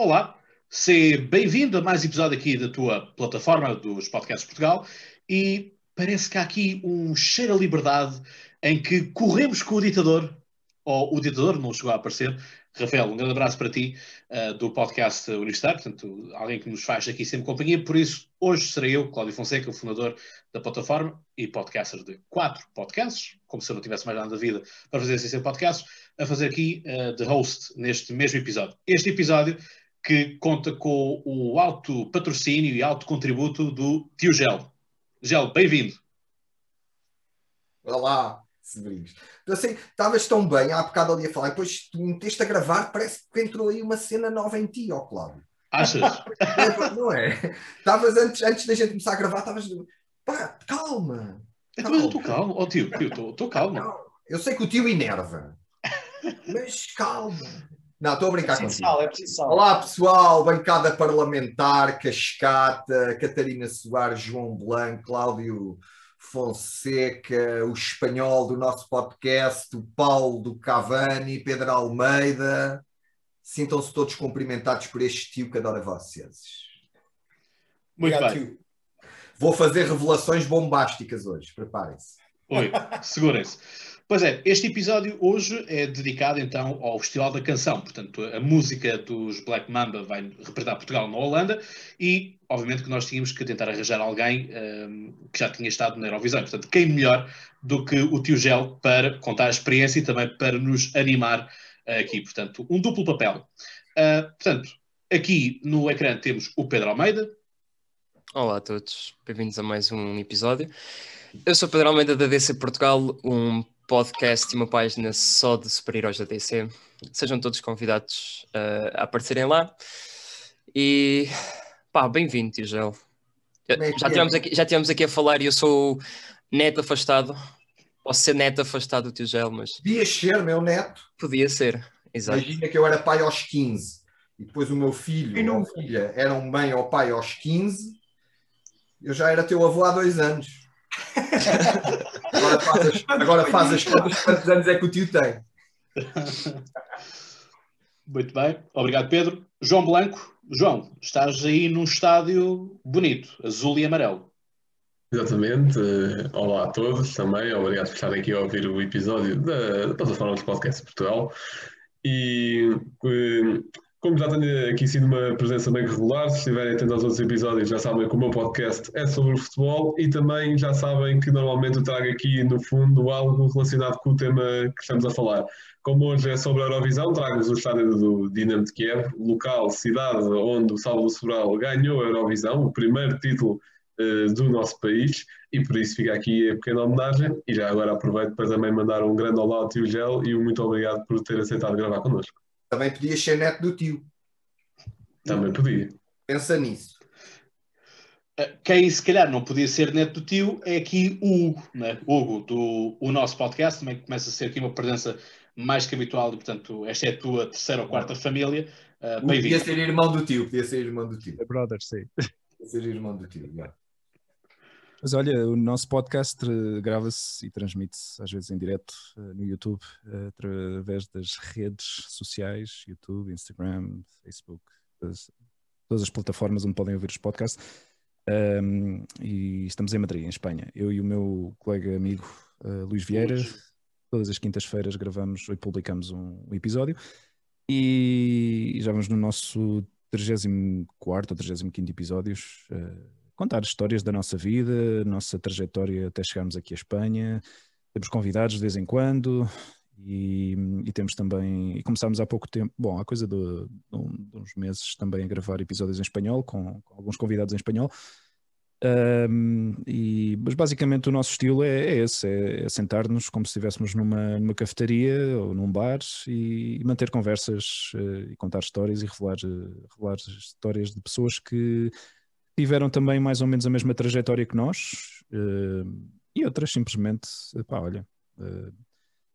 Olá, seja bem-vindo a mais episódio aqui da tua plataforma dos Podcasts Portugal e parece que há aqui um cheiro a liberdade em que corremos com o ditador, ou o ditador não chegou a aparecer. Rafael, um grande abraço para ti uh, do podcast Universitário, portanto, alguém que nos faz aqui sempre companhia. Por isso, hoje serei eu, Cláudio Fonseca, o fundador da plataforma e podcaster de quatro podcasts, como se eu não tivesse mais nada da vida para fazer esses podcasts, a fazer aqui uh, de host neste mesmo episódio. Este episódio que conta com o alto patrocínio e alto contributo do Tio Gel. Gel, bem-vindo. Olá, Severinos. Então, assim, estavas tão bem, há bocado ali a falar, depois tu meteste a gravar, parece que entrou aí uma cena nova em ti, ó Cláudio. Achas? não é? Estavas antes, antes da gente começar a gravar, estavas. Pá, calma. Então, eu estou calmo. Ó oh, tio, estou calmo. Eu sei que o tio enerva, mas calma. Não, estou a brincar é contigo. Sal, é sal. Olá pessoal, bancada parlamentar, Cascata, Catarina Soares, João Blanco, Cláudio Fonseca, o espanhol do nosso podcast, o Paulo do Cavani, Pedro Almeida. Sintam-se todos cumprimentados por este tio que adora vocês. Muito Obrigado, bem. Tio. Vou fazer revelações bombásticas hoje, preparem-se. Oi, segurem-se. Pois é, este episódio hoje é dedicado então ao Festival da Canção, portanto, a música dos Black Mamba vai representar Portugal na Holanda e, obviamente, que nós tínhamos que tentar arranjar alguém um, que já tinha estado na Eurovisão. Portanto, quem melhor do que o tio Gel para contar a experiência e também para nos animar aqui. Portanto, um duplo papel. Uh, portanto, aqui no ecrã temos o Pedro Almeida. Olá a todos, bem-vindos a mais um episódio. Eu sou Pedro Almeida da DC Portugal, um podcast e uma página só de super-heróis da DC. Sejam todos convidados uh, a aparecerem lá. E pá, bem-vindo, Tio Gel. É já, tivemos aqui, já tivemos aqui a falar e eu sou neto afastado. Posso ser neto afastado do Tio Gel, mas. Podia ser, meu neto. Podia ser, exato. Imagina que eu era pai aos 15 e depois o meu filho e ou filha eram mãe ou pai aos 15. Eu já era teu avô há dois anos. Agora faz as, agora faz as contas quantos anos é que o tio tem. Muito bem, obrigado Pedro. João Blanco, João, estás aí num estádio bonito, azul e amarelo. Exatamente, olá a todos também, obrigado por estarem aqui a ouvir o episódio da, da plataforma dos podcasts de Portugal. E eh, como já tenho aqui sido uma presença bem regular, se estiverem atentos aos outros episódios, já sabem que o meu podcast é sobre o futebol e também já sabem que normalmente eu trago aqui, no fundo, algo relacionado com o tema que estamos a falar. Como hoje é sobre a Eurovisão, trago-vos o estádio do Dinamo de Kiev, local, cidade onde o Salvador Sobral ganhou a Eurovisão, o primeiro título uh, do nosso país, e por isso fica aqui a pequena homenagem. E já agora aproveito para também mandar um grande olá ao tio Gel e um muito obrigado por ter aceitado gravar connosco. Também podias ser neto do tio. Também podia. Pensa nisso. Eh, quem se calhar não podia ser neto do tio é aqui o Hugo, né? Hugo do o nosso podcast, também começa a ser aqui uma presença mais que habitual, e portanto, esta é a tua terceira ou quarta família. Uh, podia ser irmão do tio, podia ser irmão do tio. É brother, sim. Podia ser irmão do tio, yeah. Mas olha, o nosso podcast eh, grava-se e transmite-se às vezes em direto uh, no YouTube, uh, através das redes sociais, YouTube, Instagram, Facebook, todas, todas as plataformas onde podem ouvir os podcasts. Um, e estamos em Madrid, em Espanha. Eu e o meu colega amigo uh, Luís Vieira, todas as quintas-feiras gravamos e publicamos um, um, episódio. E já vamos no nosso 34 ou 35 episódios. Uh, contar histórias da nossa vida, nossa trajetória até chegarmos aqui à Espanha. Temos convidados de vez em quando e, e temos também. E começámos há pouco tempo, bom, há coisa de, de, uns meses também a gravar episódios em espanhol, com, com alguns convidados em espanhol. Um, e, mas basicamente o nosso estilo é, é esse: é, é sentar-nos como se estivéssemos numa, numa cafetaria ou num bar e, e manter conversas uh, e contar histórias e revelar, uh, revelar histórias de pessoas que tiveram também mais ou menos a mesma trajetória que nós uh, e outras simplesmente, pá, olha, uh,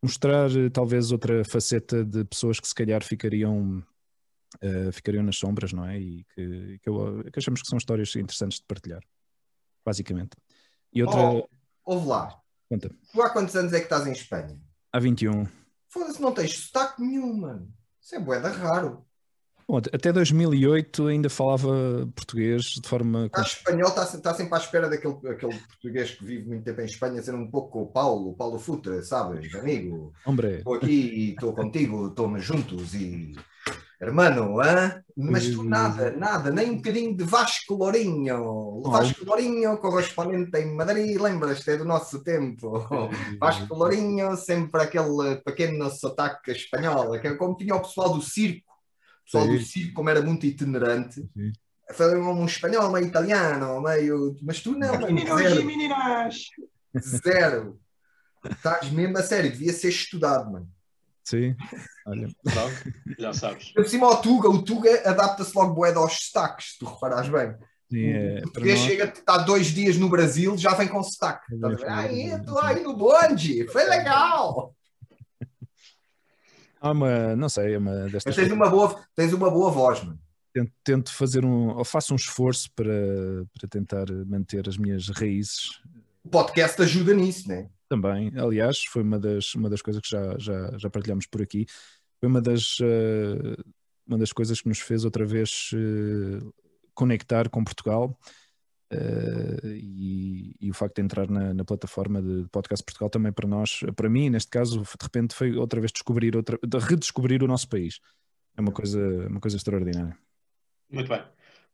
mostrar uh, talvez outra faceta de pessoas que se calhar ficariam, ficariam nas sombras, não é? E que, que, eu, que, achamos que são histórias interessantes de partilhar, basicamente. E outra. Oh, ouve lá. Conta. Tu há quantos anos é que estás em Espanha? Há 21. Foda-se, não tens sotaque nenhum, mano. Isso é boeda raro. Bom, até 2008 ainda falava português de forma. Está espanhol, está, está sempre à espera daquele aquele português que vive muito tempo em Espanha, ser um pouco o Paulo, o Paulo Futre, sabes, amigo? Hombre. Estou aqui e estou contigo, estamos juntos e. Hermano, hein? mas tu nada, nada, nem um bocadinho de Vasco Lourinho. O Vasco Lourinho, correspondente em Madrid, lembras-te, é do nosso tempo. Vasco Lourinho, sempre aquele pequeno sotaque espanhol, que é como tinha o pessoal do circo pessoal Sim. do circo, como era muito itinerante, foi um espanhol, meio italiano, meio. Mas tu não, meninos e meninas! Zero. Estás mesmo a sério, devia ser estudado, mano. Sim, olha. já sabes. Por cima ao Tuga, o Tuga adapta-se logo bué aos sotaques, se tu reparares bem. Sim, é, o português nós... chega, está dois dias no Brasil, já vem com sotaque. É, Ai, estou aí no bonde, foi legal! Há uma, não sei, é uma destas. Mas tens uma boa, tens uma boa voz, mano. Tento, tento fazer um, ou faço um esforço para, para tentar manter as minhas raízes. O podcast ajuda nisso, né? Também, aliás, foi uma das, uma das coisas que já, já, já partilhamos por aqui. Foi uma das, uh, uma das coisas que nos fez outra vez uh, conectar com Portugal Uh, e, e, o facto de entrar na, na, plataforma de podcast Portugal também para nós, para mim, neste caso, de repente foi outra vez descobrir, outra, de redescobrir o nosso país. É uma coisa, uma coisa extraordinária. Muito bem.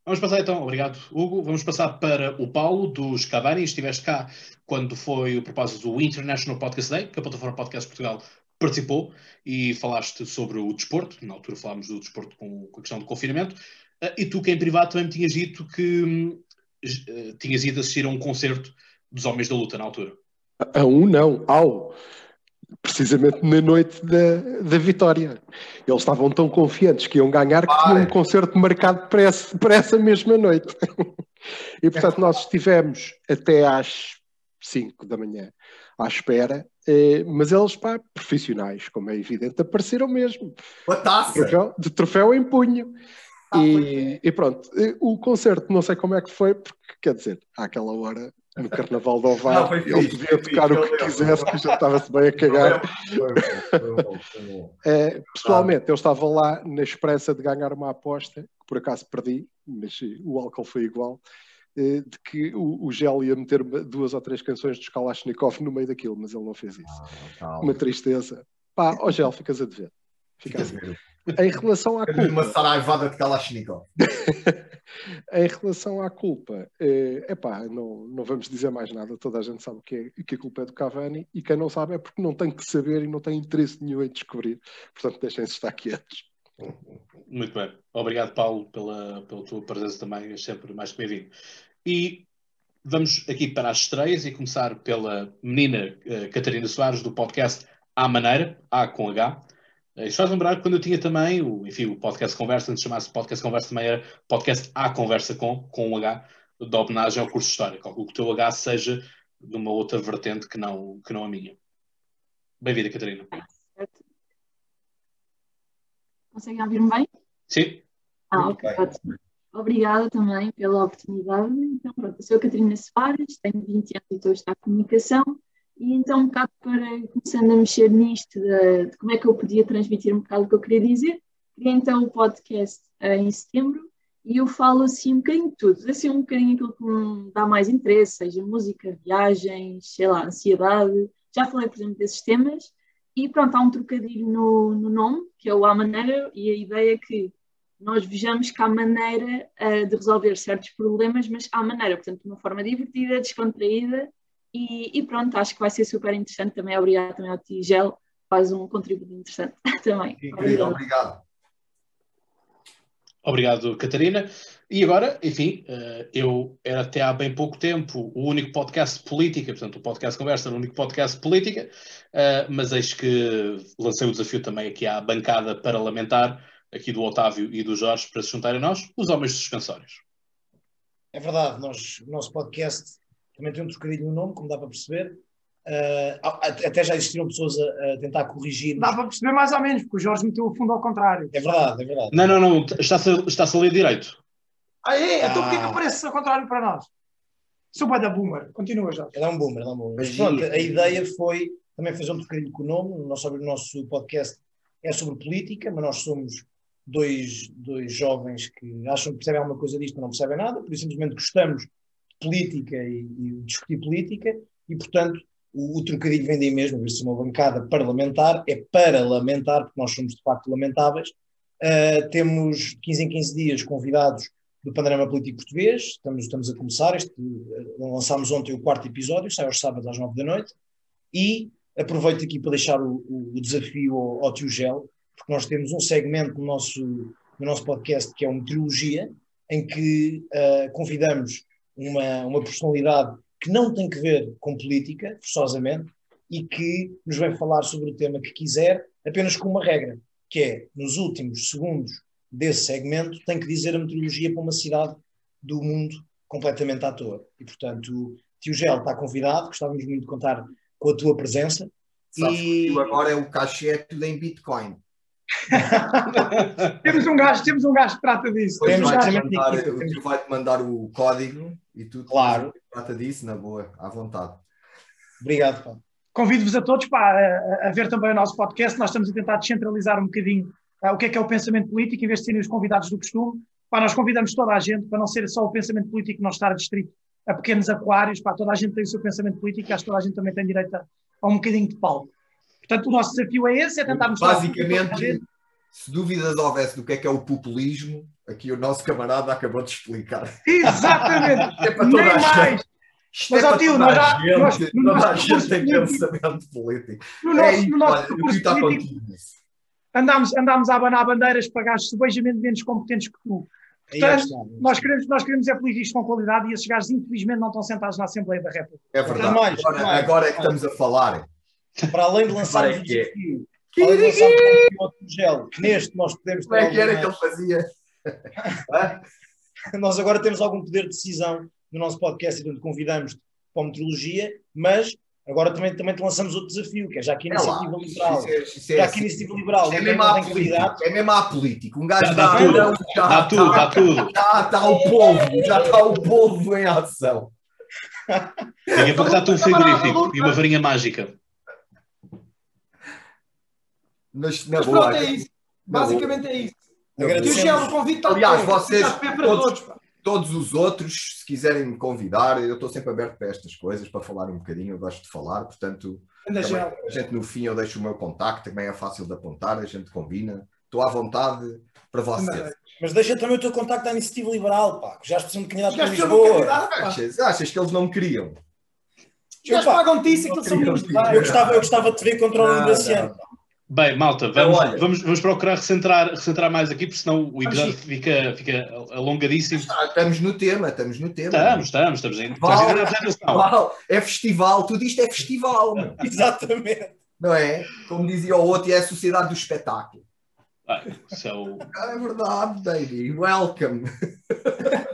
Vamos passar então, obrigado Hugo. Vamos passar para o Paulo dos Cavani. Estiveste cá quando foi o propósito do International Podcast Day, que a plataforma Podcast Portugal participou e falaste sobre o desporto. Na altura falámos do desporto com, com a questão do confinamento. Uh, e tu, que em privado também me tinhas dito que hum, eh, tinhas ido assistir a um concerto dos Homens da Luta na altura. A um não, ao. Precisamente na noite da, da vitória. Eles estavam tão confiantes que iam ganhar que tinham um concerto marcado para essa, para essa mesma noite. e portanto nós estivemos até às 5 da manhã à espera, eh, mas eles, pá, profissionais, como é evidente, apareceram mesmo. Uma taça! De troféu, de troféu em punho. Ah, e, e, pronto, o concerto não sei como é que foi, porque quer dizer, àquela hora, no Carnaval do Ovar, ele podia tocar o que quisesse, que já estava-se bem a cagar. é, pessoalmente, eu estava lá na esperança de ganhar uma aposta, que por acaso perdi, mas o álcool foi igual, eh, de que o, o Gel ia meter duas ou três canções de Kalashnikov no meio daquilo, mas ele não fez isso. Ah, uma tristeza. Pá, ó Gel, ficas a dever. Ficas a dever. Em relação à culpa. Uma saraivada de Kalashnikov. em relação à culpa, é epá, não, não vamos dizer mais nada. Toda a gente sabe que, é, que a culpa é do Cavani e quem não sabe é porque não tem que saber e não tem interesse nenhum em descobrir. Portanto, deixem-se estar quietos. Muito bem. Obrigado, Paulo, pela, pela tua presença também. É sempre mais que bem-vindo. E vamos aqui para as estreias e começar pela menina uh, Catarina Soares do podcast À Maneira, A com H. Isso faz lembrar que quando eu tinha também, o, enfim, o podcast Conversa, antes de chamasse podcast Conversa, também era podcast A Conversa com, com um H, da homenagem ao curso de História. Calculo que o teu H seja de uma outra vertente que não, que não a minha. Bem-vinda, Catarina. Conseguem ouvir-me bem? Sim. Ah, ok, ótimo. Obrigada também pela oportunidade. Então, pronto, eu sou a Catarina Soares, tenho 20 anos e estou a estudar comunicação. E então, um bocado para começando a mexer nisto, de, de, como é que eu podia transmitir um bocado o que eu queria dizer, criei então o podcast uh, em setembro e eu falo assim um bocadinho de tudo, assim um bocadinho aquilo que me dá mais interesse, seja música, viagens, sei lá, ansiedade. Já falei, por exemplo, desses temas. E pronto, há um trocadilho no, no nome, que é o A Maneira, e a ideia é que nós vejamos que há maneira uh, de resolver certos problemas, mas há maneira, portanto, de uma forma divertida, descontraída e, e, pronto, acho que vai ser super interessante também. Obrigado também ao Tigel, faz um contributo interessante também. Incrível, obrigado. Obrigado, Catarina. E agora, enfim, eh, eu era até há bem pouco tempo o único podcast política, portanto, o podcast Conversa era o único podcast política, eh, mas eis que lancei o desafio também aqui à bancada parlamentar, aqui do Otávio e do Jorge, para se juntarem a nós, os homens suspensórios. É verdade, nós, o nosso podcast também tem um trocadilho no nome, como dá para perceber. Uh, até já existiram pessoas a, a, tentar corrigir. Dá para perceber mais ou menos, porque o Jorge meteu o fundo ao contrário. É verdade, é verdade. Não, não, não, está-se está a ler direito. Ah, é? Então porquê que ah. aparece ao contrário para nós? Sou bem da boomer. Continua, Jorge. Ele é um boomer, é um boomer. Mas pronto, a ideia foi também fazer um trocadilho com o nome. O nosso, o nosso podcast é sobre política, mas nós somos dois, dois jovens que acham que percebem alguma coisa disto, mas não percebem nada, por isso simplesmente gostamos política e, e discutir política, e portanto o, o trocadilho vem daí mesmo, ver se uma bancada parlamentar é para lamentar, porque nós somos de facto lamentáveis. Uh, temos 15 em 15 dias convidados do panorama político português, estamos, estamos a começar, este, uh, lançámos ontem o quarto episódio, sai aos sábados às 9 da noite, e aproveito aqui para deixar o, o desafio ao, ao tio Gel, porque nós temos um segmento no nosso, no nosso podcast que é uma trilogia, em que uh, convidamos uma, uma personalidade que não tem que ver com política, forçosamente, e que nos vem falar sobre o tema que quiser, apenas com uma regra, que é, nos últimos segundos desse segmento, tem que dizer a meteorologia para uma cidade do mundo completamente à toa. E, portanto, Tio Gel está convidado, gostávamos muito de contar com a tua presença. Sabes e agora é o cachê tudo em Bitcoin. temos um gajo, temos um gajo que trata disso. Temos vai mandar, o vai-te mandar o código e tu claro. trata disso na boa, à vontade. Obrigado, Paulo. Convido-vos a todos para a, a, ver também o nosso podcast. Nós estamos a tentar descentralizar um bocadinho uh, o que é que é o pensamento político, em vez de serem os convidados do costume. Pá, nós convidamos toda a gente para não ser só o pensamento político não estar distrito a pequenos aquários. Pá, toda a gente tem o seu pensamento político e acho que toda a gente também tem direito a, a um bocadinho de palco. Portanto, o nosso desafio é esse, é tentar mostrar... Basicamente, se dúvidas houvesse do que é que é o populismo, aqui o nosso camarada acabou de explicar. Exatamente! é para toda Nem a mais! Isto Mas, é ó, tio, nós já. Gente, nós, no toda a gente tem pensamento político. No nosso, é, no nosso olha, político, andámos, andámos a abanar bandeiras para gajos subejamente menos competentes que tu. Portanto, nós queremos, nós queremos é políticos com qualidade e esses gajos, infelizmente, não estão sentados na Assembleia da República. É verdade. Mais, agora, mais, agora é que estamos a falar. Para além de lançar o desafio, para além de lançar o gel, neste nós podemos. Como é que era que ele fazia? nós agora temos algum poder de decisão no nosso podcast, onde convidamos para a meteorologia, mas agora também, também te lançamos outro desafio, que é já que a iniciativa é liberal. Isso é, isso é, já que a assim. iniciativa liberal é mesmo à política. É mesmo à política. Um gajo dá, tudo, dá tudo, dá tudo. Já está o povo, já está o povo em ação. Daqui a pouco está-te um frigorífico e uma varinha mágica. Mas, Mas pronto, é isso. Basicamente é isso. o convite está Aliás, vocês, todos, todos os outros, se quiserem me convidar, eu estou sempre aberto para estas coisas, para falar um bocadinho, eu gosto de falar, portanto, também, a gente no fim eu deixo o meu contacto, também é fácil de apontar, a gente combina, estou à vontade para vocês. Mas deixa também o teu contacto à Iniciativa Liberal, pá, que já precisam de candidato para Lisboa. Achas, achas que eles não me queriam? Gajos pagam-te isso, aquilo são Eu gostava, eu gostava de te ver contra o desse ano. Bem, malta, vamos, então, vamos, vamos procurar recentrar, recentrar mais aqui, porque senão o episódio fica, fica alongadíssimo. Estamos no tema, estamos no tema. Estamos, estamos, estamos indo. Val, Val, é festival, tudo isto é festival. Exatamente. Não é? Como dizia o outro, é a sociedade do espetáculo. Ah, so... É verdade, baby. Welcome.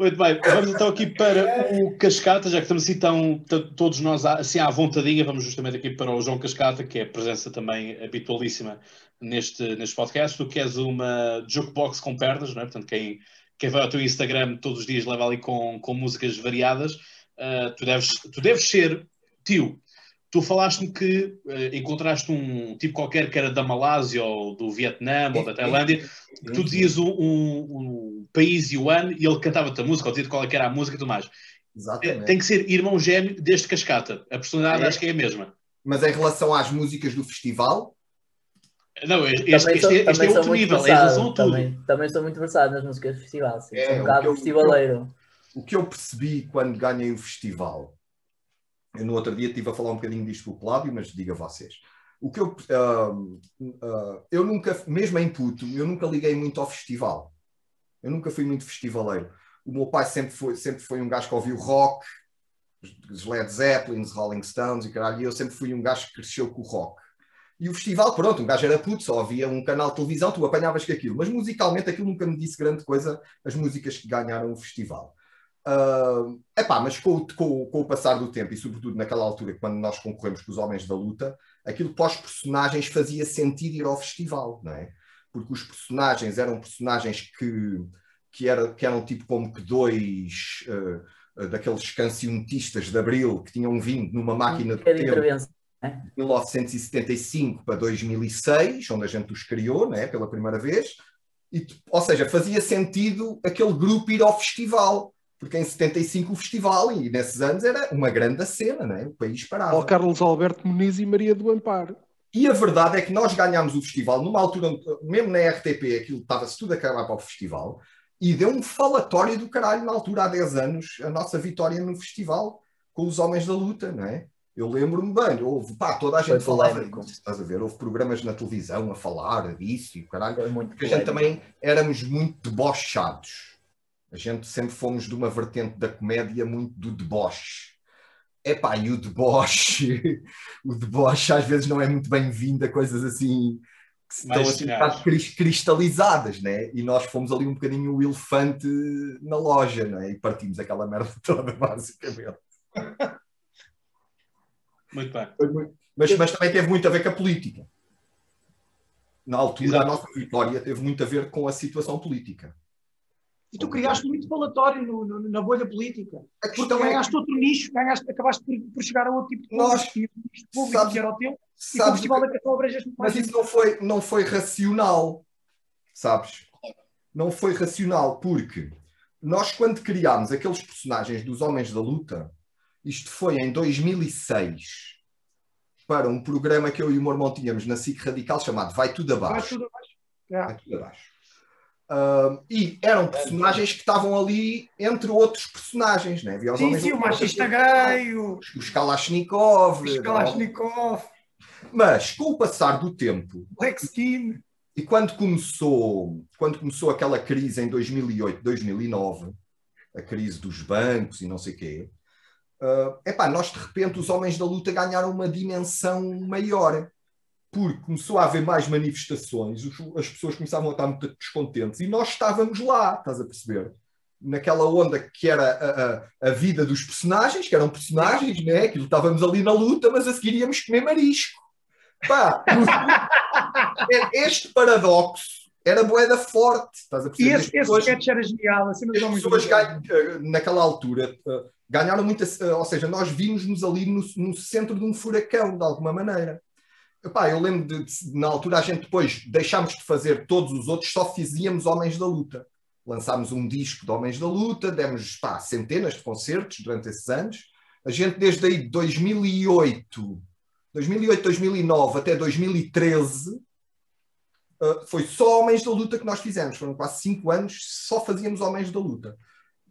Muito bem, vamos então aqui para o Cascata, já que estamos assim tão, todos nós assim à vontadinha, vamos justamente aqui para o João Cascata, que é presença também habitualíssima neste, neste podcast. Tu que és uma jukebox com pernas, não é? Portanto, quem, quem vai ao teu Instagram todos os dias leva ali com, com músicas variadas. Uh, tu, deves, tu deves ser tio Tu falaste-me que uh, encontraste um tipo qualquer que era da Malásia ou do Vietnã ou da Tailândia, que tu dizias um, um, um país e o ano e ele cantava-te a música ou dizia qual é era a música e tudo mais. Exatamente. Tem que ser irmão gêmeo deste Cascata. A personalidade é. acho que é a mesma. Mas em relação às músicas do festival? Não, este, este, sou, este é outro nível, versado, em relação a tudo. Também, também estou muito versado nas músicas do festival. Sim. É, sou um bocado festivaleiro. O que eu percebi quando ganhei o festival eu no outro dia estive a falar um bocadinho disto com o Cláudio, mas diga vocês. O que eu, uh, uh, eu nunca, mesmo em puto, eu nunca liguei muito ao festival. Eu nunca fui muito festivaleiro. O meu pai sempre foi, sempre foi um gajo que ouviu rock, os Led Zeppelin, os Rolling Stones e caralho, e eu sempre fui um gajo que cresceu com o rock. E o festival, pronto, um gajo era puto, só havia um canal de televisão, tu apanhavas com aquilo. Mas musicalmente aquilo nunca me disse grande coisa, as músicas que ganharam o festival. Uh, epá, mas com, com, com, o passar do tempo, e sobretudo naquela altura, quando nós concorremos com os Homens da Luta, aquilo para os personagens fazia sentido ir ao festival, não é? Porque os personagens eram personagens que, que, era, que eram tipo como que dois uh, daqueles cancionetistas de Abril que tinham vindo numa máquina de tempo. De 1975 para 2006, onde a gente os criou, né, pela primeira vez, E, ou seja, fazia sentido aquele grupo ir ao festival, porque em 75 o festival, e nesses anos era uma grande cena, né? o país parava. O Carlos Alberto Muniz e Maria do Amparo. E a verdade é que nós ganhámos o festival numa altura, mesmo na RTP, aquilo estava-se tudo a acabar para o festival, e deu um falatório do caralho na altura, há 10 anos, a nossa vitória no festival com os Homens da Luta, não é? Eu lembro-me bem, houve, pá, toda a gente falava disso, estás a ver? Houve programas na televisão a falar disso e caralho, muito porque a gente também éramos muito debochados. A gente sempre fomos de uma vertente da comédia muito do deboche. Epá, e o deboche, o deboche às vezes não é muito bem-vindo a coisas assim que estão assim cristalizadas, né? E nós fomos ali um bocadinho o elefante na loja, né? E partimos aquela merda toda, basicamente. Muito bem. Mas, mas também teve muito a ver com a política. Na altura, Exato. a nossa vitória teve muito a ver com a situação política. E tu criaste muito falatório no, no, na bolha política. Porque também é... ganhaste outro nicho, ganhaste, acabaste por, por, chegar a outro tipo de público, Nós, nicho público sabes, que era o teu, e o Festival que, da muito mais. Mas isso não foi, não foi racional, sabes? Não foi racional, porque nós, quando criámos aqueles personagens dos Homens da Luta, isto foi em 2006, para um programa que eu e o meu irmão tínhamos na SIC Radical chamado Vai Tudo Abaixo. Vai Tudo Abaixo. Vai tudo abaixo. Uh, e eram personagens que estavam ali entre outros personagens, né? Havia os sim, sim, o machista gay, o... os Kalashnikov. Os Kalashnikov. Mas com o passar do tempo. Black Skin. E quando começou, quando começou aquela crise em 2008, 2009, a crise dos bancos e não sei o quê, uh, epá, nós de repente os homens da luta ganharam uma dimensão maior, porque começou a haver mais manifestações, as pessoas começavam a estar muito descontentes e nós estávamos lá, estás a perceber? Naquela onda que era a, a, a vida dos personagens, que eram personagens, né? que estávamos ali na luta, mas a seguir íamos comer marisco. Pá, este paradoxo era moeda forte, estás a perceber? E esse, esse sketch era genial, assim, as pessoas ganham, eh, naquela altura eh, ganharam muita, eh, ou seja, nós vimos-nos ali no, no, centro de um furacão, de alguma maneira. Epá, eu lembro de, de, na altura a gente depois deixámos de fazer todos os outros, só fazíamos Homens da Luta. Lançámos um disco de Homens da Luta, demos pá, centenas de concertos durante esses anos. A gente desde aí de 2008, 2008, 2009 até 2013, uh, eh, foi só Homens da Luta que nós fizemos. Foram quase cinco anos, só fazíamos Homens da Luta.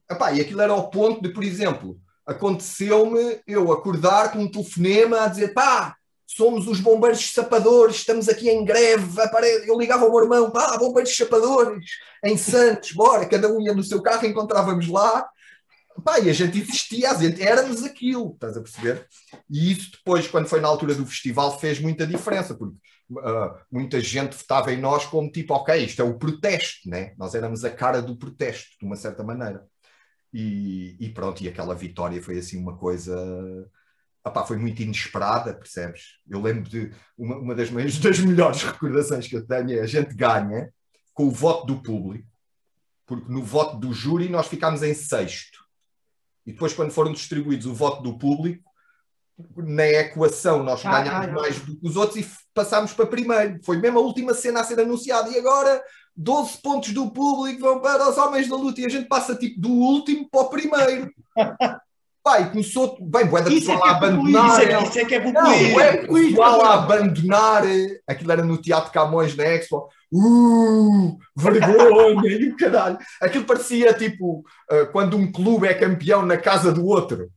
Epá, e aquilo era ao ponto de, por exemplo, aconteceu-me eu acordar com um telefonema a dizer pá, somos os bombeiros sapadores, estamos aqui em greve, eu ligava ao meu irmão, pá, bombeiros sapadores, em Santos, bora, cada um ia no seu carro, encontrávamos lá, pá, e a gente existia, a gente éramos aquilo, estás a perceber? E isso depois, quando foi na altura do festival, fez muita diferença, porque uh, muita gente votava em nós como tipo, ok, isto é o protesto, né? Nós éramos a cara do protesto, de uma certa maneira. E, e, pronto, e aquela vitória foi assim uma coisa. Opá, foi muito inesperada, percebes? Eu lembro de uma, uma das, das melhores recordações que eu tenho é a gente ganha com o voto do público, porque no voto do júri nós ficámos em sexto. E depois, quando foram distribuídos o voto do público, na equação nós ah, ganhámos ah, mais do que os outros e passámos para primeiro. Foi mesmo a última cena a ser anunciada. E agora 12 pontos do público vão para os homens da luta e a gente passa tipo do último para o primeiro. Pai, começou. Bem, boa da é a abandonar. Isso é, isso é que é populismo. Não, é a abandonar. Aquilo era no Teatro Camões na Expo. Uh, vergonha e o caralho. Aquilo parecia tipo uh, quando um clube é campeão na casa do outro.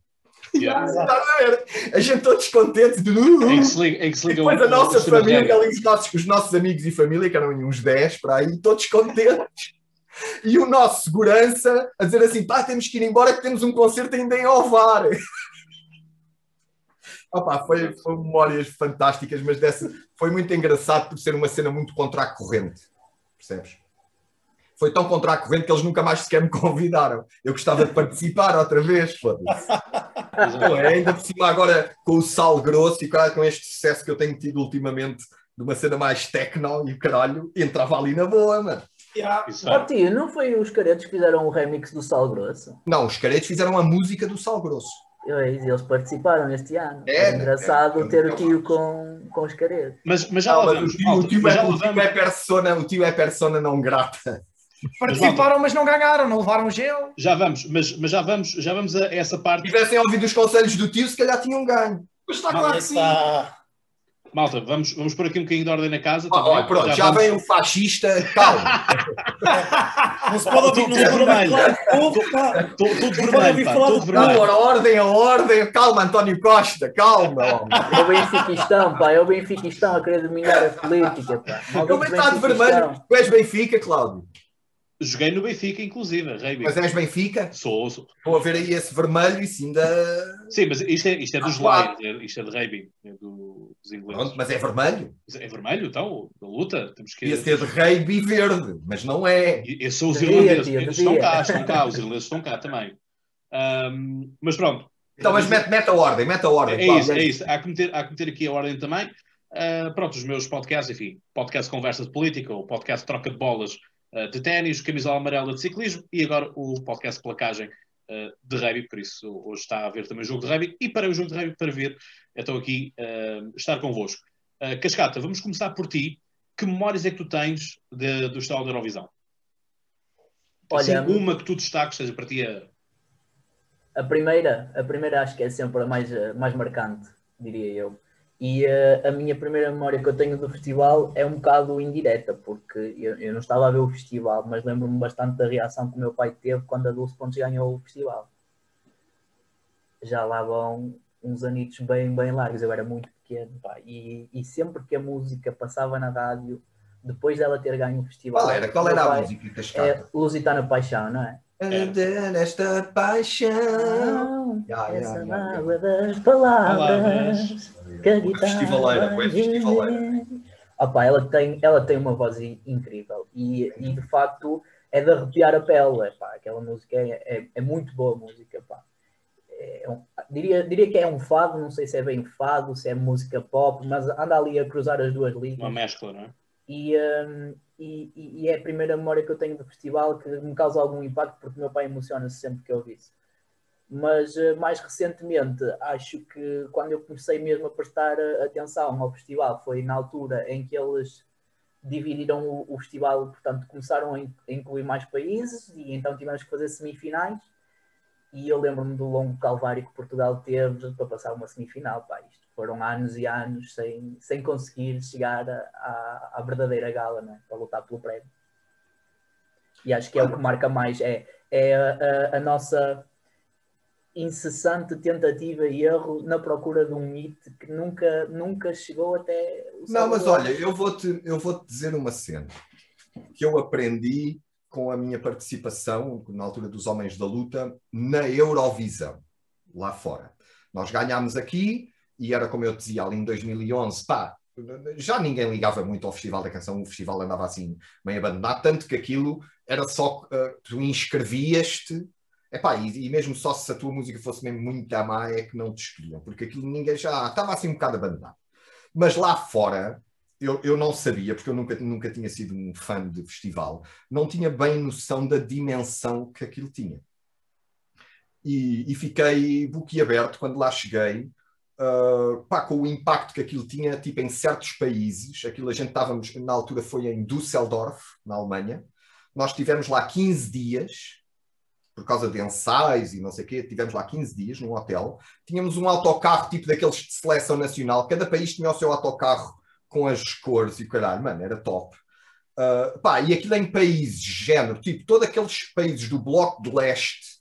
Yeah. a, a gente todos contentes. De, uh, se liga, se liga depois um, a nossa família, ali, os, nossos, os nossos amigos e família, que eram uns 10 para aí, todos contentes. E o nosso segurança a dizer assim: pá, temos que ir embora que temos um concerto ainda em Ovar. Opa, foi, foi memórias fantásticas, mas dessa foi muito engraçado por ser uma cena muito contra a corrente. Percebes? foi tão contra a corrente que eles nunca mais sequer me convidaram. Eu gostava de participar outra vez, foda-se. é, ainda por cima agora com o sal grosso e com este sucesso que eu tenho tido ultimamente de uma cena mais techno e caralho, entrava ali na boa, mano. Yeah. Oh, tio, não foi os caretos que fizeram o remix do Sal Grosso? Não, os caretos fizeram a música do Sal Grosso. Eles participaram este ano. É, é engraçado é, ter o tio com, com os caretos. Mas, mas já lá vamos. O tio, o tio, é, o tio é persona, o tio é persona não grata. Participaram, mas não ganharam, não levaram gel. Já vamos, mas, mas já vamos, já vamos a essa parte. Se tivessem ouvido os conselhos do tio, se calhar tinham ganho. Mas está claro que sim. Está... Malta, vamos, vamos pôr aqui um bocadinho de ordem na casa. Tá oh, pronto, já, já vem o fascista, calma. não se pode ouvir, não pode ouvir Tudo vermelho, pá, tudo vermelho. A ordem, a ordem, calma, António Costa, calma. É o Benfiquistão, pá, é o Benfiquistão a querer dominar a política, pá. Como é que está de vermelho? Tu és Benfica, Cláudio? Joguei no Benfica, inclusive. Mas és Benfica? Sou, sou. Vou a ver aí esse vermelho e sim da. Sim, mas isto é, isto é dos ah, Lions, é, isto é de Reiby, é do, dos ingleses. Pronto, mas é vermelho? É vermelho, então, da luta. Temos que... Ia ser de Reiby verde, mas não é. Esses são os irlandeses, eles estão cá, estão cá, os irlandeses estão cá também. Um, mas pronto. Então, mas mete, mete a ordem, mete a ordem. É, isso, é isso. Há que, meter, há que meter aqui a ordem também. Uh, pronto, os meus podcasts, enfim, podcast Conversa de Política, ou podcast Troca de Bolas, de ténis, camisola amarela de ciclismo e agora o podcast Placagem uh, de rugby, por isso hoje está a haver também o jogo de rugby e para o jogo de rugby para ver, estou aqui uh, estar convosco. Uh, Cascata, vamos começar por ti. Que memórias é que tu tens de, do estado da Eurovisão? Olha, assim, uma que tu destaques, seja para ti a... a primeira, a primeira acho que é sempre a mais, mais marcante, diria eu. E uh, a minha primeira memória que eu tenho do festival é um bocado indireta, porque eu, eu não estava a ver o festival, mas lembro-me bastante da reação que o meu pai teve quando a Dulce Pontes ganhou o festival. Já lá vão uns anitos bem, bem largos, eu era muito pequeno, pá, e, e sempre que a música passava na rádio, depois dela ter ganho o festival. Qual era? Qual era a música que É Lusitana Paixão, não é? É. Nesta paixão, yeah, essa yeah, yeah, das palavras que a guitarra festivaleira, festivaleira. Opa, ela, tem, ela tem uma voz incrível e, e de facto é de arrepiar a pele. Pá, aquela música é, é, é, muito boa música. Pá. É um, diria, diria que é um fado, não sei se é bem fado, se é música pop, mas anda ali a cruzar as duas linhas. Uma mescla, não é? E, um, e, e, é a primeira memória que eu tenho do festival que me causa algum impacto porque meu pai emociona-se sempre que eu ouvi isso. Mas uh, mais recentemente, acho que quando eu comecei mesmo a prestar eh, atenção ao festival foi na altura em que eles dividiram o, o festival, portanto, começaram a, incluir mais países e então tivemos que fazer semifinais. E eu lembro-me do longo calvário que Portugal teve para passar uma semifinal. Pá, isto foram anos e anos sem, sem conseguir chegar à, à verdadeira gala né, para lutar pelo prémio. E acho que é o que marca mais, é, é a, a, a nossa incessante tentativa e erro na procura de um mito que nunca, nunca chegou até o Não, mas olha, eu vou-te eu vou -te dizer uma cena que eu aprendi com a minha participação na altura dos Homens da Luta na Eurovisão, lá fora. Nós ganhámos aqui, e era como eu dizia ali em 2011, pá, já ninguém ligava muito ao Festival da Canção, o festival andava assim meio abandonado, tanto que aquilo era só, uh, tu inscrevias-te, epá, e, e mesmo só se a tua música fosse mesmo muito a má é que não te escolhiam, porque aquilo ninguém já estava assim um bocado abandonado. Mas lá fora, eu, eu não sabia, porque eu nunca, nunca tinha sido um fã de festival, não tinha bem noção da dimensão que aquilo tinha. E, e fiquei boquiaberto quando lá cheguei, uh, pá, com o impacto que aquilo tinha, tipo, em certos países. Aquilo a gente estávamos, na altura foi em Düsseldorf, na Alemanha. Nós tivemos lá 15 dias, por causa de ensaios e não sei o quê, tivemos lá 15 dias num hotel. Tínhamos um autocarro tipo daqueles de seleção nacional, cada país tinha o seu autocarro com as cores e caralho, mano, era top. Uh, pá, e aquilo em países, género, tipo, todos aqueles países do Bloco de Leste,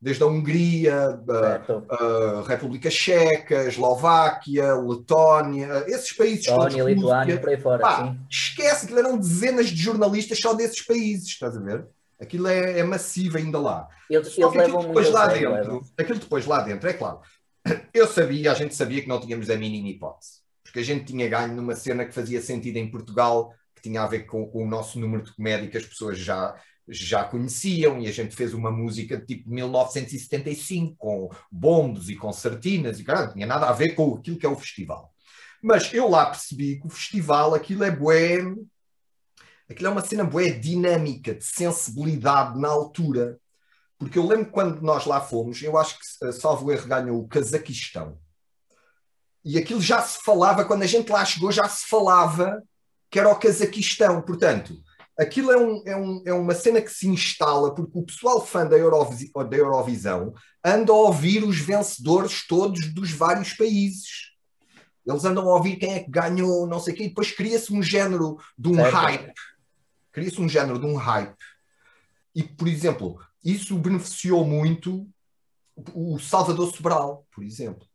desde a Hungria, a, a República Checa, Eslováquia, Letónia, esses países Letónia. Lituânia, por aí fora. Pá, esquece que eram dezenas de jornalistas só desses países, estás a ver? Aquilo é, é massivo ainda lá. Eles, que aquilo depois lá dentro, levam. aquilo depois lá dentro, é claro. Eu sabia, a gente sabia que não tínhamos a mínima hipótese. Porque a gente tinha ganho numa cena que fazia sentido em Portugal, que tinha a ver com, com o nosso número de comédia que as pessoas já, já conheciam e a gente fez uma música de tipo 1975 com bombos e concertinas e cara, não tinha nada a ver com aquilo que é o festival. Mas eu lá percebi que o festival, aquilo é bué, aquilo é uma cena bué dinâmica, de sensibilidade na altura. Porque eu lembro quando nós lá fomos, eu acho que, salvo erro, ganhou o Cazaquistão. E aquilo já se falava, quando a gente lá chegou, já se falava que era o Cazaquistão. Portanto, aquilo é, um, é, um, é uma cena que se instala porque o pessoal fã da, Eurovis, da Eurovisão anda a ouvir os vencedores todos dos vários países. Eles andam a ouvir quem é que ganhou, não sei o quê, e depois cria-se um género de um hype. Cria-se um género de um hype. E, por exemplo, isso beneficiou muito o Salvador Sobral, por exemplo.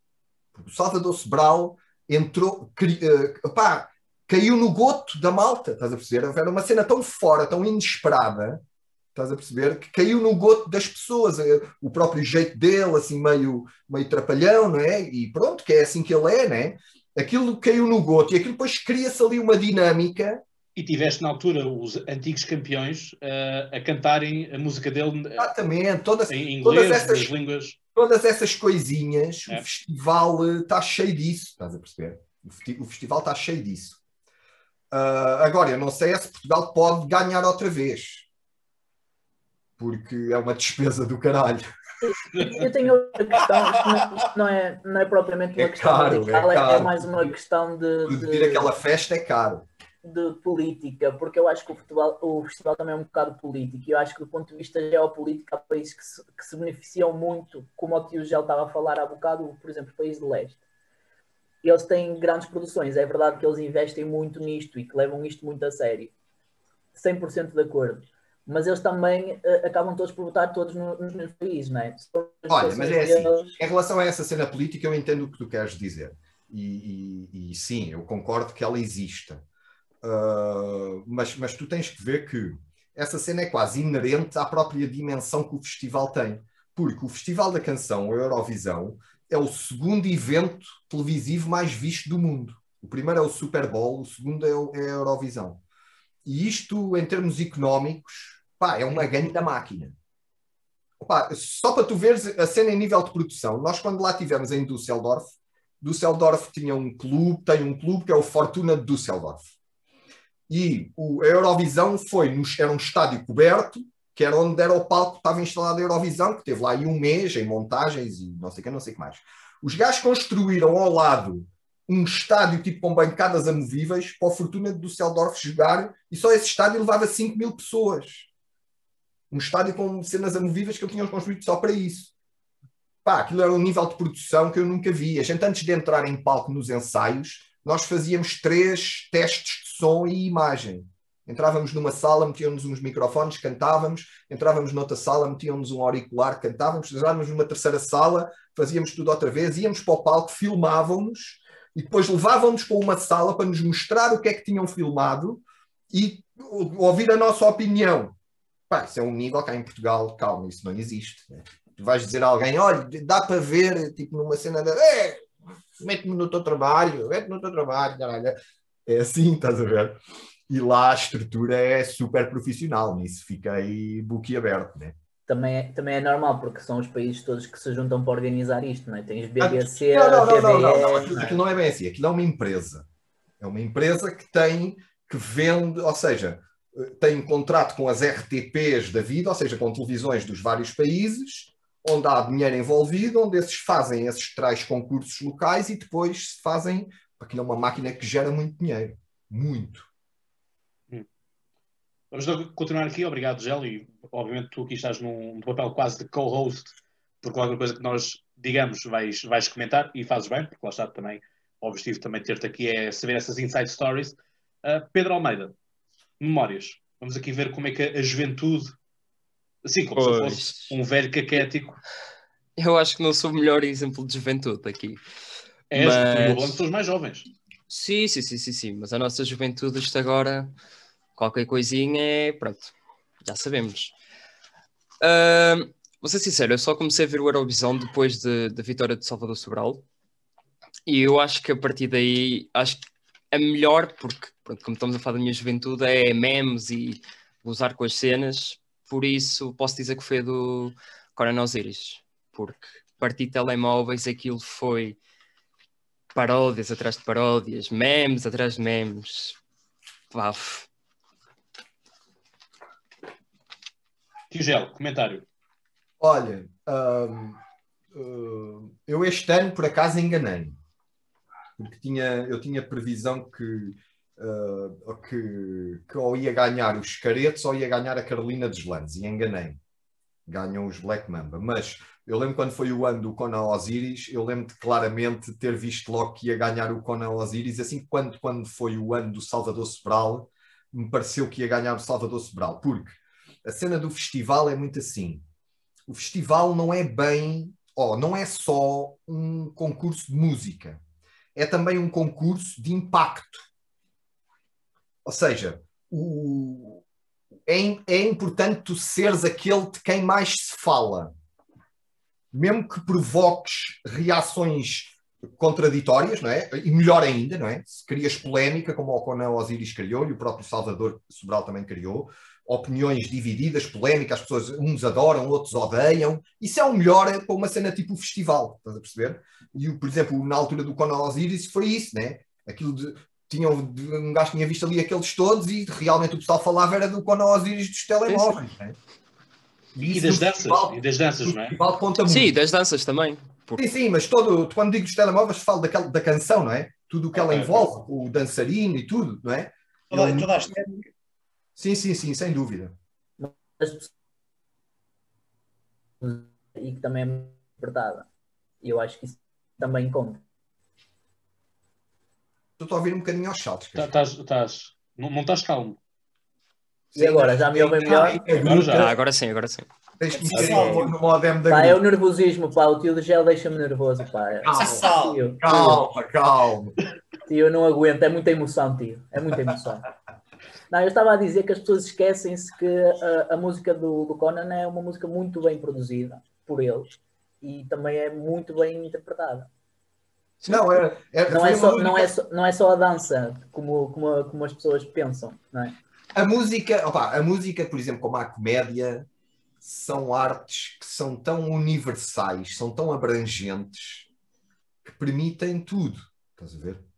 O Salvador Sobral entrou, cri, uh, opá, caiu no goto da malta, estás a perceber? Era uma cena tão fora, tão inesperada, estás a perceber? Que caiu no goto das pessoas, eh, o próprio jeito dele, assim, meio, meio trapalhão, não é? E pronto, que é assim que ele é, não é? Aquilo caiu no goto e aquilo depois cria-se ali uma dinâmica. E tiveste na altura os antigos campeões uh, a cantarem a música dele Exatamente, todas, em inglês, todas essas línguas. Todas essas coisinhas, é. o festival está cheio disso, estás a perceber? O, festival está cheio disso. Uh, agora, eu não sei se Portugal pode ganhar outra vez, porque é uma despesa do caralho. Eu tenho outra questão, isto não, é, não é propriamente uma é questão caro, radical, é, é, é, mais uma questão de. De, de aquela festa é caro. De política, porque eu acho que o, futebol, o festival também é um bocado político, e eu acho que do ponto de vista geopolítico há países que se, que se beneficiam muito, como o tio já estava a falar há bocado, por exemplo, o país de leste eles têm grandes produções. É verdade que eles investem muito nisto e que levam isto muito a sério. 100% de acordo. Mas eles também uh, acabam todos por votar todos no, nos mesmos países, não é? Olha, mas é assim, eles... em relação a essa cena política, eu entendo o que tu queres dizer. E, e, e sim, eu concordo que ela exista. Uh, mas, mas tu tens que ver que essa cena é quase inerente à própria dimensão que o festival tem. Porque o Festival da Canção, a Eurovisão, é o segundo evento televisivo mais visto do mundo. O primeiro é o Super Bowl, o segundo é, o, é a Eurovisão. E isto, em termos económicos, pá, é uma grande máquina. Pá, só para tu veres a cena em nível de produção, nós quando lá tivemos em Düsseldorf, Düsseldorf tinha um clube, tem um clube que é o Fortuna de Düsseldorf. E o, a Eurovisão foi, no, era um estádio coberto, que era onde era o palco que estava instalado a Eurovisão, que teve lá aí um mês em montagens e não sei o que, não sei o que mais. Os gajos construíram ao lado um estádio tipo com bancadas amovíveis para a fortuna de Düsseldorf jogar e só esse estádio levava 5 mil pessoas. Um estádio com cenas amovíveis que eles tinham construído só para isso. Pá, aquilo era um nível de produção que eu nunca vi. A gente, antes de entrar em palco nos ensaios, nós fazíamos três testes de som e imagem. Entrávamos numa sala, metíamos uns microfones, cantávamos, entrávamos noutra sala, metíamos um auricular, cantávamos, entrávamos numa terceira sala, fazíamos tudo outra vez, íamos para o palco, filmávamos e depois levávamos para uma sala para nos mostrar o que é que tinham filmado e ouvir a nossa opinião. Pá, isso é um nível cá em Portugal, calma, isso não existe. Né? Tu vais dizer a alguém, olha, dá para ver, tipo numa cena de é, mete-me no teu trabalho, mete-me no teu trabalho, caralho. É assim, estás a ver? E lá a estrutura é super profissional, nisso fiquei boquiaberto, né? Também é, também é normal, porque são os países todos que se juntam para organizar isto, não é? Tens BBC, não, não, não, não, não, não, aquilo, aquilo não é bem assim, aquilo é uma empresa. É uma empresa que tem, que vende, ou seja, tem um contrato com as RTPs da vida, ou seja, com televisões dos vários países, onde há dinheiro envolvido, onde esses fazem esses tais concursos locais e depois fazem, aquilo é uma máquina que gera muito dinheiro. Muito. Vamos continuar aqui, obrigado, Gel, e obviamente tu aqui estás num, num papel quase de co-host, porque qualquer coisa que nós digamos vais, vais comentar e fazes bem, porque lá está também, o objetivo também ter-te aqui é saber essas inside stories. Uh, Pedro Almeida, memórias. Vamos aqui ver como é que a juventude, assim como pois. se fosse um velho caquético. Eu acho que não sou o melhor exemplo de juventude aqui. És, mas... são os mais jovens. Sim, sim, sim, sim, sim, mas a nossa juventude, isto agora Qualquer coisinha é. Pronto, já sabemos. Uh, vou ser sincero, eu só comecei a ver o Eurovisão depois de, da vitória de Salvador Sobral. E eu acho que a partir daí, acho que é melhor, porque, pronto, como estamos a falar da minha juventude, é memes e usar com as cenas. Por isso, posso dizer que foi do Coronel Osiris. Porque partir de telemóveis, aquilo foi paródias atrás de paródias, memes atrás de memes. Paf, Tio Gel, comentário. Olha, um, uh, eu este ano por acaso enganei. Porque tinha, eu tinha previsão que, uh, que, que ou ia ganhar os Caretos ou ia ganhar a Carolina dos Landes. E enganei. Ganham os Black Mamba. Mas eu lembro quando foi o ano do Conan Osiris, eu lembro de claramente ter visto logo que ia ganhar o Conan Osiris, assim quando, quando foi o ano do Salvador Sobral, me pareceu que ia ganhar o Salvador Sobral, porque a cena do festival é muito assim. O festival não é bem, ó, não é só um concurso de música, é também um concurso de impacto. Ou seja, o, é, é importante tu seres aquele de quem mais se fala mesmo que provoques reações contraditórias, não é? E melhor ainda, não é? Se crias polémica, como o Conan Osiris criou e o próprio Salvador Sobral também criou, opiniões divididas, polémicas, as pessoas uns adoram, outros odeiam. Isso é o melhor para uma cena tipo festival, estás a perceber? E, por exemplo, na altura do Conan Osiris foi isso, né? Aquilo de tinham, um gajo tinha visto ali aqueles todos e realmente o pessoal falava era do Conan Osiris dos telemóveis, né? E, e das danças, e das danças, não é? Conta sim, das danças também. Porque... Sim, sim, mas todo, quando digo dos telemóveis, falo daquela, da canção, não é? Tudo o que ela envolve, o dançarino e tudo, não é? Toda, toda a estética. Sim, sim, sim, sem dúvida. E que também é verdade. E eu acho que isso também conta. Estou a ouvir um bocadinho aos saltos. Estás, estás, não, não estás calmo. E agora, já me ouvem melhor? Agora, já. Ah, agora sim, agora sim. Deixa-me é, no modem da pá, é o nervosismo, pá. O tio de gel deixa-me nervoso, pá. Calma, calma, calma. Tio, eu não aguento. É muita emoção, tio. É muita emoção. Não, eu estava a dizer que as pessoas esquecem-se que a, a música do, do, Conan é uma música muito bem produzida por ele e também é muito bem interpretada. Não, é, é, não, é só, não, é só, não é só a dança, como, como, como as pessoas pensam, não é? A música, opa, a música, por exemplo, como a comédia, são artes que são tão universais, são tão abrangentes, que permitem tudo. Estás a ver?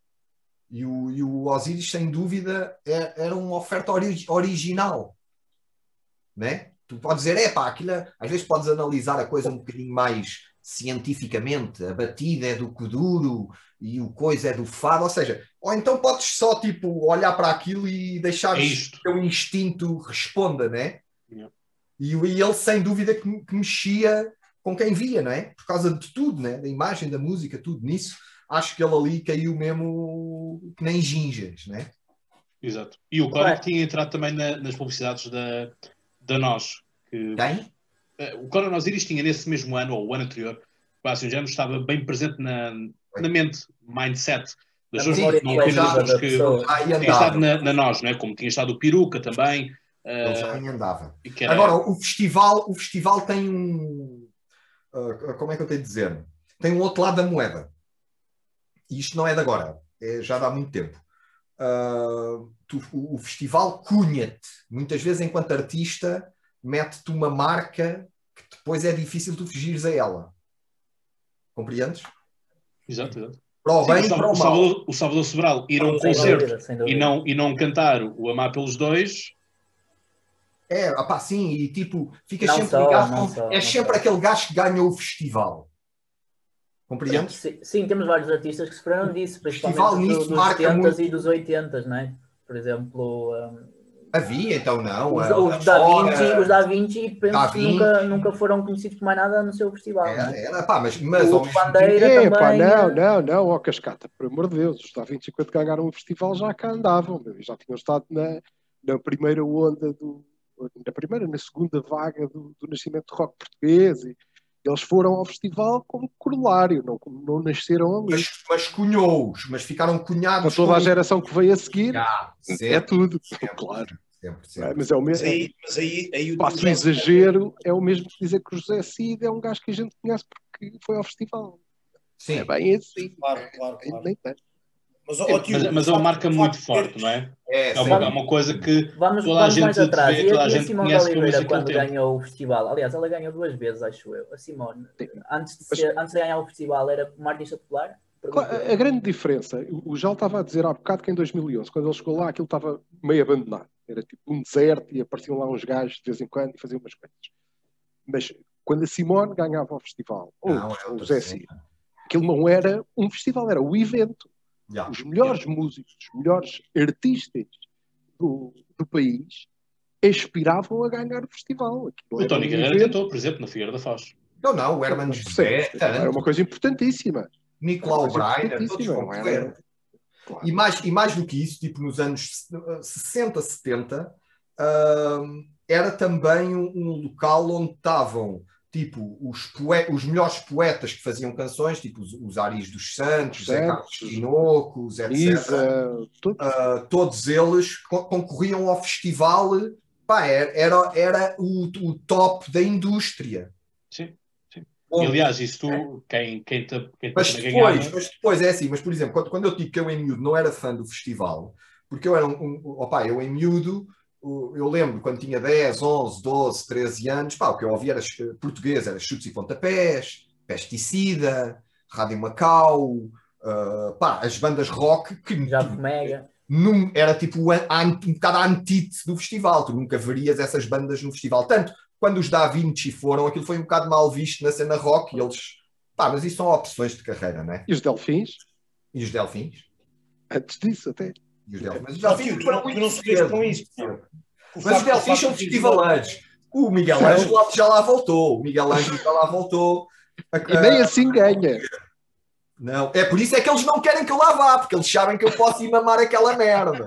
E o, e o Osiris, sem dúvida, é, era uma oferta ori original. Né? Tu podes dizer, é pá, aquilo, às vezes podes analisar a coisa um bocadinho mais cientificamente, a batida é do Kuduro e o coisa é do fado, ou seja, ou então podes só tipo olhar para aquilo e deixar é que o teu instinto responda, né? Yeah. E, e ele sem dúvida que, que, mexia com quem via, não é? Por causa de tudo, né? Da imagem, da música, tudo nisso. Acho que ele ali caiu mesmo que nem gingas, né? Exato. E o Conan tinha entrado também na, nas publicidades da, da Nós. Que... Quem? Eh, o Conan Osiris tinha nesse mesmo ano, ou o ano anterior, quase um género, estava bem presente na, na mente, mindset das pessoas, não apenas que tinha estado na, na, nós, né? como tinha estado o Peruca também. Ele já uh, andava. Era... Agora, o festival, o festival tem um. Uh, como é que eu tenho de dizer? Tem um outro lado da moeda. E isto não é de agora, é já há muito tempo. Uh, tu, o, o, festival cunha-te, muitas vezes, enquanto artista, mete-te uma marca que depois é difícil tu fugires a ela. Compreendes? Exato, exato. Para o bem Sim, para o, o Salvador, o Salvador Sobral ir a um concerto e, não, e não cantar o Amar pelos Dois. É, opá, sim, e tipo, ficas sempre só, ligado com. Só, é sempre só. aquele gajo que ganhou o festival. Compreendes? Sim, sim, temos vários artistas que sofreram disso, principalmente do, dos 70 muito... e dos 80, não é? Por exemplo, um, Havia, então não. Os, os, da, Vinci, os da Vinci, penso da que nunca, nunca foram conhecidos por mais nada no seu festival. Era, é? era, pá, mas, mas o Bandeira é, também. Pá, não, é. não, não, ó Cascata, por amor de Deus, os da Vinci quando ganharam o festival já cá andavam, já tinham estado na, na primeira onda do. Na primeira, na segunda vaga do, do nascimento do rock português e, eles foram ao festival como corolário, não, não nasceram ali. Mas, mas cunhou-os, mas ficaram cunhados. Para toda a geração que veio a seguir, ah, é tudo, claro. Sempre, sempre. É, mas é o mesmo. Mas aí, mas aí, aí o Passo o exagero, é o mesmo que dizer que o José Cid é um gajo que a gente conhece porque foi ao festival. Sim. É bem assim. Claro, claro, claro. Nem tem. Mas, tio, mas, mas é uma marca muito forte, não é? É, é, uma, é uma coisa que vamos, toda a gente mais atrás. Vê, toda a, a gente Simone conhece Oliveira, quando ganhou o festival, aliás, ela ganhou duas vezes, acho eu. A Simone, antes de, ser, antes de ganhar o festival, era uma artista popular? A grande diferença, o Jal estava a dizer há bocado que em 2011, quando ele chegou lá, aquilo estava meio abandonado. Era tipo um deserto e apareciam lá uns gajos de vez em quando e faziam umas coisas. Mas quando a Simone ganhava o festival, ou, não, é o Zé Cid, aquilo não era um festival, era o evento. Yeah. Os melhores yeah. músicos, os melhores artistas do, do país aspiravam a ganhar o festival. Aquilo o Tony Guerreiro tentou, por exemplo, na Figueira da Foz. Não, não, o Herman José. Era uma coisa importantíssima. Nicolau Breiner, todos era... Claro. E, mais, e mais do que isso, tipo nos anos 60, 70, uh, era também um, um, local onde estavam tipo os, poe os melhores poetas que faziam canções, tipo os, os Aris dos Santos, Zé Carlos Tinoco, etc. Isa, uh, todos eles co concorriam ao festival, pá, era, era, era o, o top da indústria. Sim. E, aliás, isso tu, quem, quem te, quem mas, depois, ganhar... mas depois é assim, mas por exemplo, quando, quando eu digo que eu em miúdo não era fã do festival, porque eu era um, um opa, eu em miúdo eu lembro quando tinha 10, 11, 12, 13 anos, pá, o que eu ouvia era português, era chutes e pontapés, pesticida, Rádio Macau, uh, pá, as bandas rock que já mega. Num, era tipo um, um bocado a antítese do festival, tu nunca verias essas bandas no festival. Tanto quando os Da Vinci foram, aquilo foi um bocado mal visto na cena rock e eles. Pá, mas isso são opções de carreira, não é? E os Delfins? E os Delfins? Antes disso, até. E os delfins. Mas os delfins foram muito não com isso. Mas os delfins são festivaleiros. O Miguel Ângelo já lá voltou. O Miguel Ângelo já lá voltou. E nem assim ganha. Não, é por isso é que eles não querem que eu lá vá, porque eles sabem que eu posso ir mamar aquela merda.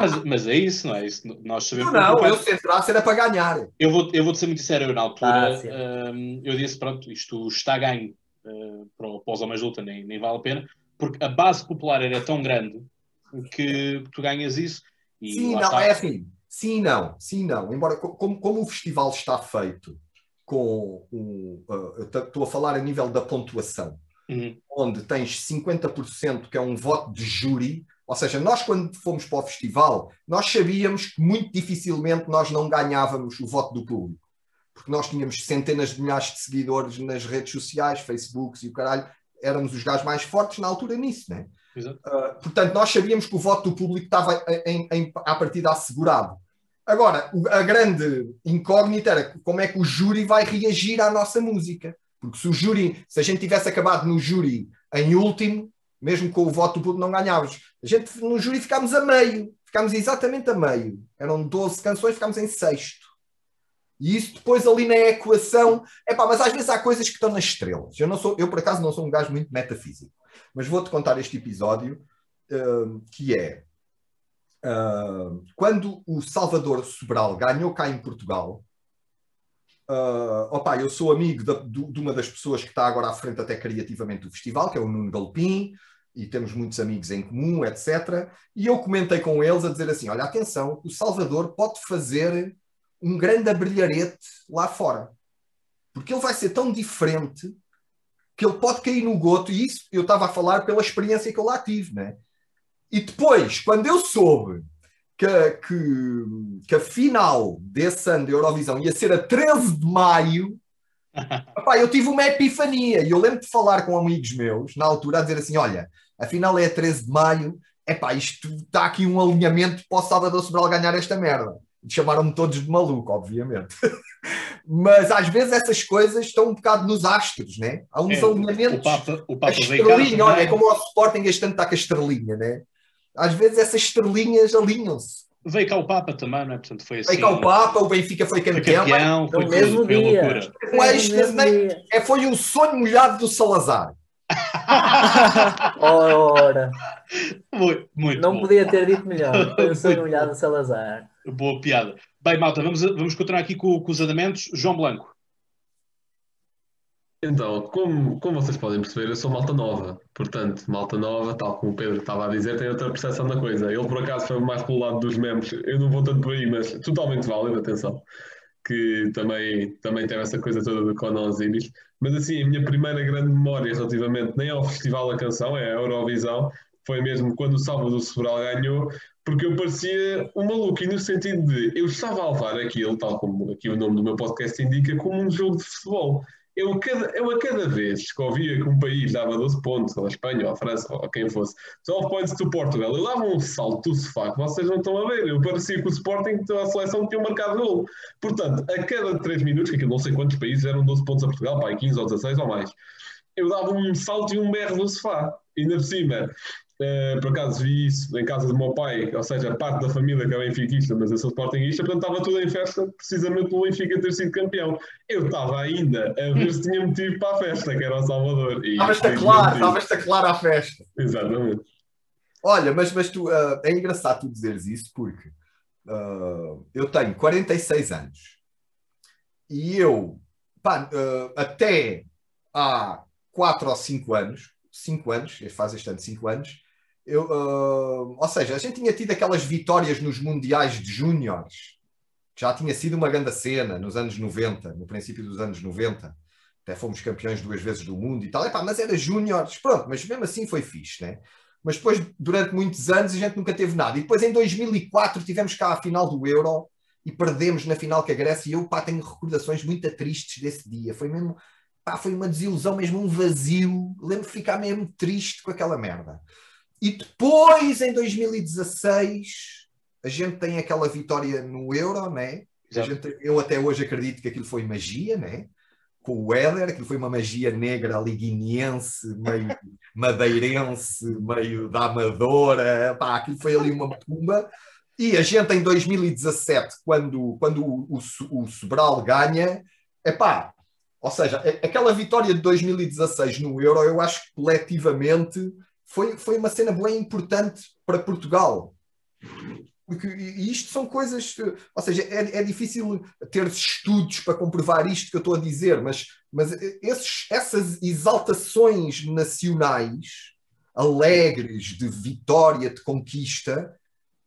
Mas, mas é isso, não é isso? Nós sabemos. Não, não, eu sei lá era para ganhar. Eu vou, eu vou te ser muito sincero, eu na altura ah, um, eu disse: pronto, isto está ganho uh, para, para os homens de luta, nem, nem vale a pena, porque a base popular era tão grande que tu ganhas isso. E sim, não, está. é assim. Sim, não, sim, não. Embora, como, como o festival está feito com um. Uh, estou a falar a nível da pontuação, uhum. onde tens 50% que é um voto de júri, ou seja, nós quando fomos para o festival, nós sabíamos que muito dificilmente nós não ganhávamos o voto do público. Porque nós tínhamos centenas de milhares de seguidores nas redes sociais, Facebooks e o caralho, éramos os gajos mais fortes na altura nisso, né? Uh, portanto, nós sabíamos que o voto do público estava em, em, à partida assegurado. Agora, a grande incógnita era como é que o júri vai reagir à nossa música. Porque se o júri, se a gente tivesse acabado no júri em último, mesmo com o voto do público não ganhávamos. A gente no júri ficámos a meio, ficámos exatamente a meio. Eram 12 canções, ficámos em sexto. E isso depois ali na equação, é pá, mas às vezes há coisas que estão nas estrelas. Eu não sou, eu por acaso não sou um gajo muito metafísico. Mas vou-te contar este episódio, uh, que é uh, quando o Salvador Sobral ganhou cá em Portugal. Uh, opa, eu sou amigo de, de, de, uma das pessoas que está agora à frente até criativamente do festival, que é o Nuno Galpim, e temos muitos amigos em comum, etc. E eu comentei com eles a dizer assim: olha, atenção, o Salvador pode fazer um grande abrilharete lá fora. Porque ele vai ser tão diferente que ele pode cair no goto, e isso eu estava a falar pela experiência que eu lá tive, né? E depois, quando eu soube que, que, que a final desse ano da Eurovisão ia ser a 13 de maio, epá, eu tive uma epifania. E eu lembro de falar com amigos meus, na altura, a dizer assim: olha, a final é a 13 de maio, epá, isto está aqui um alinhamento para o Salvador Sobral ganhar esta merda. Chamaram-me todos de maluco, obviamente. Mas às vezes essas coisas estão um bocado nos astros, né? Há uns é, alinhamentos. O Papa, o Papa a estrelinha, olha, é como o Sporting este ano está com a estrelinha, né? Às vezes essas estrelinhas alinham-se. Veio cá o Papa também, não é? Portanto, foi assim. Veio cá o Papa, o Benfica foi campeão. Foi campeão, foi, mesmo dia. loucura. É, é, foi o sonho molhado do Salazar. Ora, muito, muito não bom. podia ter dito melhor. Foi o sonho molhado do Salazar. Boa piada. Bem, malta, vamos, vamos continuar aqui com, com os andamentos. João Blanco. Então, como, como vocês podem perceber, eu sou malta nova. Portanto, malta nova, tal como o Pedro estava a dizer, tem outra percepção da coisa. Ele, por acaso, foi mais pelo lado dos memes. Eu não vou tanto por aí, mas totalmente válido, atenção. Que também, também teve essa coisa toda do Conan. Mas, assim, a minha primeira grande memória relativamente nem ao Festival da Canção, é a Eurovisão, foi mesmo quando o Salvador Sobral ganhou, porque eu parecia um maluco, e no sentido de eu estava a levar aquilo, tal como aqui o nome do meu podcast indica, como um jogo de futebol. Eu, cada, eu a cada vez que ouvia que um país dava 12 pontos, ou a Espanha, ou a França, ou quem fosse, 12 points to Portugal, eu dava um salto do sofá que vocês não estão a ver. Eu parecia que o Sporting, a seleção, tinha marcado gol. Portanto, a cada 3 minutos, que eu não sei quantos países eram 12 pontos a Portugal, pá, 15 ou 16 ou mais, eu dava um salto e um berro do sofá. E ainda por cima, Uh, por acaso vi isso em casa do meu pai, ou seja, parte da família que é benfiquista, mas eu sou sportinguista, portanto estava tudo em festa precisamente pelo Benfica ter sido campeão. Eu estava ainda a ver se tinha motivo para a festa, que era o Salvador. Estavas-te a claro, estavas-te a claro à festa. Exatamente. Olha, mas, mas tu, uh, é engraçado tu dizeres isso porque uh, eu tenho 46 anos e eu, pá, até há 4 ou 5 anos, 5 anos, faz este ano 5 anos, eu, uh, ou seja, a gente tinha tido aquelas vitórias nos mundiais de júniores, já tinha sido uma grande cena nos anos 90, no princípio dos anos 90. Até fomos campeões duas vezes do mundo e tal. Epá, mas era júniores, pronto, mas mesmo assim foi fixe, né? Mas depois, durante muitos anos, a gente nunca teve nada. E depois, em 2004, tivemos cá a final do Euro e perdemos na final com a Grécia. E eu, pá, tenho recordações muito tristes desse dia. Foi mesmo, pá, foi uma desilusão, mesmo um vazio. Lembro de ficar mesmo triste com aquela merda. E depois, em 2016, a gente tem aquela vitória no Euro, né? Gente, eu até hoje acredito que aquilo foi magia, né? Com o Éder, aquilo foi uma magia negra liguiniense, meio madeirense, meio da Amadora, pá, aquilo foi ali uma pumba. E a gente em 2017, quando, quando o, o, o Sobral ganha, é pá, ou seja, aquela vitória de 2016 no Euro, eu acho que coletivamente foi, foi uma cena bem importante para Portugal. Porque isto são coisas, ou seja, é, é difícil ter estudos para comprovar isto que eu estou a dizer, mas, mas esses, essas exaltações nacionais alegres de vitória, de conquista,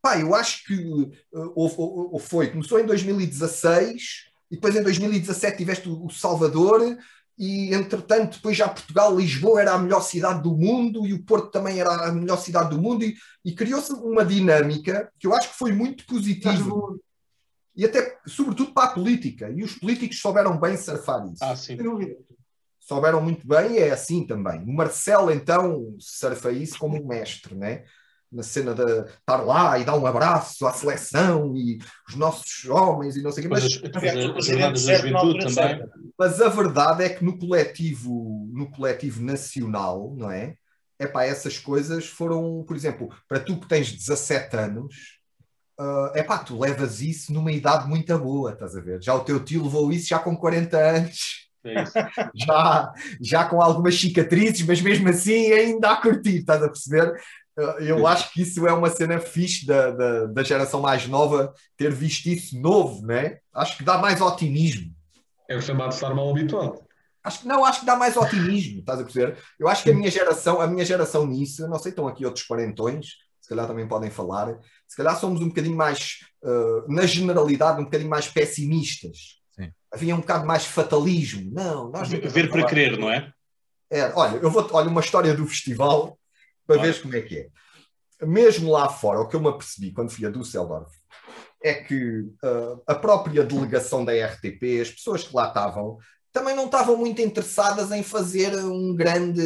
pá, eu acho que ou, ou, ou foi, começou em 2016 e depois em 2017 tiveste o Salvador e entretanto depois já Portugal, Lisboa era a melhor cidade do mundo e o Porto também era a melhor cidade do mundo e, e criou-se uma dinâmica que eu acho que foi muito positiva e até sobretudo para a política e os políticos souberam bem surfar isso. Ah, sim. Souberam muito bem e é assim também. O Marcelo então surfa isso como um mestre, né? Na cena de estar lá e dar um abraço à seleção e os nossos homens e não sei o quê. Mas, mas, a verdade é que no coletivo, no coletivo nacional, não é? É pá, essas coisas foram, por exemplo, para tu que tens 17 anos, uh, é pá, tu levas isso numa idade muito boa, estás a ver? Já o teu tio levou isso já com 40 anos. É já, já com algumas cicatrizes, mas mesmo assim ainda a curtir, estás a perceber? Eu acho que isso é uma cena fixe da, da, da, geração mais nova ter visto isso novo, né? Acho que dá mais otimismo. É o chamado estar mal habituado. Acho que não, acho que dá mais otimismo, estás a perceber? Eu acho que a minha geração, a minha geração nisso, não sei, estão aqui outros quarentões, se calhar também podem falar, se calhar somos um bocadinho mais, uh, na generalidade, um bocadinho mais pessimistas. Sim. Havia um bocado mais fatalismo. Não, nós Ver para crer, não é? É, olha, eu vou olha uma história do festival para ver como é que é. Mesmo lá fora, o que eu me apercebi quando fui a Düsseldorf é que uh, a própria delegação da RTP, as pessoas que lá estavam, também não estavam muito interessadas em fazer um grande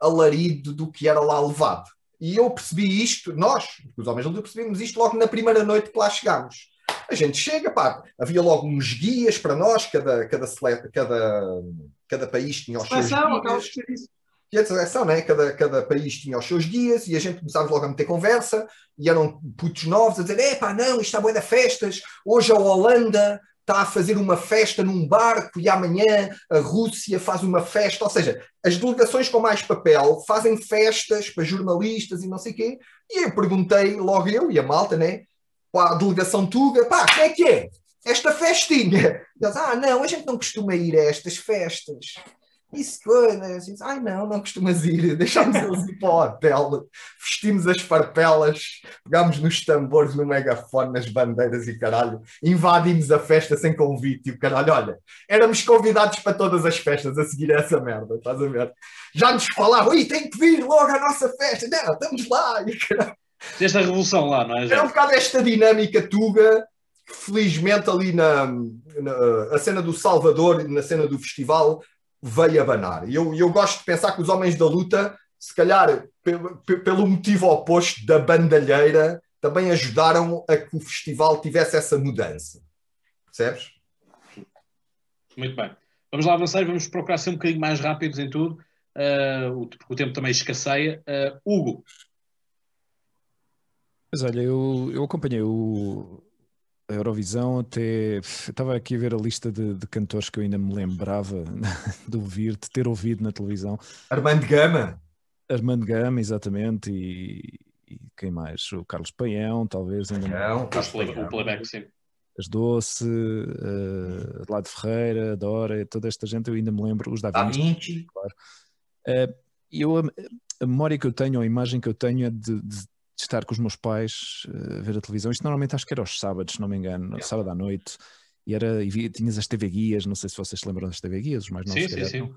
alarido do que era lá levado. E eu percebi isto, nós, os homens não percebemos isto logo na primeira noite que lá chegámos. A gente chega, pá, havia logo uns guias para nós, cada, cada, cada, cada país tinha os seus guias e a seleção, né? cada, cada país tinha os seus dias e a gente começava logo a meter conversa e eram putos novos a dizer: é pá, não, isto está boa de festas. Hoje a Holanda está a fazer uma festa num barco e amanhã a Rússia faz uma festa. Ou seja, as delegações com mais papel fazem festas para jornalistas e não sei quê. E eu perguntei, logo eu e a malta, né? A delegação Tuga, pá, quem é que é? Esta festinha. Eles, ah, não, a gente não costuma ir a estas festas isso coisa, assim, ai não, não costumas ir, deixámos eles ir para o hotel, vestimos as farpelas, pegámos nos tambores, no megafone, nas bandeiras e caralho, invadimos a festa sem convite e o caralho, olha, éramos convidados para todas as festas a seguir essa merda, estás a ver? Já nos falavam, ui, tem que vir logo à nossa festa, não, estamos lá, e caralho. Revolução lá, não é? Era um bocado esta dinâmica tuga, felizmente ali na, na a cena do Salvador, na cena do festival, veio abanar. E eu, eu gosto de pensar que os homens da luta, se calhar pelo motivo oposto da bandalheira, também ajudaram a que o festival tivesse essa mudança. Percebes? Muito bem. Vamos lá avançar e vamos procurar ser um bocadinho mais rápidos em tudo, uh, porque o tempo também escasseia. Uh, Hugo. Mas olha, eu, eu acompanhei o, a Eurovisão até. Estava aqui a ver a lista de, de, cantores que eu ainda me lembrava de ouvir, de ter ouvido na televisão. Armando Gama. Armando Gama, exatamente, e, e quem mais? O Carlos Paião, talvez. Ainda Paião, o playback, sim. As Doce, uh, Lado Ferreira, Dora, toda esta gente eu ainda me lembro, os Da Vinci, claro. Uh, eu, a, a, memória que eu tenho, a imagem que eu tenho é de, de, de estar com os meus pais uh, a ver a televisão. Isto normalmente acho que era aos sábados, se não me engano, yeah. sábado à noite. E, era, e tinhas as TV Guias, não sei se vocês se lembram das TV Guias, os mais novos. Sim, sim, sim.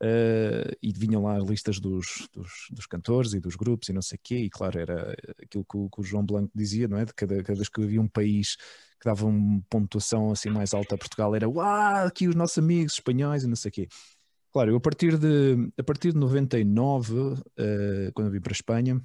Uh, e vinham lá listas dos, dos, dos, cantores e dos grupos e não sei o quê, e claro, era aquilo que o, que o, João Blanco dizia, não é? De cada, cada vez que havia um país que dava uma pontuação assim mais alta a Portugal, era uau, aqui os nossos amigos espanhóis e não sei o quê. Claro, eu a partir de, a partir de 99, uh, quando eu vim para a Espanha,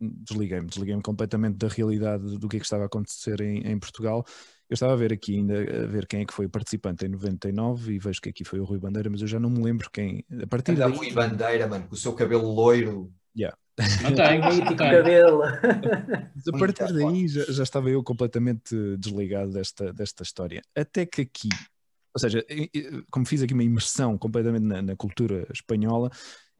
desliguei-me, desliguei-me completamente da realidade do que é que estava a acontecer em, em Portugal eu estava a ver aqui ainda, a ver quem é que foi o participante em 99 e vejo que aqui foi o Rui Bandeira, mas eu já não me lembro quem. A partir da daí... Rui Bandeira, mano, com o seu cabelo loiro. Yeah. Não tem, mítico cabelo. A partir daí já, já, estava eu completamente desligado desta, desta história. Até que aqui, ou seja, como fiz aqui uma imersão completamente na, na cultura espanhola,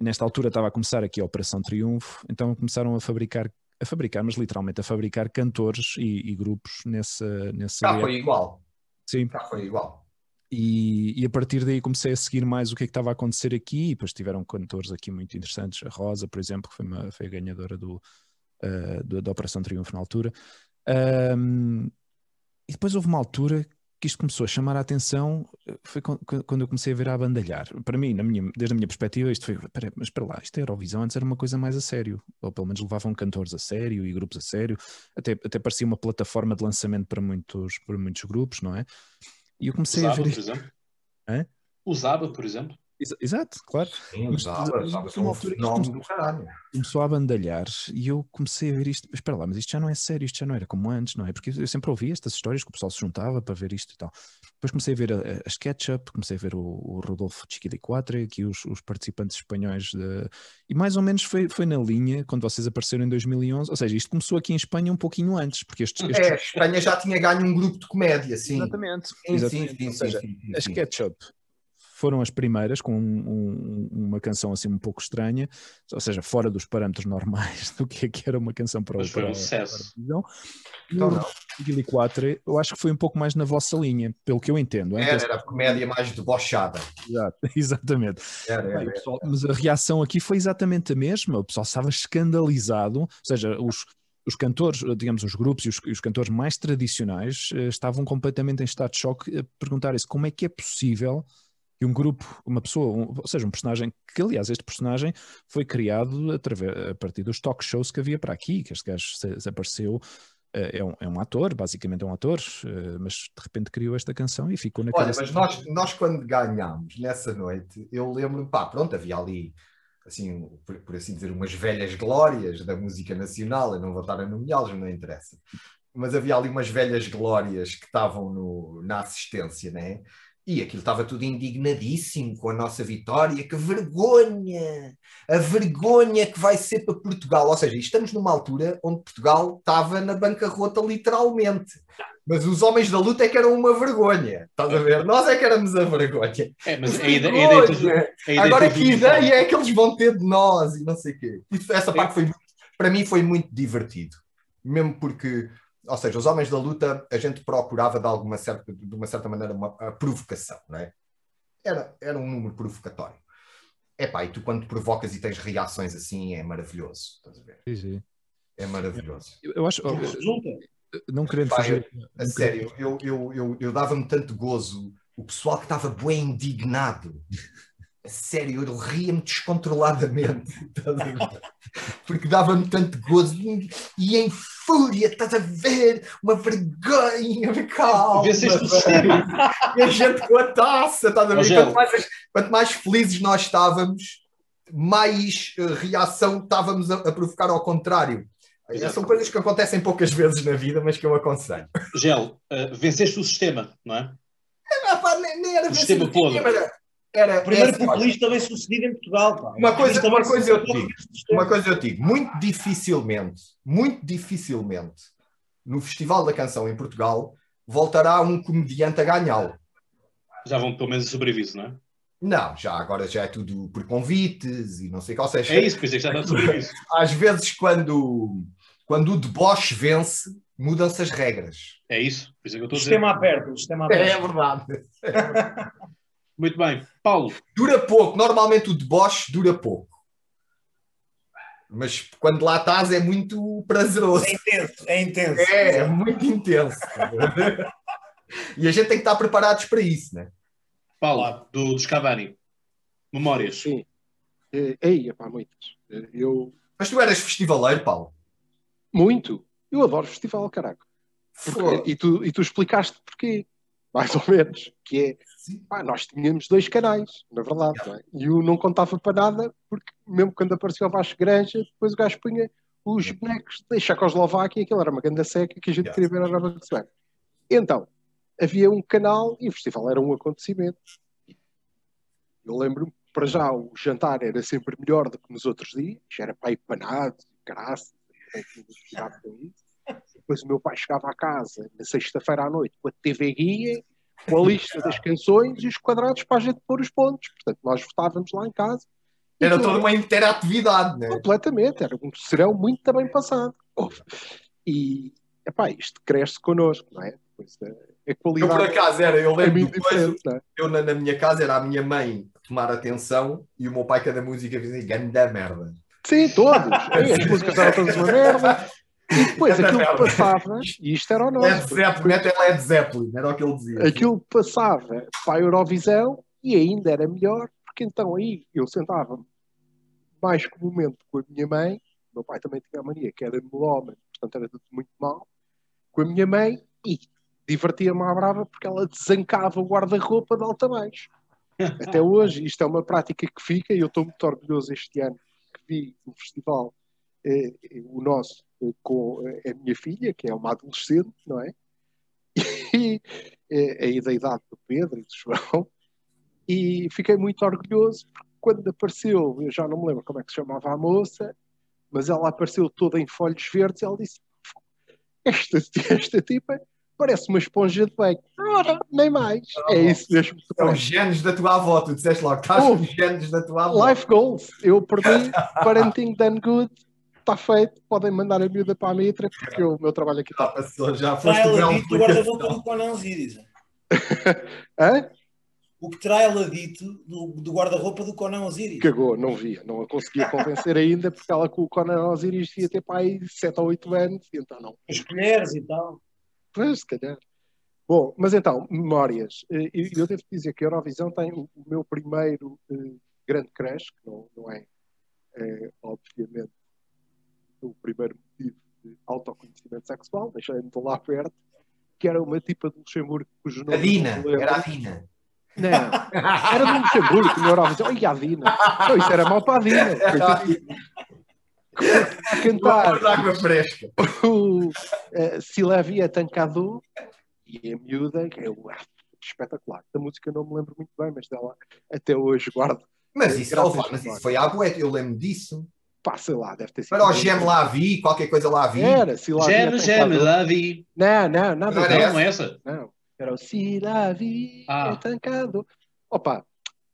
nesta altura estava a começar aqui a Operação Triunfo, então começaram a fabricar a fabricar, mas literalmente a fabricar cantores e, e grupos nessa. nessa Cá foi igual. Sim. Cá foi igual. E, e, a partir daí comecei a seguir mais o que é que estava a acontecer aqui, e depois tiveram cantores aqui muito interessantes, a Rosa, por exemplo, que foi, uma, foi a ganhadora do, uh, do, da Operação Triunfo na altura. Um, e depois houve uma altura que isto começou a chamar a atenção foi quando eu comecei a ver a bandalhar. Para mim, minha, desde a minha perspectiva, isto foi, pera, mas para lá, isto é Eurovisão, antes era uma coisa mais a sério, ou pelo menos levavam cantores a sério e grupos a sério, até, até parecia uma plataforma de lançamento para muitos, para muitos grupos, não é? E eu comecei Usava, a ver. Por exemplo? Hã? Usava, por exemplo? Exato, claro. Sim, um fenómeno do caralho começou a bandalhar e eu comecei a ver isto, espera lá, mas isto já não é sério, isto já não era como antes, não é? Porque eu sempre ouvi estas histórias que o pessoal se juntava para ver isto e tal. Depois comecei a ver a, a SketchUp, comecei a ver o, o Rodolfo Chiquidiquatre, aqui os, os participantes espanhóis de... e mais ou menos foi, foi na linha quando vocês apareceram em 2011, ou seja, isto começou aqui em Espanha um pouquinho antes, porque estes... estes... É, a Espanha já tinha ganho um grupo de comédia, sim. Exatamente. Sim, Exatamente. Sim, sim, seja, sim, sim, A SketchUp foram as primeiras, com um, um, uma canção assim um pouco estranha, ou seja, fora dos parâmetros normais do que, é que era uma canção para, Mas foi um sucesso. Então, no 2004, eu acho que foi um pouco mais na vossa linha, pelo que eu entendo. Era, era a comédia mais debochada. Exato, exatamente. Era, era, pessoal, mas a reação aqui foi exatamente a mesma, o pessoal estava escandalizado, ou seja, os, os cantores, digamos, os grupos e os, os, cantores mais tradicionais uh, estavam completamente em estado de choque a perguntarem-se como é que é possível que um grupo, uma pessoa, um, ou seja, um personagem, que aliás este personagem foi criado através, a partir dos talk shows que havia para aqui, que este gajo se, se apareceu, é um, é um, ator, basicamente é um ator, eh, mas de repente criou esta canção e ficou naquela... Olha, mas nós, nós quando ganhámos nessa noite, eu lembro, pá, pronto, havia ali, assim, por, por assim dizer, umas velhas glórias da música nacional, eu não vou estar a nomeá-los, não interessa, mas havia ali umas velhas glórias que estavam no, na assistência, né? E aquilo estava tudo indignadíssimo com a nossa vitória. Que vergonha! A vergonha que vai ser para Portugal. Ou seja, estamos numa altura onde Portugal estava na bancarrota, literalmente. Mas os homens da luta é que eram uma vergonha. Estás a ver? Nós é que éramos a vergonha. É, mas a ideia, a ideia, a ideia Agora, que ideia é que eles vão ter de nós e não sei o quê. Isso, essa parte foi, para mim foi muito divertido. Mesmo porque ou seja, os homens da luta, a gente procurava de alguma certa, de uma certa maneira uma provocação, não é? Era, era um número provocatório. É pá, e tu quando provocas e tens reações assim é maravilhoso, estás a ver? Sim, sim. É maravilhoso. Eu, eu acho. não querendo Epá, fazer. Eu, a sério, eu, eu, eu, eu dava-me tanto gozo o pessoal que estava bem indignado sério, eu ria-me descontroladamente. Porque dava-me tanto gozo e em fúria, estás a ver? Uma vergonha, calma. E a gente com a taça, estás a ver? Quanto mais, quanto mais, felizes nós estávamos, mais uh, reação estávamos a, a, provocar ao contrário. Exato. São coisas que acontecem poucas vezes na vida, mas que eu aconselho. Gel, uh, venceste o sistema, não é? é pá, nem, nem era o sistema podre. Era, primeiro é, populista bem sucedido em Portugal. Pá. Uma coisa, uma coisa eu digo, uma coisa eu digo, muito dificilmente, muito dificilmente, no Festival da Canção em Portugal, voltará um comediante a ganhá-lo. Já vão pelo menos sobreviso, não é? Não, já agora já é tudo por convites e não sei qual seja. É isso, pois é que já está sobreviso. Às vezes, quando, quando o deboche vence, mudam-se as regras. É isso, por isso é que eu estou a dizer. Sistema aberto, o sistema aberto. É verdade. Muito bem. Paulo. Dura pouco. Normalmente o deboche dura pouco. Mas quando lá estás é muito prazeroso. É intenso, é intenso. É, é muito intenso. e a gente tem que estar preparados para isso, né? Paulo, do, dos Cavani. Memórias. Sim. É, ei, pá, muitas. Eu... Mas tu eras festivaleiro, Paulo? Muito. Eu adoro festival, caraca. Porque, e, tu, e tu explicaste porquê mais ou menos, que é, pá, nós tínhamos dois canais, na verdade, é? e um não contava para nada, porque mesmo quando apareceu o Vasco Granja, depois o gajo punha os bonecos da Checoslováquia, aquilo era uma grande seca que a gente queria ver a Nova Zelândia. Então, havia um canal e o festival era um acontecimento. Eu lembro-me, para já, o jantar era sempre melhor do que nos outros dias, era pai panado, com isso. Depois o meu pai chegava à casa na sexta-feira à noite com a TV Guia, com a lista das canções e os quadrados para a gente pôr os pontos. Portanto, nós votávamos lá em casa. Era toda uma interatividade, né? Completamente, era um serão muito bem passado. E, epá, isto cresce connosco, não é? Pois, a, qualidade eu, por acaso, era, eu lembro é depois, é? eu na, na, minha casa era a minha mãe tomar atenção e o meu pai cada música dizia, ganda merda. Sim, todos. As músicas eram todas uma merda. E depois aquilo que passava, e isto era o nosso. Led Zeppelin, até Led Zeppelin, era o que ele dizia. Aquilo passava para a Eurovisão e ainda era melhor, porque então aí eu sentava mais comumente com a minha mãe, meu pai também tinha a mania que era melómano, portanto era tudo muito mal, com a minha mãe e divertia-me à brava porque ela desancava o guarda-roupa de alta baixo. Até hoje, isto é uma prática que fica e eu estou muito orgulhoso este ano que vi o festival, o nosso, com a minha filha, que é uma adolescente, não é? E é, é da idade do Pedro e do João, e fiquei muito orgulhoso porque quando apareceu, eu já não me lembro como é que se chamava a moça, mas ela apareceu toda em folhos verdes e ela disse: Esta, esta tipa parece uma esponja de bacon. Ora, nem mais. Oh, é isso mesmo. São os genes da tua avó, tu disseste logo, estás oh, os genes da tua avó. Life goals. Eu perdi Parenting Done Good está feito, podem mandar a miúda para a mitra, porque o meu trabalho aqui está. Já, já foste Trai ela dito o guarda-roupa do Conan Osiris. Hã? O que trai ela dito do, do guarda-roupa do Conan Osiris. Cagou, não via, não a conseguia convencer ainda, porque ela com o Conan Osiris ia ter para aí 7 ou 8 anos, e então não. As colheres e tal. Pois, se calhar. Bom, mas então, memórias. Eh, eu devo dizer que a Eurovisão tem o meu primeiro eh, grande crash, que não, não é, é obviamente o primeiro motivo de autoconhecimento sexual, deixei-me de lá perto, que era uma tipa de Luxemburgo cujo nome. A Dina, era a Dina. Não, era do Luxemburgo, não era a Dina. Não, isso era mal para a Dina. A cantar água fresca. o uh, via tancado e a miúda, que é o espetacular. Da música não me lembro muito bem, mas dela até hoje guardo. Mas isso, mas isso foi a boeta, eu lembro disso pá, sei lá, deve ter sido. Para o Gem lá vi, qualquer coisa lá vi. Era, se lá Gem, Gem lá vi. Não, não, nada. Não era essa? Não, essa? não. Era o Se lá vi, ah. é tancado. Opa,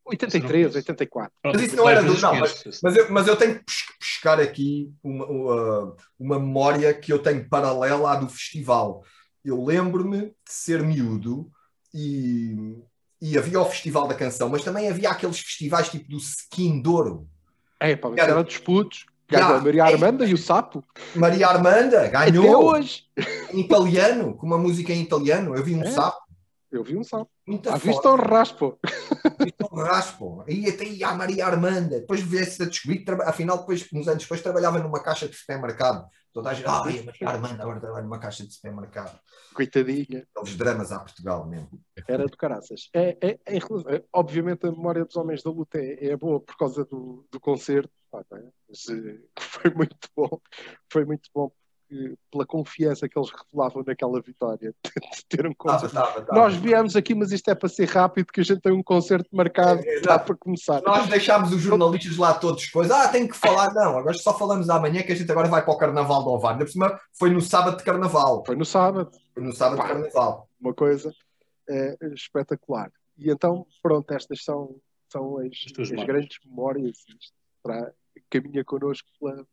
83, 84. Pronto, mas isso não era do. Não, mas, mas, eu, mas eu tenho que buscar aqui uma, uma, uma memória que eu tenho paralela à do festival. Eu lembro-me de ser miúdo e, e havia o Festival da Canção, mas também havia aqueles festivais tipo do Skin Douro. É, pá, mas era, era disputos. Ganhou a Maria Armanda e o Sapo. Maria Armanda ganhou. Até hoje. Em italiano, com uma música em italiano. Eu vi um é. sapo. Eu vi um salto. Muito ah, viste um raspo. Viste um raspo. E até ia a Maria Armanda. Depois viesse a descobrir afinal, depois, uns anos depois, trabalhava numa caixa de supermercado. Toda a gente, ah, a Maria Armanda agora trabalha numa caixa de supermercado. Coitadinha. Aqueles dramas a Portugal mesmo. Era do caraças. É, é, é, é, obviamente a memória dos Homens da Luta é, é boa por causa do, do concerto. Eh, foi muito bom. Foi muito bom pela confiança que eles revelavam naquela vitória de ter um concerto. Tava, tava, tava. Nós viemos aqui, mas isto é para ser rápido, que a gente tem um concerto marcado é, é, para começar. Nós deixámos os jornalistas lá todos coisas. Ah, tem que falar. Não, agora só falamos amanhã que a gente agora vai para o Carnaval do Ovar. Ainda por cima foi no sábado de Carnaval. Foi no sábado. Foi no sábado Pá, de Carnaval. Uma coisa é, espetacular. E então, pronto, estas são, são as, as, as grandes memórias para caminha connosco pela,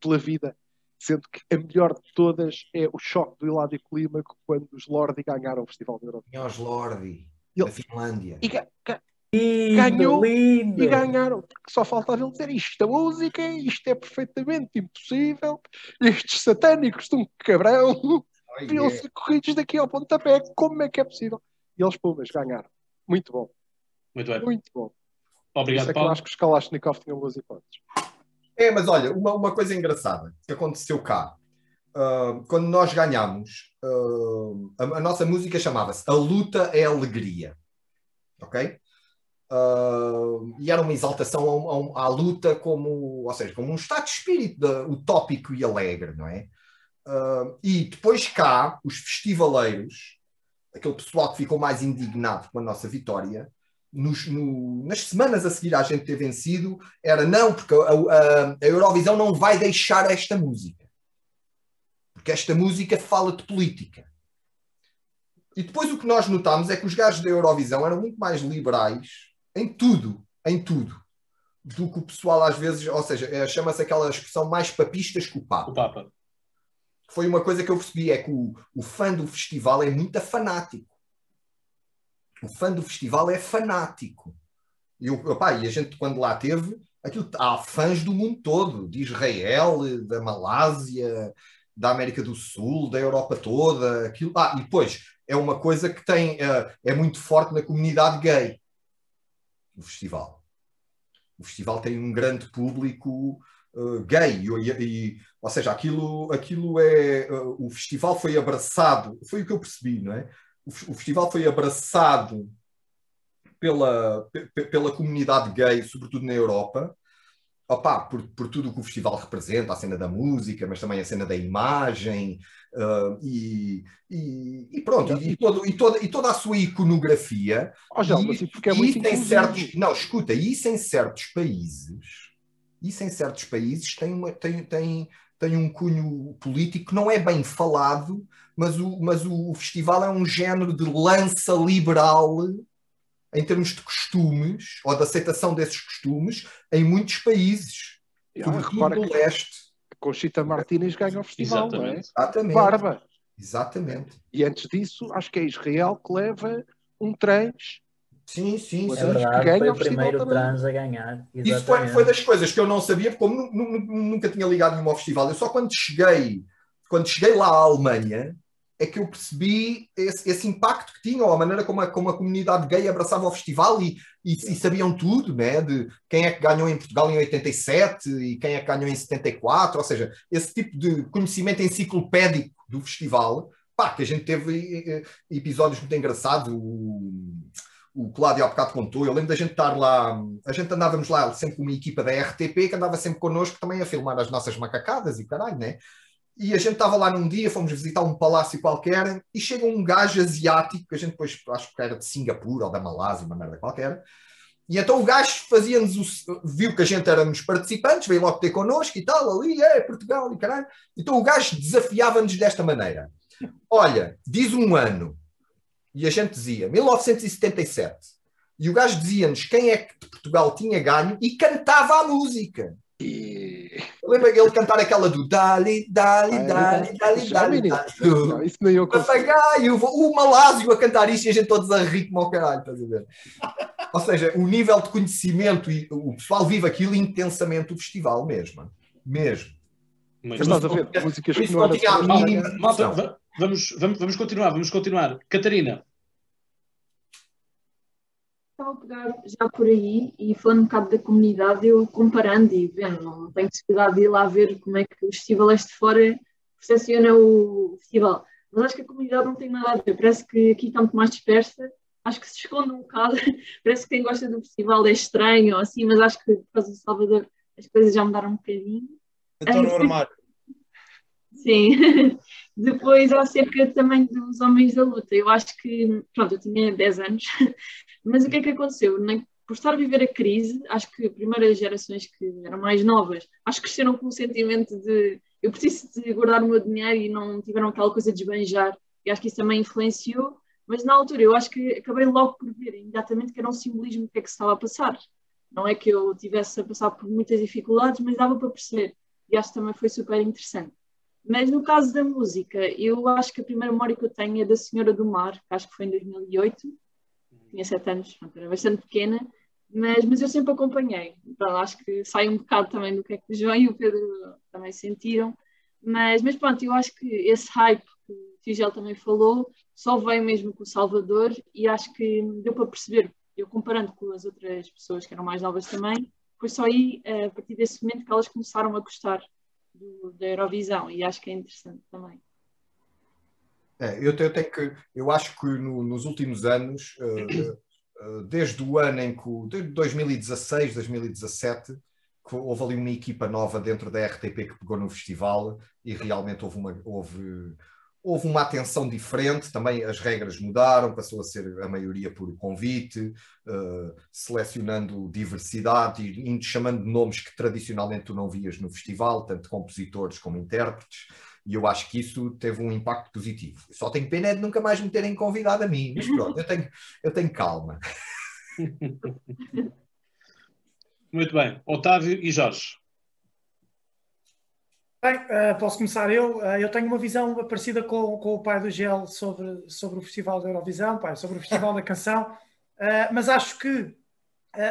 pela vida sendo que a melhor de todas é o choque do Hilário Clímaco quando os Lordi ganharam o Festival da Eurovisão. Os Lordi, da Finlândia. E, ga ga ganhou lindo. e ganharam, porque só faltava ele dizer isto, a música, isto é perfeitamente impossível, estes satânicos de um cabrão, deviam ser corridos daqui ao pontapé, como é que é possível? E eles, pumas, ganharam. Muito bom. Muito bem. Muito bom. Obrigado, Isso é Paulo. Que eu acho que os Kalashnikov tinham boas hipóteses. É, mas olha, uma, uma coisa engraçada que aconteceu cá. Uh, quando nós ganhamos, uh, a, a, nossa música chamava-se A Luta é Alegria. Ok? Uh, e era uma exaltação à, à, luta como, ou seja, como um estado de espírito de, utópico e alegre, não é? e depois cá, os festivaleiros, aquele pessoal que ficou mais indignado com a nossa vitória, nos, no, nas semanas a seguir à gente ter vencido, era não, porque a, a, a, Eurovisão não vai deixar esta música. Porque esta música fala de política. E depois o que nós notámos é que os gajos da Eurovisão eram muito mais liberais em tudo, em tudo, do que o pessoal às vezes, ou seja, é, chama-se aquela expressão mais papistas que o Papa. O Papa. Foi uma coisa que eu percebi, é que o, o fã do festival é muito fanático o fã do festival é fanático. E, opa, e a gente, quando lá teve, aquilo, há fãs do mundo todo, de Israel, da Malásia, da América do Sul, da Europa toda. Aquilo, ah, e depois, é uma coisa que tem, é, é muito forte na comunidade gay, o festival. O festival tem um grande público uh, gay, e, e, ou seja, aquilo, aquilo é. Uh, o festival foi abraçado, foi o que eu percebi, não é? O, festival foi abraçado pela, pela comunidade gay, sobretudo na Europa, Opa, por, por tudo o que o festival representa, a cena da música, mas também a cena da imagem, uh, e, e, e, pronto, e, e, todo, e, toda, e toda a sua iconografia. Oh, já, e, porque é muito isso em certos, Não, escuta, isso em certos países, isso em certos países tem, uma, tem, tem, tem um cunho político que não é bem falado, mas o, mas o festival é um género de lança liberal em termos de costumes ou de aceitação desses costumes em muitos países, ah, sobretudo do leste. Conchita Martínez ganha o festival, Exatamente. não é? Exatamente. Barba. Exatamente. E antes disso, acho que é Israel que leva um trans Sim, sim, é sim. Verdade, foi o primeiro trans a ganhar. Exatamente. Isso foi, foi, das coisas que eu não sabia, porque como nunca tinha ligado nenhum ao festival, eu só quando cheguei, quando cheguei lá à Alemanha, é que eu percebi esse, esse, impacto que tinha, ou a maneira como a, como a comunidade gay abraçava o festival e, e, e, sabiam tudo, né? de quem é que ganhou em Portugal em 87 e quem é que ganhou em 74, ou seja, esse tipo de conhecimento enciclopédico do festival, pá, que a gente teve episódios muito engraçados, o, o Cláudio há bocado contou, eu lembro da gente estar lá, a gente andávamos lá sempre com uma equipa da RTP que andava sempre connosco também a filmar as nossas macacadas e caralho, né? E a gente estava lá num dia, fomos visitar um palácio qualquer, e chega um gajo asiático, que a gente depois acho que era de Singapura ou da Malásia, uma merda qualquer. E então o gajo fazia-nos, viu que a gente éramos participantes, veio logo ter connosco e tal, ali, é Portugal e caralho. Então o gajo desafiava-nos desta maneira: Olha, diz um ano. E a gente dizia 1977. E o gajo dizia-nos quem é que de Portugal tinha ganho e cantava a música. E... Lembra ele cantar aquela do Dali, Dali, ah, Dali, Dali, Dali, Dali. Isso nem eu Papagaio, o Malásio a cantar isto e a gente todos a rir como ao caralho, estás a ver? Ou seja, o nível de conhecimento e o pessoal vive aquilo intensamente o festival mesmo. Mesmo. Mas estás a ver músicas que não, não tinha a mínima. Malta, vamos, vamos, vamos continuar, vamos continuar. Catarina. estava a pegar já por aí e falando um bocado da comunidade, eu comparando e vendo, não tenho possibilidade de ir lá ver como é que os festivais de fora percepciona o festival. Mas acho que a comunidade não tem nada a ver, parece que aqui está muito mais dispersa, acho que se esconde um bocado, parece que quem gosta do festival é estranho ou assim, mas acho que por causa do Salvador as coisas já mudaram um bocadinho. Então no armário. Sim. Depois, acerca também dos homens da luta, eu acho que, pronto, eu tinha 10 anos, mas o que é que aconteceu? por estar a viver a crise, acho que as primeiras gerações que eram mais novas, acho que cresceram com o sentimento de eu preciso de guardar o meu dinheiro e não tiveram aquela coisa de esbanjar, e acho que isso também influenciou, mas na altura eu acho que acabei logo por ver imediatamente que era um simbolismo do que é que se estava a passar. Não é que eu tivesse a passar por muitas dificuldades, mas dava para perceber, e acho que também foi super interessante. Mas no caso da música, eu acho que a primeira memória que eu tenho é da Senhora do Mar, que acho que foi em 2008, tinha sete anos, era bastante pequena, mas, mas eu sempre acompanhei. Então, acho que sai um bocado também do que é que o João e o Pedro também sentiram. Mas, mas pronto, eu acho que esse hype que o Tigel também falou só veio mesmo com o Salvador e acho que deu para perceber, eu comparando com as outras pessoas que eram mais novas também, foi só aí, a partir desse momento, que elas começaram a gostar do, da Eurovisão e acho que é interessante também. É, eu, tenho, eu, tenho que, eu acho que no, nos últimos anos, uh, uh, desde o ano em que, desde 2016, 2017, que houve ali uma equipa nova dentro da RTP que pegou no festival e realmente houve uma, houve, houve uma atenção diferente, também as regras mudaram, passou a ser a maioria por convite, uh, selecionando diversidade e chamando nomes que tradicionalmente tu não vias no festival, tanto compositores como intérpretes, e eu acho que isso teve um impacto positivo. Só tenho pena de nunca mais me terem convidado a mim, mas pronto, eu tenho, eu tenho calma. Muito bem. Otávio e Jorge. Bem, uh, posso começar eu. Uh, eu tenho uma visão parecida com, com o pai do Gel sobre, sobre o Festival da Eurovisão, pai, sobre o Festival da Canção, uh, mas acho que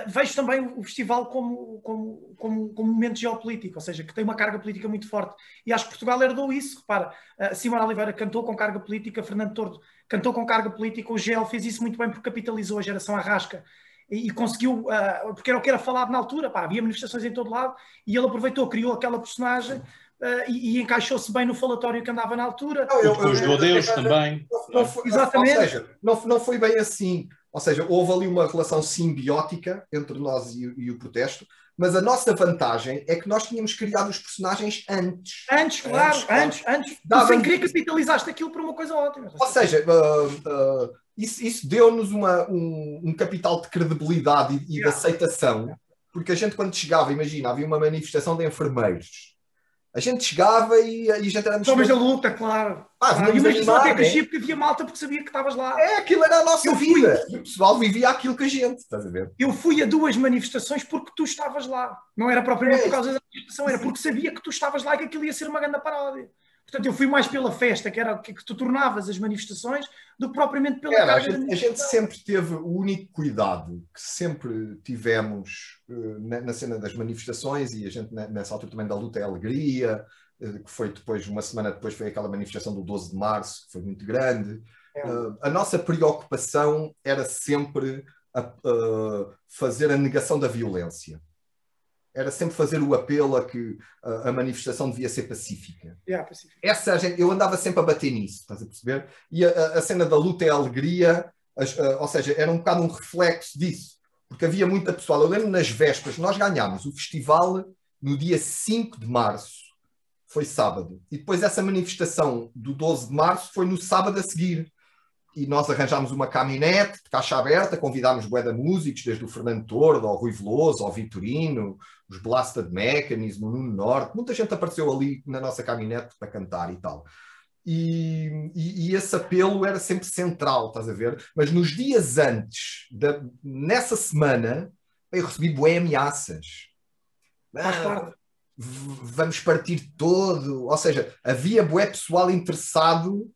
vejo também o festival como, como, como, como momento geopolítico, ou seja, que tem uma carga política muito forte. E acho que Portugal herdou isso. Repara, Simão Oliveira cantou com carga política, Fernando Tordo cantou com carga política, o Gel fez isso muito bem porque capitalizou a geração Arrasca e, conseguiu, porque era o que era falado na altura, pá, havia manifestações em todo lado e ele aproveitou, criou aquela personagem Uh, e, e encaixou-se bem no falatório que andava na altura. Não, eu, eu, Deus também. Não, não foi, Exatamente. Ou seja, não, não foi bem assim. Ou seja, houve ali uma relação simbiótica entre nós e, e, o protesto, mas a nossa vantagem é que nós tínhamos criado os personagens antes. Antes, claro, antes. antes, antes. Tu sem querer capitalizaste aquilo por uma coisa ótima. Ou seja, uh, uh, isso, isso deu-nos um, um, capital de credibilidade e, e yeah. de aceitação, porque a gente quando chegava, imagina, havia uma manifestação de enfermeiros a gente chegava e, e a gente era... Homens da luta, claro. Ah, ah, e mesmo até crescia porque havia malta porque sabia que estavas lá. É, aquilo era a nossa eu vida. Fui... O pessoal vivia aquilo que a gente, estás a ver? Eu fui a duas manifestações porque tu estavas lá. Não era propriamente é. por causa da manifestação, era porque sabia que tu estavas lá e que aquilo ia ser uma grande paródia. Portanto, eu fui mais pela festa, que era que, que tu tornavas as manifestações, do que propriamente pela era, a gente, a gente, sempre teve o único cuidado que sempre tivemos uh, na, na, cena das manifestações, e a gente nessa altura também da luta é alegria, uh, que foi depois, uma semana depois, foi aquela manifestação do 12 de março, que foi muito grande. É. Uh, a nossa preocupação era sempre a, fazer a negação da violência era sempre fazer o apelo a que a, a manifestação devia ser pacífica. Yeah, pacífica. Essa, eu andava sempre a bater nisso, estás a perceber? E a, a cena da luta é a alegria, ou seja, era um bocado um reflexo disso, porque havia muita pessoal. Eu lembro nas vésperas, nós ganhámos o festival no dia 5 de março, foi sábado, e depois essa manifestação do 12 de março foi no sábado a seguir e nós arranjámos uma caminhonete de caixa aberta, convidámos bué músicos, desde o Fernando Tordo, ao Rui Veloso, ao Vitorino, os Blasted Mechanism, o Nuno Norte, muita gente apareceu ali na nossa caminhonete para cantar e tal. E, e, e, esse apelo era sempre central, estás a ver? Mas nos dias antes, da, nessa semana, eu recebi bué ameaças. Ah, vamos partir todo. Ou seja, havia bué pessoal interessado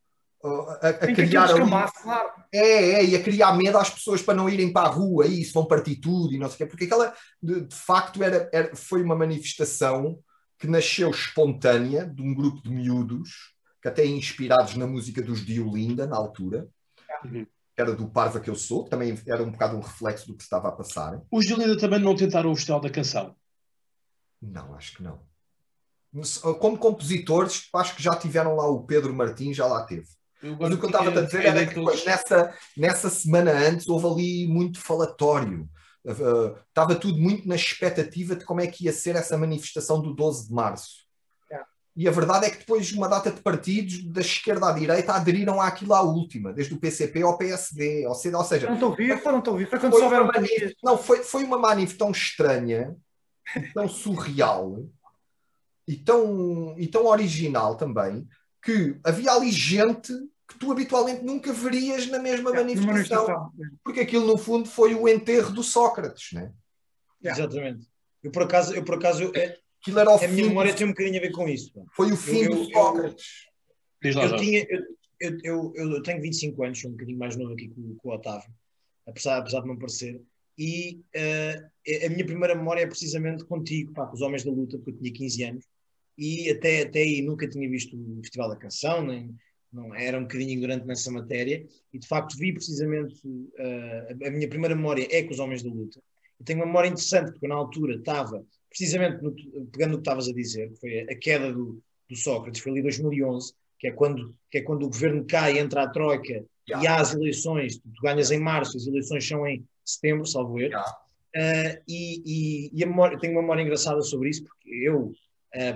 a, a criar ali, claro. é, é, e a criar medo às pessoas para não irem para a rua e isso vão partir tudo e não sei o quê, porque aquela de, de facto era, era, foi uma manifestação que nasceu espontânea de um grupo de miúdos que até inspirados na música dos Diolinda na altura uhum. era do Parva que eu sou, que também era um bocado um reflexo do que estava a passar. Os de Olinda também não tentaram o Festival da Canção? Não, acho que não. Como compositores, acho que já tiveram lá o Pedro Martins, já lá teve. Mas o que eu estava a dizer era que depois, nessa, nessa semana antes, houve ali muito falatório. Uh, estava tudo muito na expectativa de como é que ia ser essa manifestação do 12 de março. E a verdade é que depois uma data de partidos da esquerda à direita aderiram àquilo à última, desde o PCP ao PSD, ou seja, ou seja não estou a ouvir, não estou a ouvir, foi quando souberam manif... Não, foi, foi uma manif tão estranha, tão surreal e tão, e tão original também, que havia ali gente que tu habitualmente nunca verias na mesma é, manifestação, porque aquilo no fundo foi o enterro do Sócrates, né? Exatamente. Eu por acaso, eu por acaso, é, Aquilo era o a fim minha memória tem um bocadinho a ver com isso. Foi o fim eu, do Sócrates. Eu, eu, tinha, eu, eu, eu, tenho 25 anos, sou um bocadinho mais novo aqui que o, o Otávio, apesar, apesar de não parecer. E uh, a minha primeira memória é precisamente contigo, pá, com os Homens da Luta, porque eu tinha 15 anos. E até, até aí nunca tinha visto o Festival da Canção, nem, não era um bocadinho ignorante nessa matéria. E de facto vi precisamente uh, a, minha primeira memória é com os Homens da Luta. E tenho uma memória interessante, porque na altura estava precisamente no, pegando no que estavas a dizer, que foi a queda do, do Sócrates, foi ali em 2011, que é, quando, que é quando o governo cai, entra a Troika yeah. e há as eleições, tu, ganhas em março, as eleições são em setembro, salvo erro. Yeah. Uh, e, e, e, a memória, tenho uma memória engraçada sobre isso, porque eu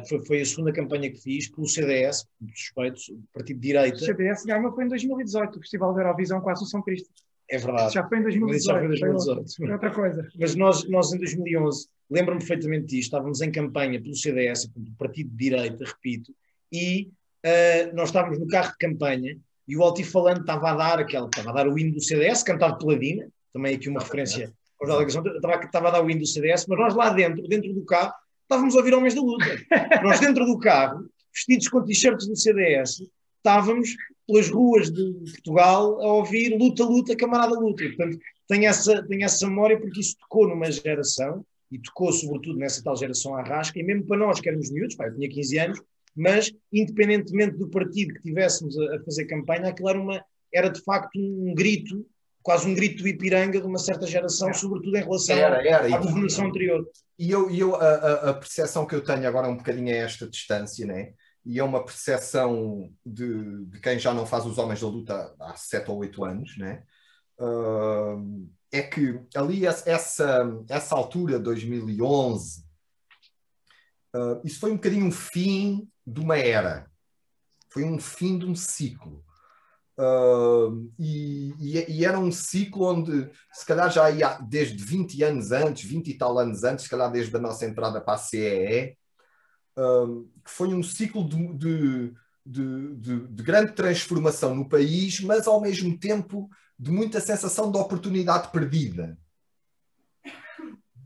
foi, foi, a segunda campanha que fiz pelo CDS, suspeitos, o partido de direita. O CDS ganhou foi em 2018, o Festival da Eurovisão com a Assunção Cristo. É verdade. Já foi em 2018. Já foi em 2018. Foi outra coisa. Mas nós, nós em 2011 lembro-me perfeitamente disto, estávamos em campanha pelo CDS, pelo partido de direita, repito, e uh, nós estávamos no carro de campanha e o altifalante estava a dar aquela, estava a dar o hino do CDS, cantado pela Dina, também aqui uma referência aos delegação, estava, estava a dar o hino do CDS, mas nós lá dentro, dentro do carro, estávamos a ouvir Homens da Luta. nós dentro do carro, vestidos com t-shirts do CDS, estávamos pelas ruas de Portugal a ouvir luta, luta, camarada luta. Portanto, tenho essa, tenho essa memória porque isso tocou numa geração e tocou sobretudo nessa tal geração arrasca, e mesmo para nós que éramos miúdos, pá, eu tinha 15 anos, mas independentemente do partido que tivéssemos a, a fazer campanha, aquilo era, uma, era de facto um grito, quase um grito do Ipiranga de uma certa geração, sobretudo em relação era, era. à governação anterior. E eu, eu a, a, percepção que eu tenho agora um bocadinho é esta distância, né? e é uma percepção de, de quem já não faz os Homens da Luta há 7 ou 8 anos, né? Uh, é que ali essa, essa altura, 2011, uh, isso foi um bocadinho um fim de uma era, foi um fim de um ciclo. Uh, e, e, era um ciclo onde, se calhar já ia desde 20 anos antes, 20 e tal anos antes, se calhar desde a nossa entrada para a CEE, uh, que foi um ciclo de, de, de, de, grande transformação no país, mas ao mesmo tempo de muita sensação de oportunidade perdida.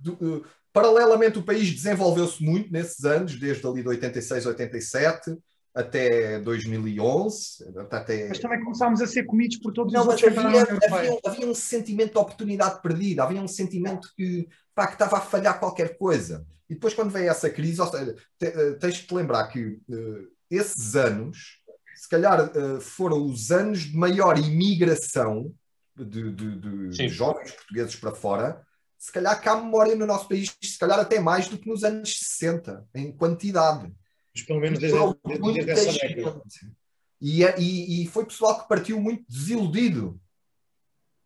uh, paralelamente, o país desenvolveu-se muito nesses anos, desde ali de 86, 87 até 2011. Até... Mas também começámos a ser comidos por todos Não, os mas havia, havia, havia, um sentimento de oportunidade perdida, havia um sentimento que, pá, que estava a falhar qualquer coisa. E depois, quando veio essa crise, tens de te lembrar que uh, esses anos, se calhar, uh, foram os anos de maior imigração de, de, de, de, jovens portugueses para fora, se calhar cá há memória no nosso país, se calhar até mais do que nos anos 60, em quantidade. Mas pelo menos desde, desde, desde essa década. E, é, e, e, foi pessoal que partiu muito desiludido.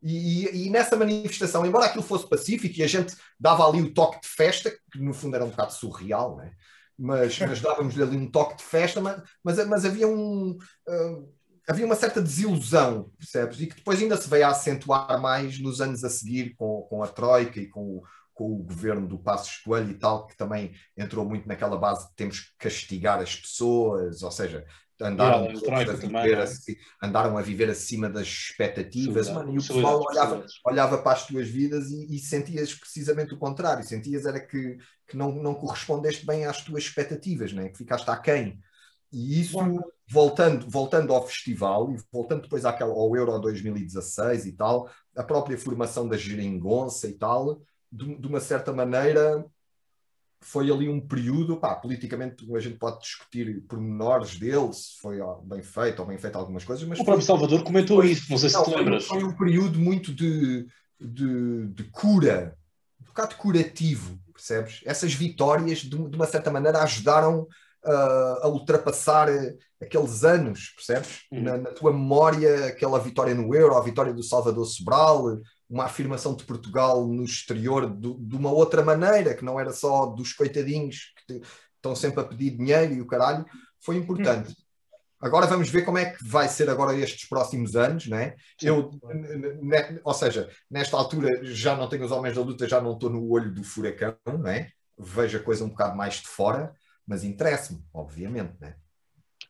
E, e, nessa manifestação, embora aquilo fosse pacífico e a gente dava ali o toque de festa, que no fundo era um bocado surreal, né? mas, mas dávamos ali um toque de festa, mas, mas, mas havia um. Uh, havia uma certa desilusão, percebes? E que depois ainda se veio a acentuar mais nos anos a seguir com, com a Troika e com, com o governo do Passos Coelho e tal, que também entrou muito naquela base de temos que castigar as pessoas, ou seja, andaram, yeah, a, viver, assim, andaram a viver acima das expectativas, mano, e o pessoal olhava, olhava para as tuas vidas e, e, sentias precisamente o contrário, sentias era que, que não, não correspondeste bem às tuas expectativas, né? que ficaste aquém. E isso, voltando, voltando ao festival e voltando depois àquela, ao Euro 2016 e tal, a própria formação da geringonça e tal, de, de uma certa maneira foi ali um período, pá, politicamente a gente pode discutir pormenores dele, se foi bem feito ou bem feito algumas coisas, mas... O próprio Salvador comentou foi, isso, não sei se não, te lembras. Foi um período muito de, de, de cura, um bocado curativo, percebes? Essas vitórias, de, de uma certa maneira, ajudaram uh, a ultrapassar aqueles anos, percebes? Uhum. Na, na, tua memória, aquela vitória no Euro, a vitória do Salvador Sobral, uma afirmação de Portugal no exterior do, de uma outra maneira, que não era só dos coitadinhos que te, estão sempre a pedir dinheiro e o caralho, foi importante. Uhum. Agora vamos ver como é que vai ser agora estes próximos anos, né? Eu, ou seja, nesta altura já não tenho os homens da luta, já não estou no olho do furacão, né? Vejo a coisa um bocado mais de fora, mas interessa-me, obviamente, né?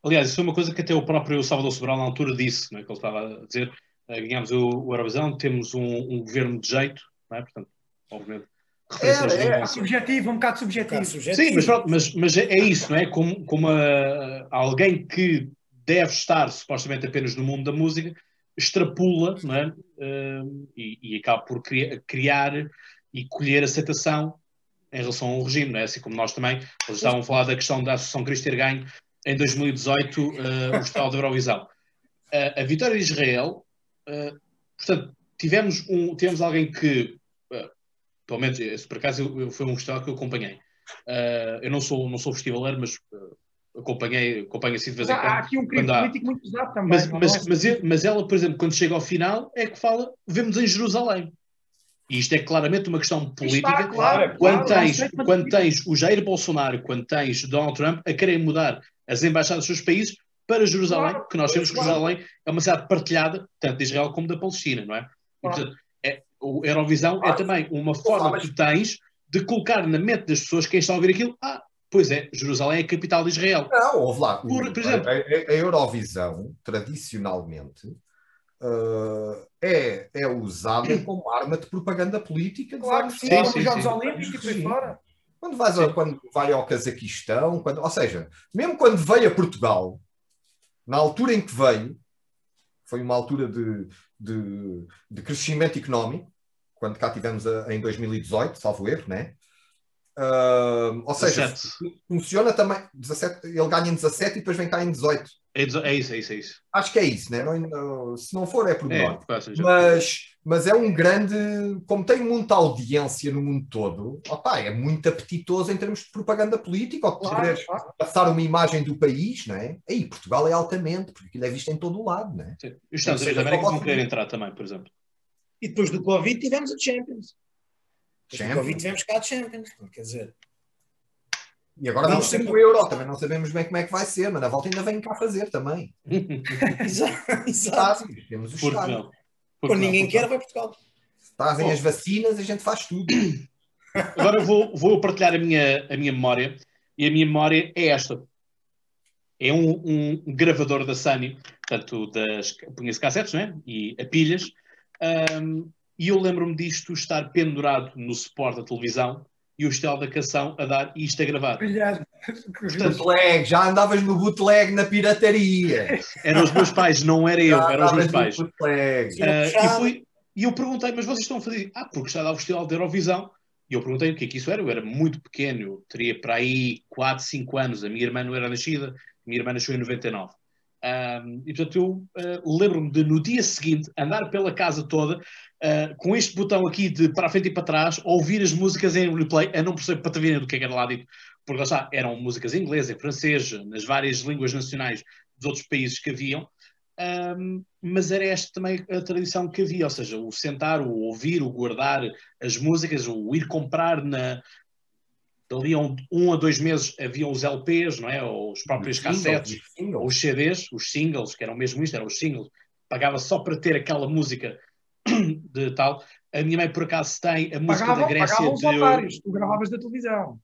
Aliás, isso foi uma coisa que até o próprio Salvador Sobral na altura disse, né? que ele estava a dizer, ganhámos o, o Eurovisão, temos um, um, governo de jeito, não é? portanto, obviamente. É, é, é subjetivo, um bocado subjetivo. Um subjetivo. Sim, mas, pronto, mas, mas é isso, não é? Como, como a, alguém que deve estar supostamente apenas no mundo da música, extrapola não é? Uh, e, e, acaba por criar, criar e colher aceitação em relação ao regime, não é? Assim como nós também, eles estavam a falar da questão da Associação Cristo ter ganho em 2018 uh, o Festival da Eurovisão. Uh, a vitória de Israel, uh, portanto, tivemos, um, tivemos alguém que, uh, pelo menos, esse, por acaso eu, eu, foi um festival que eu acompanhei. eu não sou, não sou festivaleiro, mas acompanhei, acompanho assim de vez em quando. Há aqui um crime político muito pesado também. Mas, mas, é? mas, mas, ela, por exemplo, quando chega ao final, é que fala, vemos em Jerusalém. E isto é claramente uma questão política. Está, claro, quando, claro, tens, quando tens o Jair Bolsonaro, quando tens Donald Trump a querer mudar as embaixadas dos seus países para Jerusalém, claro, que nós temos que Jerusalém é uma cidade partilhada, tanto de Israel como da Palestina, não é? E, portanto, é o Eurovisão é também uma forma que tu tens de colocar na mente das pessoas, quem está a ouvir aquilo, ah, pois é, Jerusalém é a capital de Israel. Não, ouve lá. Por, por exemplo, a, a, Eurovisão, tradicionalmente, uh, é, é usada como arma de propaganda política. Claro, sim, sim, sim, Jogos Olímpicos e fora. Quando, vais ao, quando vai ao Cazaquistão, quando, ou seja, mesmo quando veio a Portugal, na altura em que veio, foi uma altura de, de, de crescimento económico, quando cá tivemos a, em 2018, salvo erro, né? Uh, ou seja, 17. funciona também. 17, ele ganha em 17 e depois vem cá em 18. É, é isso, é isso, é isso. Acho que é isso, né? Não, se não for, é por é, mas, mas é um grande. Como tem muita audiência no mundo todo, opa, é muito apetitoso em termos de propaganda política, ou claro, claro. passar uma imagem do país, não é? Aí, Portugal é altamente, porque aquilo é visto em todo o lado, não é? Sim. Os Estados Unidos da América vão querer entrar também, por exemplo. E depois do Covid tivemos a Champions. Depois do Covid tivemos cá a Champions, quer dizer. E agora vamos ter o Euro, também não sabemos bem como é que vai ser, mas na volta ainda vem cá fazer também. exato. exato. Temos o Estado. Quando ninguém quer, vai Portugal. Fazem as vacinas, a gente faz tudo. Agora vou, vou partilhar a minha, a minha memória. E a minha memória é esta. É um, um gravador da Sony, portanto, das punha-se cassetes, não é? E a pilhas. Um, e eu lembro-me disto estar pendurado no suporte da televisão e o estilo da canção a dar isto a gravar. Portanto, bootleg, já andavas no bootleg na pirataria. Eram os meus pais, não era eu, eram os meus pais. Uh, e, fui, e eu perguntei, mas vocês estão a fazer? Ah, porque está a dar o estilo da Eurovisão. E eu perguntei o que é que isso era. Eu era muito pequeno, eu teria para aí 4, 5 anos. A minha irmã não era nascida, a minha irmã nasceu em 99. Um, e portanto eu uh, lembro-me de no dia seguinte andar pela casa toda uh, com este botão aqui de para a frente e para trás, ouvir as músicas em replay, a não perceber patavina do que, é que era lá dito, porque lá está, eram músicas em inglês, em francês, nas várias línguas nacionais dos outros países que haviam, um, mas era esta também a tradição que havia, ou seja, o sentar, o ouvir, o guardar as músicas, o ir comprar na, dali a um, um, a dois meses haviam os LPs, não é? Ou os próprios os cassetes, singles, os CDs, os singles, que eram mesmo isto, eram os singles. Pagava só para ter aquela música de tal. A minha mãe, por acaso, tem a música pagava, da Grécia de... otários, tu gravavas da televisão.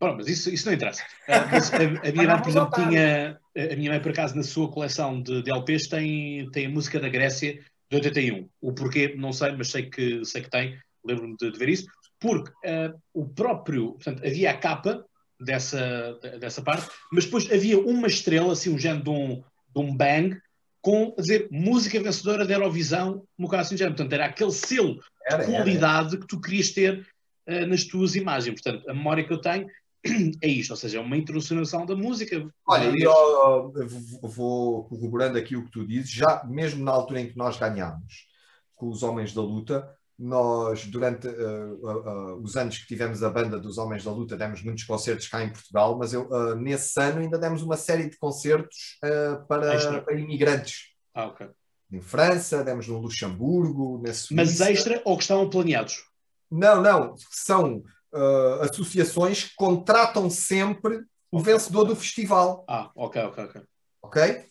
Bom, mas isso, isso não interessa. Mas a, a minha mãe, por exemplo, tinha... A minha mãe, por acaso, na sua coleção de, de LPs tem, tem a música da Grécia de 81. O porquê, não sei, mas sei que, sei que tem. Lembro-me de, de ver isso porque uh, o próprio, portanto, havia a capa dessa, dessa parte, mas depois havia uma estrela, assim, um género de um, de um bang, com, dizer, música vencedora da Eurovisão, no caso assim, género. Portanto, era aquele selo era, de qualidade era. que tu querias ter uh, nas tuas imagens. Portanto, a memória que eu tenho é isto, ou seja, é uma introdução da música. Olha, e eu, vou corroborando aqui o que tu dizes, já mesmo na altura em que nós ganhámos com os Homens da Luta, nós, durante uh, uh, uh, os anos que tivemos a banda dos Homens da Luta, demos muitos concertos cá em Portugal, mas eu, nesse ano ainda demos uma série de concertos para, para, imigrantes. Ah, ok. Em França, demos no Luxemburgo, na Suíça. Mas extra ou que estavam planeados? Não, não. São associações que contratam sempre o vencedor do festival. Ah, ok, ok, ok. Ok?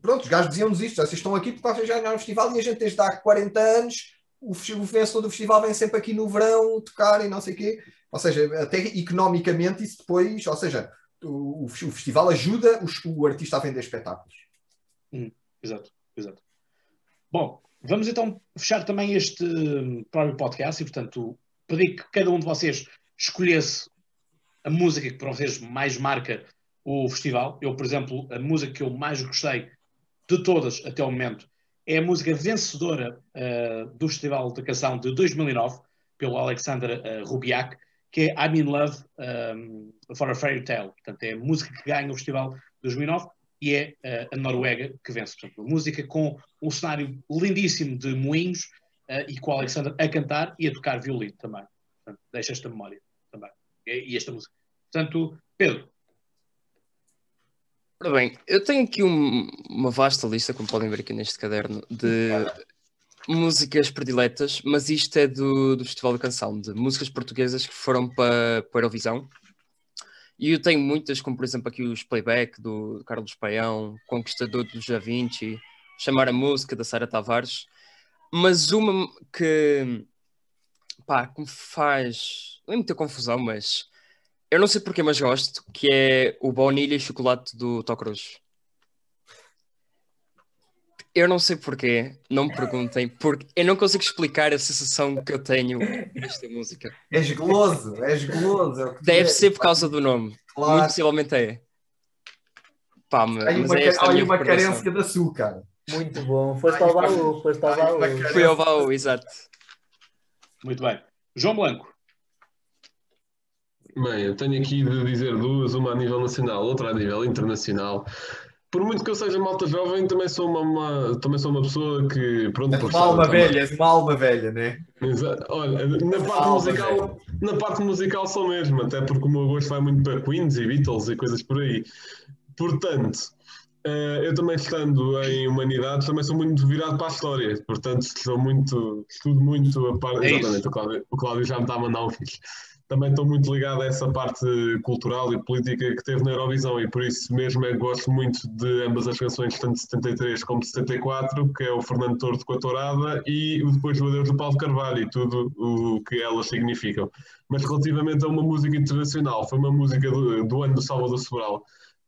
Pronto, os gajos diziam-nos isto, vocês estão aqui porque vocês já ganharam o festival e a gente desde há 40 anos o, vencedor do festival vem sempre aqui no verão tocar e não sei o quê. Ou seja, até economicamente isso depois, ou seja, o, o festival ajuda o, o, artista a vender espetáculos. Hum, exato, exato. Bom, vamos então fechar também este hum, próprio podcast e, portanto, pedir que cada um de vocês escolhesse a música que para vocês mais marca o festival. Eu, por exemplo, a música que eu mais gostei de todas até o momento é a música vencedora uh, do Festival de Canção de 2009, pelo Alexander uh, Rubiak, que é I'm in Love um, for a Fairy Tale. Portanto, é a música que ganha o Festival de 2009 e é uh, a Noruega que vence. Portanto, música com um cenário lindíssimo de moinhos e com o Alexander a cantar e a tocar violino também. Portanto, deixa esta memória também. E, e esta música. Portanto, Pedro, Ora bem, eu tenho aqui um, uma vasta lista, como podem ver aqui neste caderno, de músicas prediletas, mas isto é do, do Festival da Canção, de músicas portuguesas que foram para, para a Eurovisão. E eu tenho muitas, como por exemplo aqui os Playback do Carlos Paião, Conquistador do Da Chamar a Música da Sara Tavares, mas uma que, pá, que me faz, não é muita confusão, mas eu não sei porquê, mas gosto, que é o baunilha e chocolate do Tocruz. Eu não sei porquê, não me perguntem, porque eu não consigo explicar a sensação que eu tenho nesta música. És goloso, és goloso. É Deve ser por causa do nome. Claro. Muito possivelmente é. Pá, mas, Tem uma, é olha uma carência de açúcar. Muito bom. Foste ao baú, foste ao baú. Fui ao baú, exato. Muito bem. João Blanco. Bem, eu tenho aqui de dizer duas, uma a nível nacional, outra a nível internacional. Por muito que eu seja malta jovem, também sou uma, uma também sou uma pessoa que. Pronto, és uma alma também. velha, és uma alma velha, né? Exato. Olha, na parte, musical, na parte musical sou mesmo, até porque o meu gosto vai muito para Queens e Beatles e coisas por aí. Portanto, Uh, eu também estando em humanidades também sou muito virado para a história, portanto sou muito, estudo muito a parte. É exatamente, o Cláudio, o Cláudio, já me está a mandar um fixe também estou muito ligado a essa parte cultural e política que teve na Eurovisão e por isso mesmo eu gosto muito de ambas as canções, tanto de 73 como de 74, que é o Fernando Tordo com a Tourada e o Depois do Adeus do Paulo Carvalho e tudo o que elas significam. Mas relativamente a uma música internacional, foi uma música do, do ano do Salvador Sobral,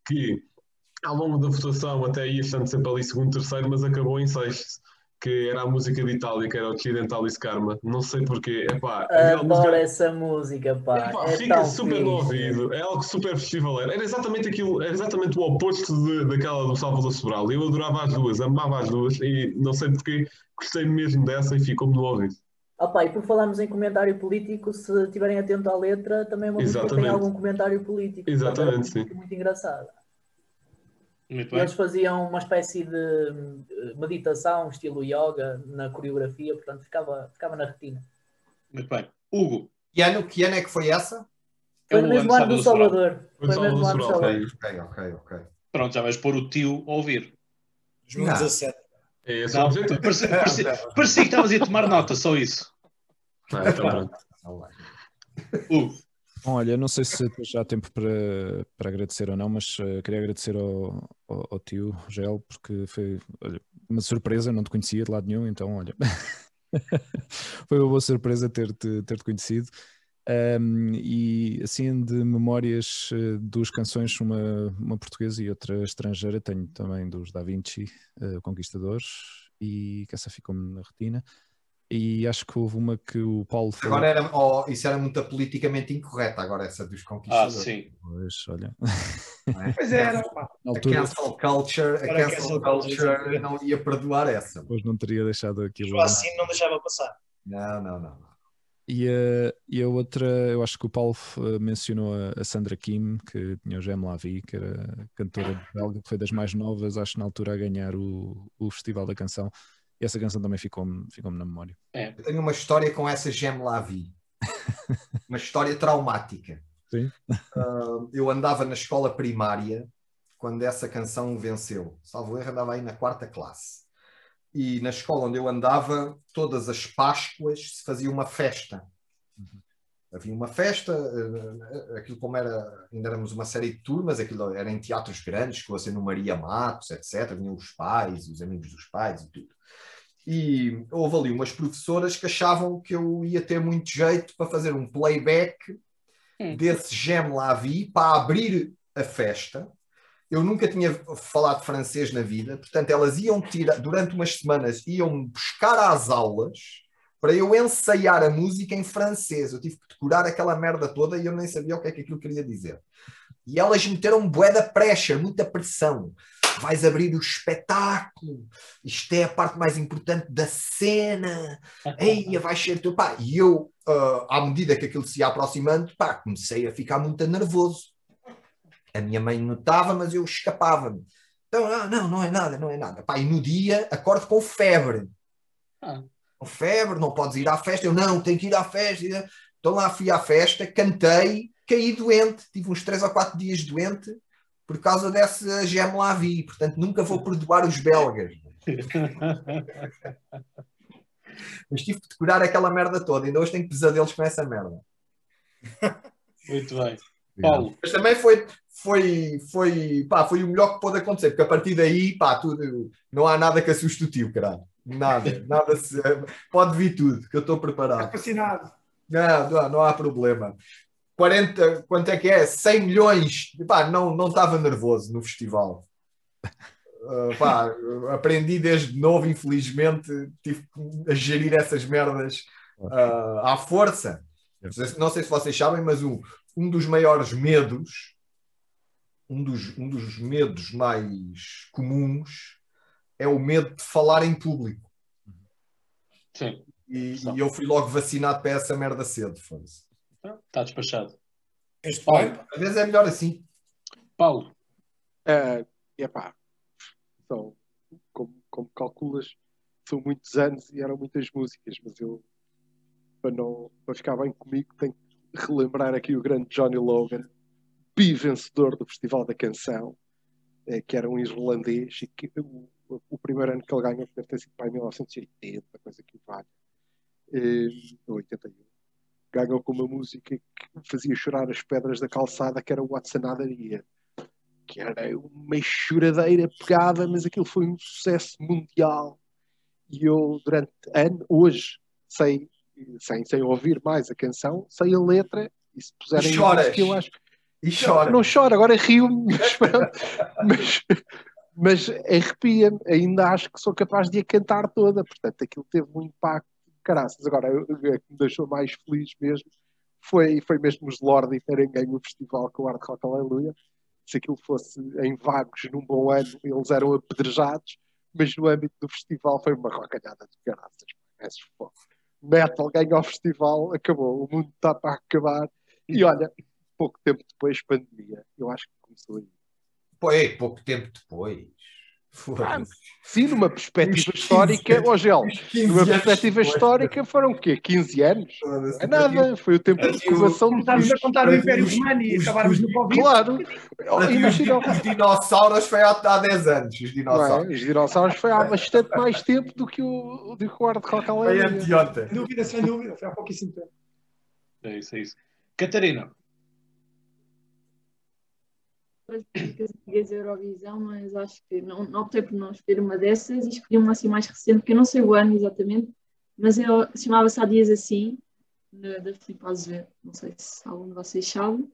que ao longo da votação até ia estando sempre ali segundo, terceiro, mas acabou em sexto que era a música de Itália, que era Occidentalis Karma. Não sei porquê. Epá, Adoro música... essa música, pá. Epá, é fica super no ouvido. É algo super festival. Era exatamente aquilo, era exatamente o oposto de, daquela do Salvador Sobral. Eu adorava as duas, amava as duas e não sei porquê, gostei mesmo dessa e ficou-me no ouvido. Opa, e por falarmos em comentário político, se estiverem atentos à letra, também é uma música que tem algum comentário político. Exatamente, sim. Muito engraçado. Muito eles faziam uma espécie de meditação, estilo yoga, na coreografia, portanto ficava, ficava na retina. Muito bem. Hugo. Que ano, que ano é que foi essa? Foi é no mesmo ano do Salvador. Foi no mesmo ano do Salvador. Ok, ok, ok. Pronto, já vais pôr o tio a ouvir. 2017. É esse não, parecia, parecia, parecia que estavas a tomar nota, só isso. Ah, então pronto. Hugo. Bom, olha, não sei se já há tempo para, para agradecer ou não, mas uh, queria agradecer ao, ao, ao tio Gel, porque foi olha, uma surpresa, não te conhecia de lado nenhum, então olha, foi uma boa surpresa ter-te ter -te conhecido. Um, e assim de memórias, uh, duas canções, uma, uma portuguesa e outra estrangeira, tenho também dos Da Vinci, uh, Conquistadores, e que essa ficou-me na retina e acho que houve uma que o Paulo falou. Agora era, oh, isso era muito politicamente incorreta, agora essa dos conquistadores. Ah, sim. Pois, olha. É? Pois era. Altura... A cancel culture, a cancel, culture não ia perdoar essa. Pois não teria deixado aquilo. O assim não deixava passar. Não, não, não. E a, e a outra, eu acho que o Paulo mencionou a, Sandra Kim, que tinha o Gem Lavi, que era cantora belga, que foi das mais novas, acho, na altura, a ganhar o, o Festival da Canção. E essa canção também ficou-me ficou na memória. É. Eu tenho uma história com essa Gem Lavi. uma história traumática. Sim. Uh, eu andava na escola primária quando essa canção venceu. Salvo erro, andava aí na quarta classe e na escola onde eu andava, todas as Páscoas se fazia uma festa. Uhum. Havia uma festa, eh, aquilo como era, ainda éramos uma série de turmas, aquilo era em teatros grandes, com a no Maria Matos, etc. Vinham os pais, os amigos dos pais e tudo. E houve ali umas professoras que achavam que eu ia ter muito jeito para fazer um playback hum. desse Gem Lavi para abrir a festa eu nunca tinha falado francês na vida, portanto, elas iam tirar, durante umas semanas, iam buscar às aulas para eu ensaiar a música em francês. Eu tive que decorar aquela merda toda e eu nem sabia o que é que aquilo queria dizer. E elas meteram bué da pressure, muita pressão. Vais abrir o espetáculo, isto é a parte mais importante da cena, Eia, vai ser tu. Pá, e eu, uh, à medida que aquilo se ia aproximando, pá, comecei a ficar muito nervoso a minha mãe notava, mas eu escapava-me. Então, ah, não, não é nada, não é nada. Pá, e no dia acordo com febre. Ah. Com febre, não podes ir à festa. Eu não, tenho que ir à festa. Então lá fui à festa, cantei, caí doente. Tive uns três ou quatro dias doente por causa dessa gem lá vi. Portanto, nunca vou perdoar os belgas. Mas tive que decorar aquela merda toda. Ainda hoje tenho pesadelos com essa merda. Muito bem. Paulo. Mas também foi, foi, foi, pá, foi o melhor que pôde acontecer, porque a partir daí, pá, tudo, não há nada que assuste o tio, caralho. Nada, nada se, pode vir tudo, que eu estou preparado. Fascinado. Não, não, não há problema. 40, quanto é que é? 100 milhões. Pá, não, não estava nervoso no festival. Uh, pá, aprendi desde novo, infelizmente, tive que gerir essas merdas uh, à força. Não sei se vocês sabem, mas o, um dos maiores medos, um dos, um dos medos mais comuns é o medo de falar em público. Sim. E, e eu fui logo vacinado para essa merda cedo. Está despachado. Este Paulo. Às vezes é melhor assim. Paulo. Uh, epá, então, como, como calculas, são muitos anos e eram muitas músicas, mas eu, para, não, para ficar bem comigo, tenho relembrar aqui o grande Johnny Logan, bi-vencedor do Festival da Canção, eh, que era um irlandês, e que o, o, primeiro ano que ele ganhou deve ter sido para 1980, coisa que vale, eh, 81. Ganhou com uma música que fazia chorar as pedras da calçada, que era o Watson Adaria que era uma choradeira pegada, mas aquilo foi um sucesso mundial. E eu, durante anos, hoje, sei sem, sem ouvir mais a canção, sei a letra e se puserem Choras. que eu acho e chora. Não choro, agora rio-me, mas, mas, arrepia-me. Ainda acho que sou capaz de a cantar toda. Portanto, aquilo teve um impacto caraças. Agora, o que me deixou mais feliz mesmo foi, foi mesmo os Lordi terem ganho o festival com o Art Rock Aleluia. Se aquilo fosse em vagos num bom ano, eles eram apedrejados, mas no âmbito do festival foi uma rocalhada de caraças. Metal ganha o festival, acabou, o mundo está para acabar. E olha, pouco tempo depois, pandemia, eu acho que começou aí. É, pouco tempo depois. Ah, sim, numa perspectiva histórica, ó oh, Gel, numa perspectiva histórica foram o quê? 15 anos? Não é nada, foi o tempo de incubação. Começámos a contar o Império Romano e acabámos no Covid. Claro, imagina. Os dinossauros foi há 10 anos. Os dinossauros, é, os dinossauros foi há bastante mais tempo do que o, do que o Hard Rock Foi anteontem. Sem dúvida, sem dúvida, foi há pouquíssimo tempo. É isso, é isso. Catarina, as músicas antigas Eurovisão, mas acho que não, não optei por não escolher uma dessas e escolhi uma assim mais recente, que eu não sei o ano exatamente, mas chamava-se Há Dias Assim, da Filipe Azevedo, não sei se algum de vocês sabe.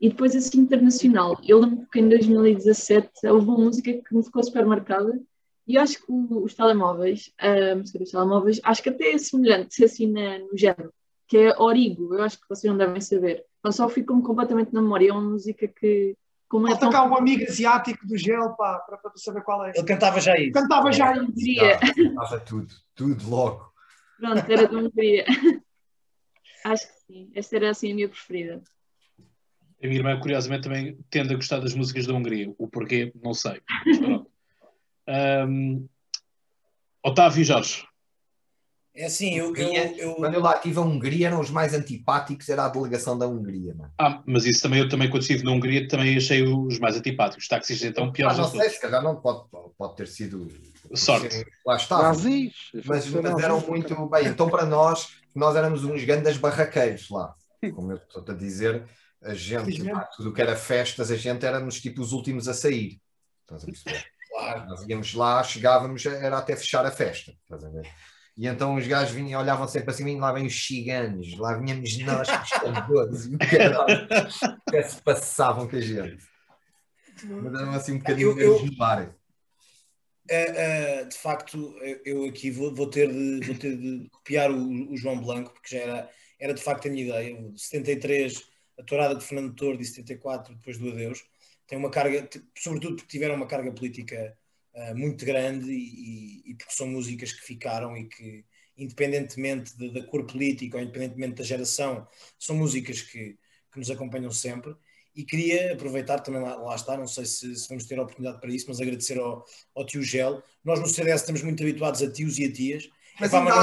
E depois assim internacional, eu lembro que em 2017 houve uma música que me ficou super marcada e eu acho que os telemóveis, a música dos telemóveis, acho que até é semelhante, assim na, no género, que é Origo, eu acho que vocês não devem saber. Mas só ficou-me completamente na memória, é uma música que como é tão... um amigo asiático do gel pá, para, para saber qual é. Ele cantava já isso. Cantava já isso. Diria. Cantava tudo, tudo logo. Pronto, era de Hungria. Acho que sim. Esta era assim a minha preferida. A minha irmã, curiosamente, também tende a gostar das músicas da Hungria. O porquê, não sei. um, Otávio Jorge. É assim, eu, eu, eu, Quando eu lá estive a Hungria, eram os mais antipáticos, era a delegação da Hungria. Não? Ah, mas isso também, eu também, quando estive na Hungria, também achei os mais antipáticos. Os táxis, então, piores ah, não sei, se calhar não pode, pode ter sido... Sorte. Lá está. Mas, mas eram muito... Bem, então para nós, nós éramos uns grandes barraqueiros lá. Como eu estou a dizer, a gente, pá, tudo que era festas, a gente éramos tipo os últimos a sair. Estás a perceber? Claro. Nós íamos lá, chegávamos, era até fechar a festa. Estás a ver? E então os gajos vinham, olhavam sempre assim, e lá vêm os ciganos, lá vinhamos nós que todos, e o caralho, que se passavam com a gente. Mas eram assim um bocadinho eu, eu, bar. Uh, uh, de facto, eu aqui vou, vou, ter, de, vou ter de copiar o, o, João Blanco, porque já era, era de facto a minha ideia. O 73, a tourada de Fernando Tordo, e 74, depois do Adeus, tem uma carga, sobretudo porque tiveram uma carga política uh, muito grande e, e, porque são músicas que ficaram e que, independentemente de, da cor política ou independentemente da geração, são músicas que, que nos acompanham sempre. E queria aproveitar também, lá, lá está, não sei se, se, vamos ter a oportunidade para isso, mas agradecer ao, ao tio Gel. Nós no CDS estamos muito habituados a tios e a tias, mas ainda,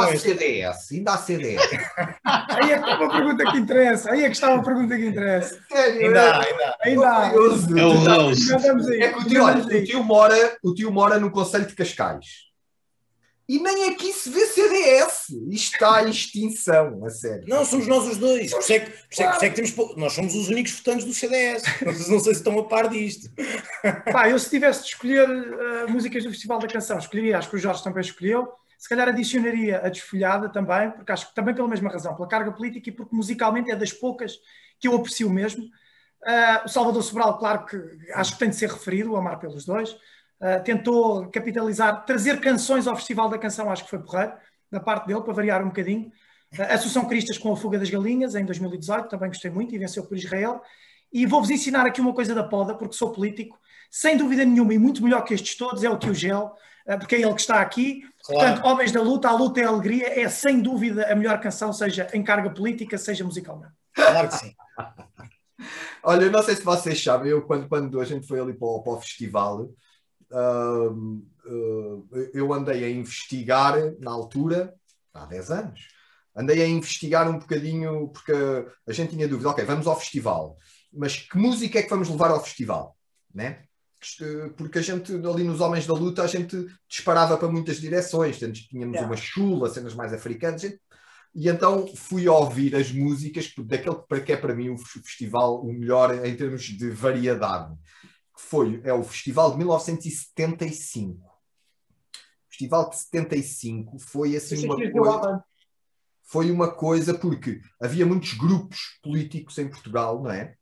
há CDS, ainda há CDS. aí é que está a pergunta que interessa, aí é que está a pergunta que interessa. Sério, ainda há, ainda Ainda há. É o Rose. É que o tio, olha, o tio, mora, o tio mora no Conselho de Cascais. E nem aqui se vê CDS. Isto está em extinção, a sério. Não, somos nós os dois. Por isso é que, por isso é, por isso é que temos, nós somos os únicos votantes do CDS. Não sei se estão a par disto. Pá, eu se tivesse de escolher uh, músicas do Festival da Canção, escolheria, acho que o Jorge também escolheu. Se calhar adicionaria a Desfolhada também, porque acho que também pela mesma razão, pela carga política e porque musicalmente é das poucas que eu aprecio mesmo. Uh, o Salvador Sobral, claro que acho que tem de ser referido, o Amar pelos Dois. Uh, tentou capitalizar, trazer canções ao Festival da Canção, acho que foi porreiro, da parte dele, para variar um bocadinho. Uh, Assunção Cristas com a Fuga das Galinhas, em 2018, também gostei muito e venceu por Israel. E vou-vos ensinar aqui uma coisa da poda, porque sou político, sem dúvida nenhuma, e muito melhor que estes todos, é o Tio Gel, uh, porque é ele que está aqui. Claro. Portanto, Homens da Luta, a luta é a alegria, é sem dúvida a melhor canção, seja em carga política, seja musicalmente. Claro que sim. Olha, eu não sei se vocês sabem, eu quando, quando a gente foi ali para o, para o festival, uh, eu andei a investigar na altura, há 10 anos, andei a investigar um bocadinho, porque a gente tinha dúvida, ok, vamos ao festival, mas que música é que vamos levar ao festival? Né? Porque a gente, ali nos Homens da Luta, a gente disparava para muitas direções, tínhamos yeah. uma chula, cenas mais africanas, e então fui ouvir as músicas daquele que é para mim o festival o melhor em termos de variedade foi, é o Festival de 1975. O Festival de 75 foi assim uma coisa. Foi uma coisa porque havia muitos grupos políticos em Portugal, não é?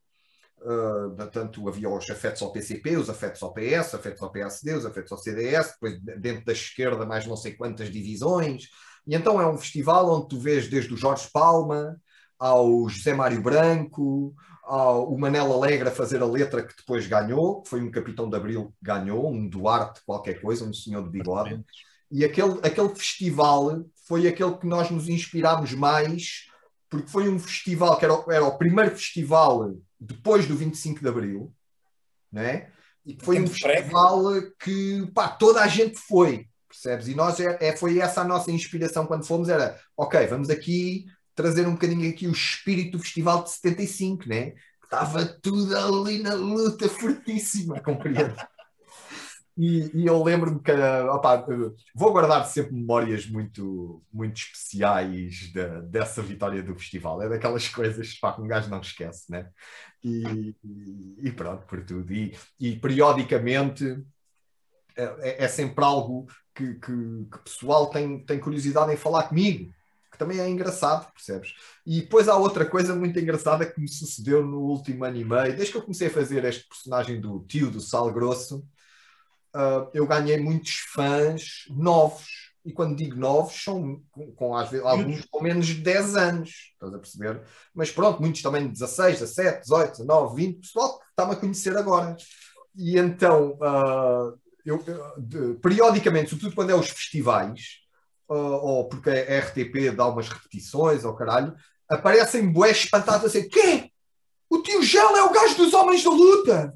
Uh, portanto, havia os afetos ao PCP, os afetos ao PS, afetos ao PSD, os afetos ao CDS, depois dentro da esquerda mais não sei quantas divisões. E então é um festival onde tu vês desde o Jorge Palma ao José Mário Branco, ao, o Manel Alegre a fazer a letra que depois ganhou, que foi um capitão de Abril que ganhou, um Duarte qualquer coisa, um senhor de bigode. E aquele, aquele festival foi aquele que nós nos inspirámos mais, porque foi um festival que era, era o primeiro festival depois do 25 de Abril, né? e que foi um festival que pá, toda a gente foi, percebes? E nós é, é, foi essa a nossa inspiração quando fomos, era ok, vamos aqui trazer um bocadinho aqui o espírito do Festival de 75, né? Estava tudo ali na luta fortíssima, compreendo. E, e, eu lembro-me que opa, vou guardar sempre memórias muito, muito especiais de, dessa vitória do festival. É daquelas coisas pá, que um gajo não esquece, né? E, e, pronto, por tudo. E, e periodicamente é, é, é sempre algo que, que, que o pessoal tem, tem curiosidade em falar comigo que também é engraçado, percebes? E depois há outra coisa muito engraçada que me sucedeu no último ano e meio, desde que eu comecei a fazer este personagem do tio do Sal Grosso, uh, eu ganhei muitos fãs novos. E quando digo novos, são com, com às vezes, alguns com menos de 10 anos, estás a perceber? Mas pronto, muitos também de 16, 17, 18, 19, 20, pessoal que está-me a conhecer agora. E então, uh, eu, de, periodicamente, sobretudo quando é os festivais, ou porque a RTP dá umas repetições, ou caralho, aparecem bué espantados assim, quê? O tio Gel é o gajo dos Homens da Luta!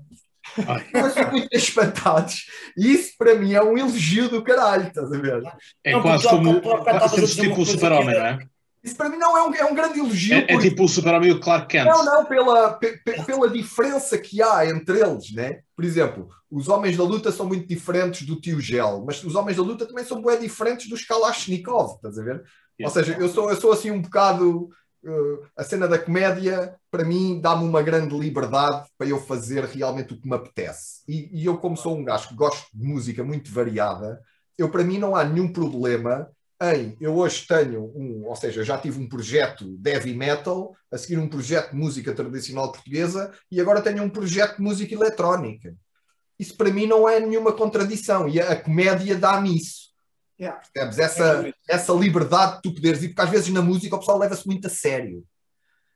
São muito espantados. E isso para mim é um elogio do caralho, estás a ver? É não, quase como, como tipo o super-homem, não é? Isso para mim não é um, é um grande elogio. É, é tipo o super-homem e o Clark Kent. Não, não, pela, pela diferença que há entre eles, né? Por exemplo, os Homens da Luta são muito diferentes do Tio Gel, mas os Homens da Luta também são bem diferentes dos Kalashnikov, estás a ver? Yeah. Ou seja, eu sou, eu sou assim um bocado uh, a cena da comédia, para mim, dá-me uma grande liberdade para eu fazer realmente o que me apetece. E, e, eu, como sou um gajo que gosto de música muito variada, eu, para mim, não há nenhum problema em. Eu hoje tenho um, ou seja, já tive um projeto de heavy metal, a seguir um projeto de música tradicional portuguesa e agora tenho um projeto de música eletrónica. Isso para mim não é nenhuma contradição e a, a comédia dá-me isso. Yeah. Percebes? Essa, é essa liberdade de tu poderes ir, porque às vezes na música o pessoal leva-se muito a sério.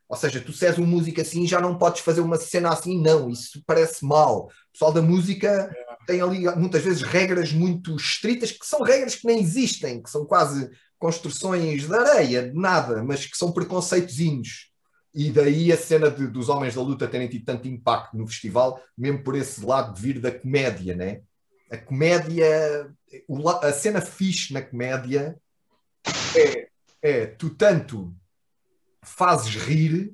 Ou seja, tu se és um músico assim já não podes fazer uma cena assim, não, isso parece mal. O pessoal da música yeah. tem ali muitas vezes regras muito estritas, que são regras que nem existem, que são quase construções de areia, de nada, mas que são preconceitozinhos. E daí a cena de, dos Homens da Luta terem tido tanto impacto no festival, mesmo por esse lado de vir da comédia, né? A comédia a cena fixe na comédia é, é tu tanto fazes rir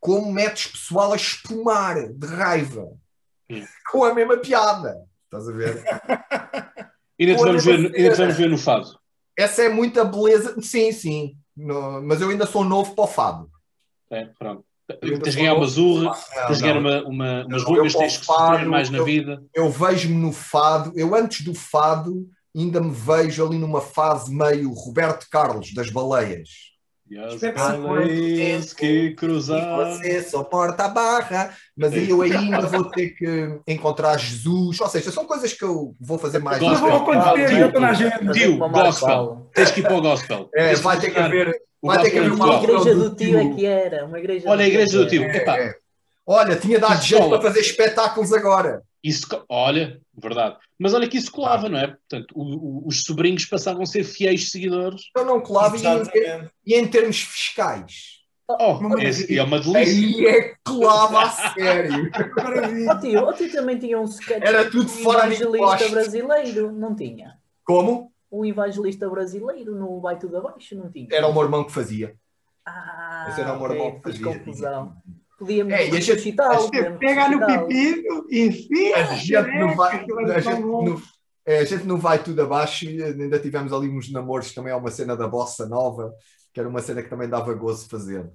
como metes pessoal a espumar de raiva com a mesma piada. Estás a ver? ainda, te vamos vamos ver no fado. Essa é muita beleza. Sim, sim. No, mas eu ainda sou novo para o fado. É, pronto. Tens ganhar uma zurra, tens ganhar uma, uma, umas rugas, tens que fado, mais na eu, vida. Eu vejo-me no fado, eu antes do fado ainda me vejo ali numa fase meio Roberto Carlos das baleias. E as baleias que cruzar. Você suporta a barra, mas aí eu ainda vou ter que encontrar Jesus. Ou seja, são coisas que eu vou fazer mais. Gospel. Vou acontecer, tio, gospel. Tens que ir para o gospel. É, vai ter que haver Vai ter que haver uma igreja do tio é que era. Uma igreja Olha, a igreja do tio. É, é. Olha, tinha dado jeito para fazer espetáculos agora. Isso, olha, verdade. Mas olha que isso colava, ah. não é? Portanto, o, o, os sobrinhos passavam a ser fiéis seguidores. Eu não colava e em, e em, termos fiscais. Oh, esse, é uma delícia. Aí é que colava a sério. o, tio, o tio também tinha um sketch Era tudo fora de evangelista brasileiro, não tinha? Como? um evangelista brasileiro no Vai Tudo Abaixo, não tinha? Era o meu irmão que fazia. Ah, Esse era o meu okay, irmão que fazia. confusão. Podíamos é, ressuscitá-lo. Pega no pipi, enfim. A gente não vai. A gente não, é, a gente não vai tudo abaixo, ainda tivemos ali uns namoros também, há uma cena da Bossa Nova, que era uma cena que também dava gozo fazer.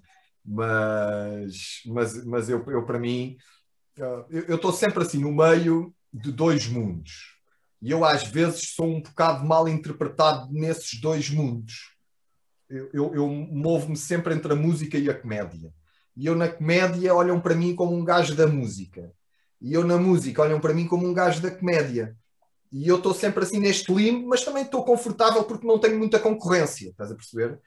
Mas, mas, mas eu, eu para mim, eu estou sempre assim no meio de dois mundos. E eu, às vezes, sou um bocado mal interpretado nesses dois mundos. Eu, eu, eu movo-me sempre entre a música e a comédia. E eu, na comédia, olham para mim como um gajo da música. E eu, na música, olham para mim como um gajo da comédia. E eu estou sempre assim neste limbo, mas também estou confortável porque não tenho muita concorrência, estás a perceber?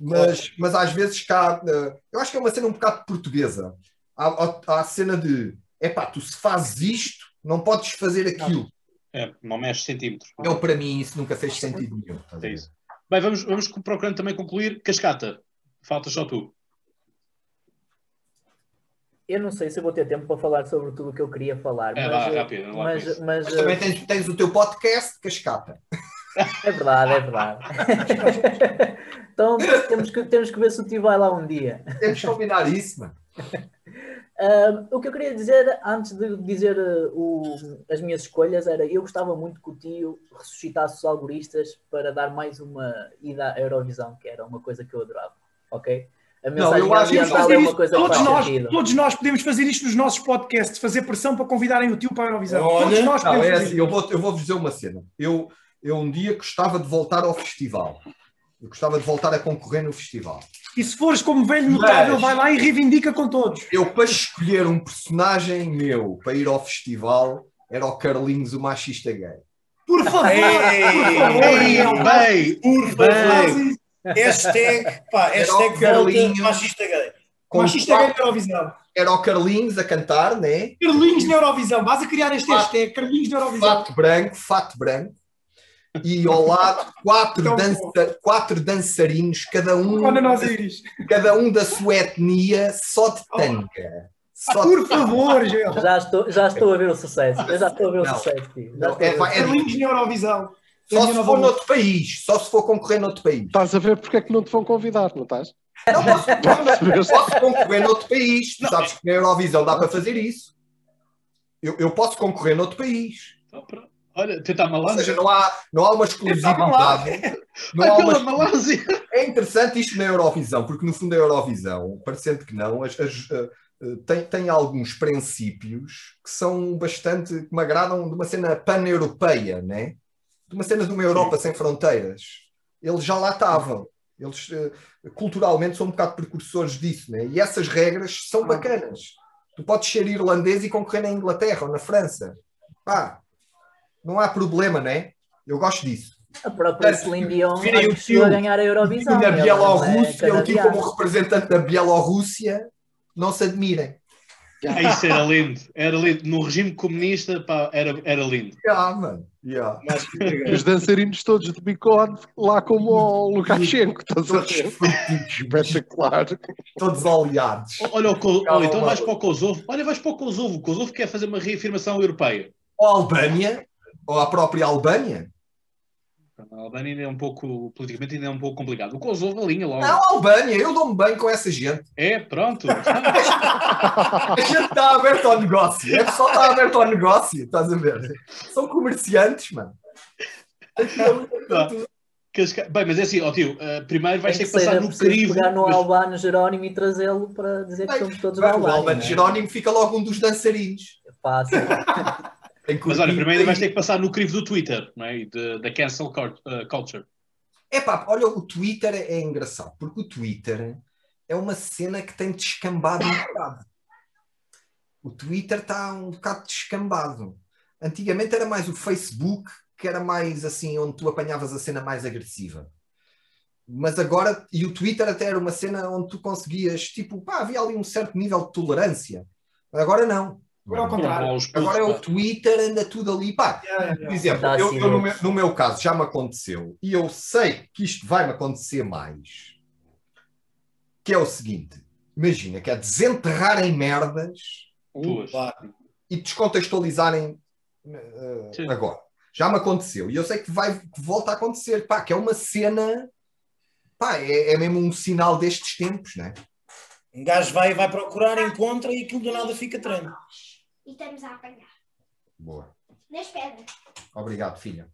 Mas, mas às vezes cá, eh, eu acho que é uma cena um bocado portuguesa. Há, há, há a cena de, é pá, tu se fazes isto, não podes fazer aquilo. É, não mexe centímetros. Eu, para mim, isso nunca fez sentido nenhum. É isso. Bem, vamos, vamos procurando também concluir. Cascata, falta só tu. Eu não sei se eu vou ter tempo para falar sobre tudo o que eu queria falar. É, mas, lá, rápido, lá mas, mas, mas, também tens, tens, o teu podcast, Cascata. É verdade, é verdade. então temos que, temos que ver se o tio vai lá um dia. Temos que combinar isso, mano. Uh, o que eu queria dizer, antes de dizer uh, o, as minhas escolhas, era eu gostava muito que o tio ressuscitasse os algoristas para dar mais uma ida à Eurovisão, que era uma coisa que eu adorava, ok? Não, eu acho ambiental é uma coisa todos que nós, sentido. Todos nós podemos fazer isto nos nossos podcasts, fazer pressão para convidarem o tio para a Eurovisão. Olha, todos nós podemos não, é assim, eu vou, eu vou dizer uma cena. Eu, eu um dia gostava de voltar ao festival. Eu gostava de voltar a concorrer no festival. E se fores como velho notável, vai lá e reivindica com todos. Eu, para escolher um personagem meu para ir ao festival, era o Carlinhos, o machista gay. Por favor! Ei, por favor! Bem, por favor! Hashtag, pá, hashtag Carlinhos, machista gay. Machista gay na Eurovisão. Era o Carlinhos a cantar, né? Carlinhos na Eurovisão. Vais a criar este fato, hashtag, Carlinhos na Eurovisão. Fato branco, fato branco e ao lado quatro, dança, quatro dançarinos, cada um, cada um da sua etnia, só de oh. tanga. Só Por favor, Gel. Já estou, já estou a ver o sucesso. Eu já estou a ver o não, sucesso. Não, é, é, é, na Eurovisão. Só se for noutro país, só se for concorrer noutro país. Estás a ver porque é que não te vão convidar, não estás? Não posso, posso concorrer noutro país. Tu sabes que na Eurovisão dá para fazer isso. Eu, eu posso concorrer noutro país. Então, Olha, tentar Malásia. Ou seja, não há, não há uma exclusividade. Não há uma... Malásia. É interessante isto na Eurovisão, porque no fundo a Eurovisão, parecendo que não, as, as, uh, tem, tem alguns princípios que são bastante, que me agradam de uma cena pan-europeia, né? Uma cena de uma Europa Sim. sem fronteiras. Eles já lá estavam. Eles uh, culturalmente são um bocado precursores disso, né? e essas regras são ah. bacanas. Tu podes ser irlandês e concorrer na Inglaterra ou na França. Pá, não há problema, né? Eu gosto disso. A própria Celine Dion chegou a ganhar a Eurovisão. Na Bielorrússia, ele tinha como representante da Bielorrússia, não se admirem. Ah, isso era lindo, era lindo. No regime comunista, pá, era, era lindo. Yeah, mano. Yeah. Os dançarinos todos de bigode, lá como o Lukashenko, estás a ver? Espetacular. Todos oleados. Olha, o Co... Olha, então vais para o Kosovo. Olha, vais para o Kosovo. O Kosovo quer fazer uma reafirmação europeia. Ou a Albânia, ou a própria Albânia. A Albânia ainda é um pouco, politicamente ainda é um pouco complicado. O Kosovo alinha logo. Não, a Albânia, eu dou-me bem com essa gente. É, pronto. a gente está aberto ao negócio. É só está aberto ao negócio, estás a ver? São comerciantes, mano. Bem, mas é assim, ó oh, tio, uh, primeiro vais ter que, passar no crivo. pegar no mas... Albano Jerónimo e trazê-lo para dizer que somos todos bem, O Albano é? Jerónimo fica logo um dos dançarinos. É fácil. Mas olha, primeiro vais ter que passar no crivo do Twitter, não é? da cancel uh, culture. É pá, olha, o Twitter é engraçado, porque o Twitter é uma cena que tem descambado um bocado. O Twitter está um bocado descambado. Antigamente era mais o Facebook, que era mais assim, onde tu apanhavas a cena mais agressiva. Mas agora, e o Twitter até era uma cena onde tu conseguias, tipo, pá, havia ali um certo nível de tolerância. Agora não. Agora é o contrário. Agora é o Twitter, anda tudo ali. Pá, por exemplo, eu, eu no, meu, no, meu, caso já me aconteceu e eu sei que isto vai me acontecer mais. Que é o seguinte: imagina que é desenterrarem merdas e descontextualizarem uh, agora. Já me aconteceu e eu sei que vai que volta a acontecer. Pá, que é uma cena. Pá, é, é mesmo um sinal destes tempos, né? Um gajo vai, vai procurar, encontra e aquilo do nada fica treino e estamos a apanhar. Boa. Nas pedras. Obrigado, filha.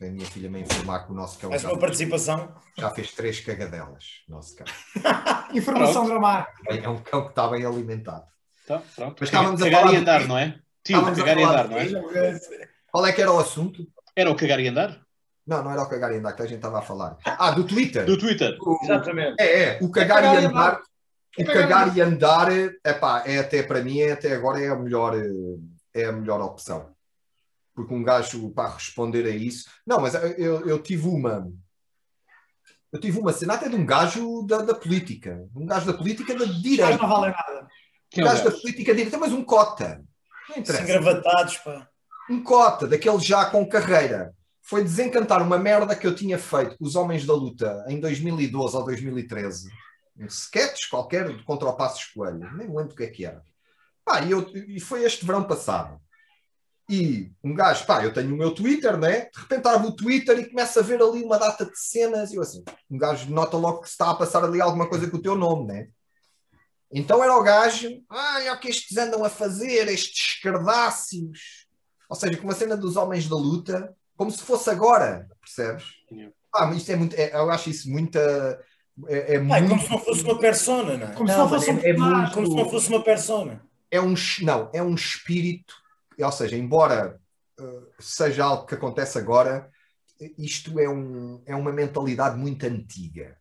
A minha filha me informar que o nosso cão. Mais uma participação. Já fez três cagadelas, nosso cão. Informação dramática. É um cão que está bem alimentado. Tá, pronto. Mas estávamos cagar a falar. e andar, não é? Tio, cagar e andar, não é? Qual é que era o assunto? Era o cagar e andar? Não, não era o cagar e andar que a gente estava a falar. Ah, do Twitter. Do Twitter. O, Exatamente. É, é. O cagar, cagar e andar o cagar e andar, epá, é até para mim, é até agora é a melhor, é a melhor opção. Porque um gajo para responder a isso. Não, mas eu, eu tive uma. Eu tive uma cena até de um gajo da, da política. Um gajo da política da direita. Não vale nada. Um gajo da política da direita, mas um cota. Não interessa. Engravatados, pá. Um cota, daquele já com carreira. Foi desencantar uma merda que eu tinha feito com os Homens da Luta em 2012 ou 2013 um sketch qualquer contra o Passos Coelho, nem lembro o que é que era. Pá, e, eu, e foi este verão passado. E um gajo, pá, eu tenho o meu Twitter, né? De repente abre o Twitter e começa a ver ali uma data de cenas. E eu assim, um gajo nota logo que está a passar ali alguma coisa com o teu nome, né? Então era o gajo, ah, é o que estes andam a fazer, estes escardáceos. Ou seja, com uma cena dos homens da luta, como se fosse agora, percebes? Ah, mas isto é muito, é, eu acho isso muita é, é muito... como se não fosse uma persona, não é? Como, não, se, não fosse é, é muito... como se não fosse uma persona. É um, não, é um espírito, ou seja, embora uh, seja algo que acontece agora, isto é, um, é uma mentalidade muito antiga,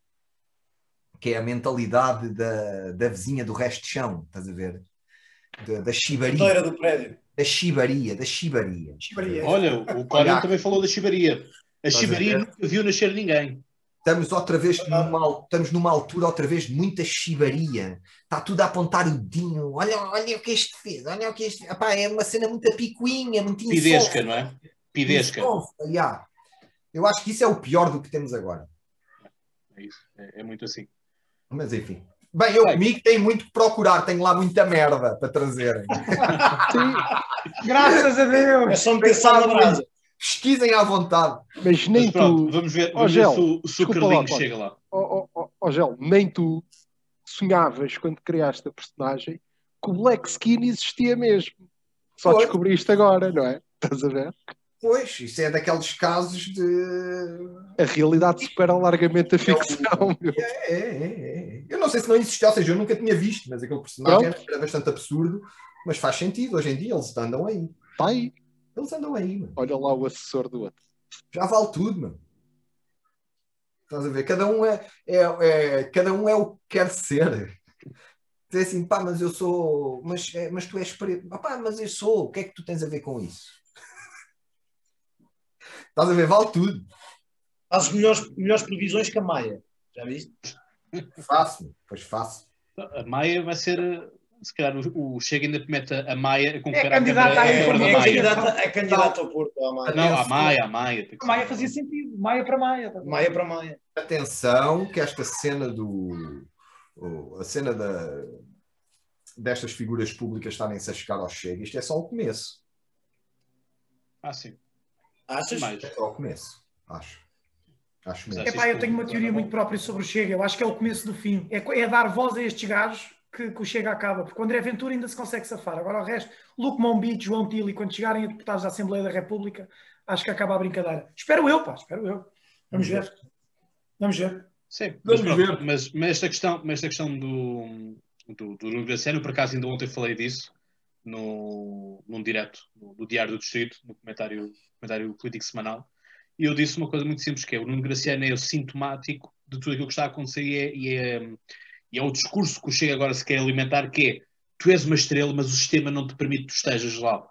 que é a mentalidade da, da vizinha do resto de chão, estás a ver? Da, da chibaria. do prédio. Da chibaria, da chibaria. chibaria. Olha, o Código também falou da chibaria. A chibaria nunca viu nascer ninguém. Estamos outra vez numa, estamos numa altura outra vez de muita chibaria. Está tudo a apontar o dedinho. Olha, olha o que este fez, olha o que este. Epá, é uma cena muito picuinha, muito Pidesca, não é? Pidesca. yeah. Eu acho que isso é o pior do que temos agora. É isso, é, é muito assim. Mas enfim. Bem, eu comigo tenho muito que procurar, tenho lá muita merda para trazerem. Graças a Deus! É só meter sal na brasa. Pesquisem à vontade. Mas nem Mas pronto, tu. vamos ver, vamos ver Gel, se, o- se o desculpa Carlinhos lá, chega lá. Ó ó, ó, Gel, nem tu sonhavas quando criaste a personagem que o Black Skin existia mesmo. Só Pois. descobriste agora, não é? Estás a ver? Pois, isso é daqueles casos de. A realidade supera largamente a ficção. meu. É, é, é, é. Eu não sei se não existia, ou seja, eu nunca tinha visto, mas aquele personagem Pronto. era bastante absurdo, mas faz sentido. Hoje em dia eles andam aí. Está aí. Eles andam aí, mano. Olha lá o assessor do outro. Já vale tudo, mano. Estás a ver? Cada um é, é, é- cada um é o que quer ser. Dizer assim, pá, mas eu sou. Mas, é, mas tu és preto. Ah, pá, mas eu sou. O que é que tu tens a ver com isso? Estás a ver? Vale tudo. Fazes melhores, melhores previsões que a Maia. Já viste? Faço, pois faço. A Maia vai ser, se calhar, o, o Chega ainda mete a Maia a concorrer É candidata à a Câmara, à É da Maia. candidata, é candidata ao Porto, à Maia. Não, a Maia, a Maia. que ser. Maia fazia sentido. Maia para Maia. tá. Maia para Maia. Atenção, que esta cena do. A cena da, destas figuras públicas estarem-se a chegar ao Chega, isto é só o começo. Ah, sim. Achas? Mais. É só o começo, acho. Acho mesmo. Epá, eu tenho uma teoria muito própria sobre o Chega. Eu acho que é o começo do fim. É, é dar voz a estes gajos que, que o Chega acaba. Porque o André Ventura ainda se consegue safar. Agora o resto, Luke Mombit, João Tili, quando chegarem a deputados da Assembleia da República, acho que acaba a brincadeira. Espero eu, pá, espero eu. Vamos ver. Vamos ver. Sim, mas, Vamos pronto, mas, mas esta questão, mas esta questão do, do, do Nuno Graciano, por acaso ainda ontem falei disso no, num direto no, do Diário do Distrito, no comentário, comentário político semanal, e eu disse uma coisa muito simples, que é o Nuno Graciano é o sintomático de tudo aquilo que está a acontecer e é, e é, e é o discurso que o Chega agora se quer alimentar, que é tu és uma estrela, mas o sistema não te permite que tu estejas lá.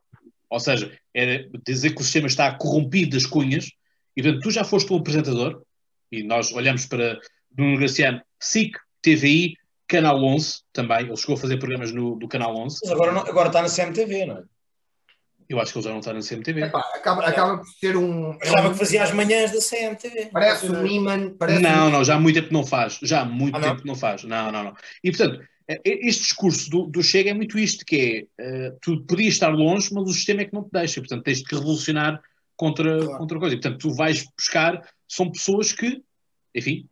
Ou seja, é dizer que o sistema está corrompido das cunhas, e portanto tu já foste um apresentador, e nós olhamos para Nuno Graciano, SIC, TVI, Canal 11 também, ele chegou a fazer programas no, do Canal 11. Mas agora, agora está na CMTV, não é? Eu acho que ele já não está na CMTV. Epá, acaba, acaba por ser um. é Achava um- que fazia as manhãs da CMTV. Parece um Niman. Parece Não, um- não, já há muito tempo que não faz. Já há muito Ah, não? tempo que não faz. Não, não, não. E portanto, eh, este discurso do, do Chega é muito isto, que é eh, tu podias estar longe, mas o sistema é que não te deixa. Portanto, tens de te revolucionar contra, Claro. contra a coisa. E, portanto, tu vais buscar, são pessoas que, enfim,